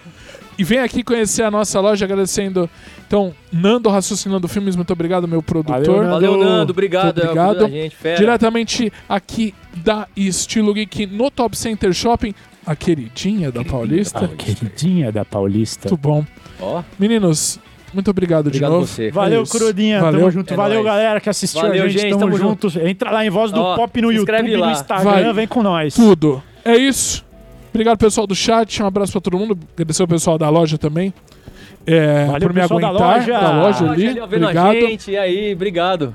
E vem aqui conhecer a nossa loja, agradecendo. Então, Nando Raciocinando Filmes, muito obrigado, meu produtor. Nando. Valeu, Nando. Obrigado. Muito é obrigado. da gente. Diretamente aqui da Estilo Geek no Top Center Shopping, a queridinha da Paulista. A queridinha da Paulista. Muito bom. Ó, Meninos, muito obrigado, Obrigado de novo. você. Valeu, É isso. Crodinha. Valeu. Tamo junto. É Valeu, nóis. galera que assistiu Valeu, a gente. gente, Tamo, tamo junto. Entra lá em Voz do Ó, Pop no YouTube, no lá. Instagram. Vai. Vem com nós. Tudo. É isso. Obrigado, pessoal do chat. Um abraço pra todo mundo. Agradecer o pessoal da loja também. É, Valeu, por me pessoal da aguentar. loja. Da loja Olha ali. ali, Obrigado. E aí, obrigado.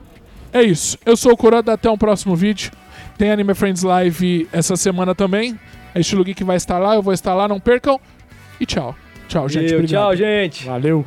É isso. Eu sou o Kuroda. Até um próximo vídeo. Tem Anime Friends Live essa semana também. A Estilo Geek vai estar lá, eu vou estar lá, não percam. E tchau. Tchau, gente. Eu, obrigado. Tchau, gente. Valeu.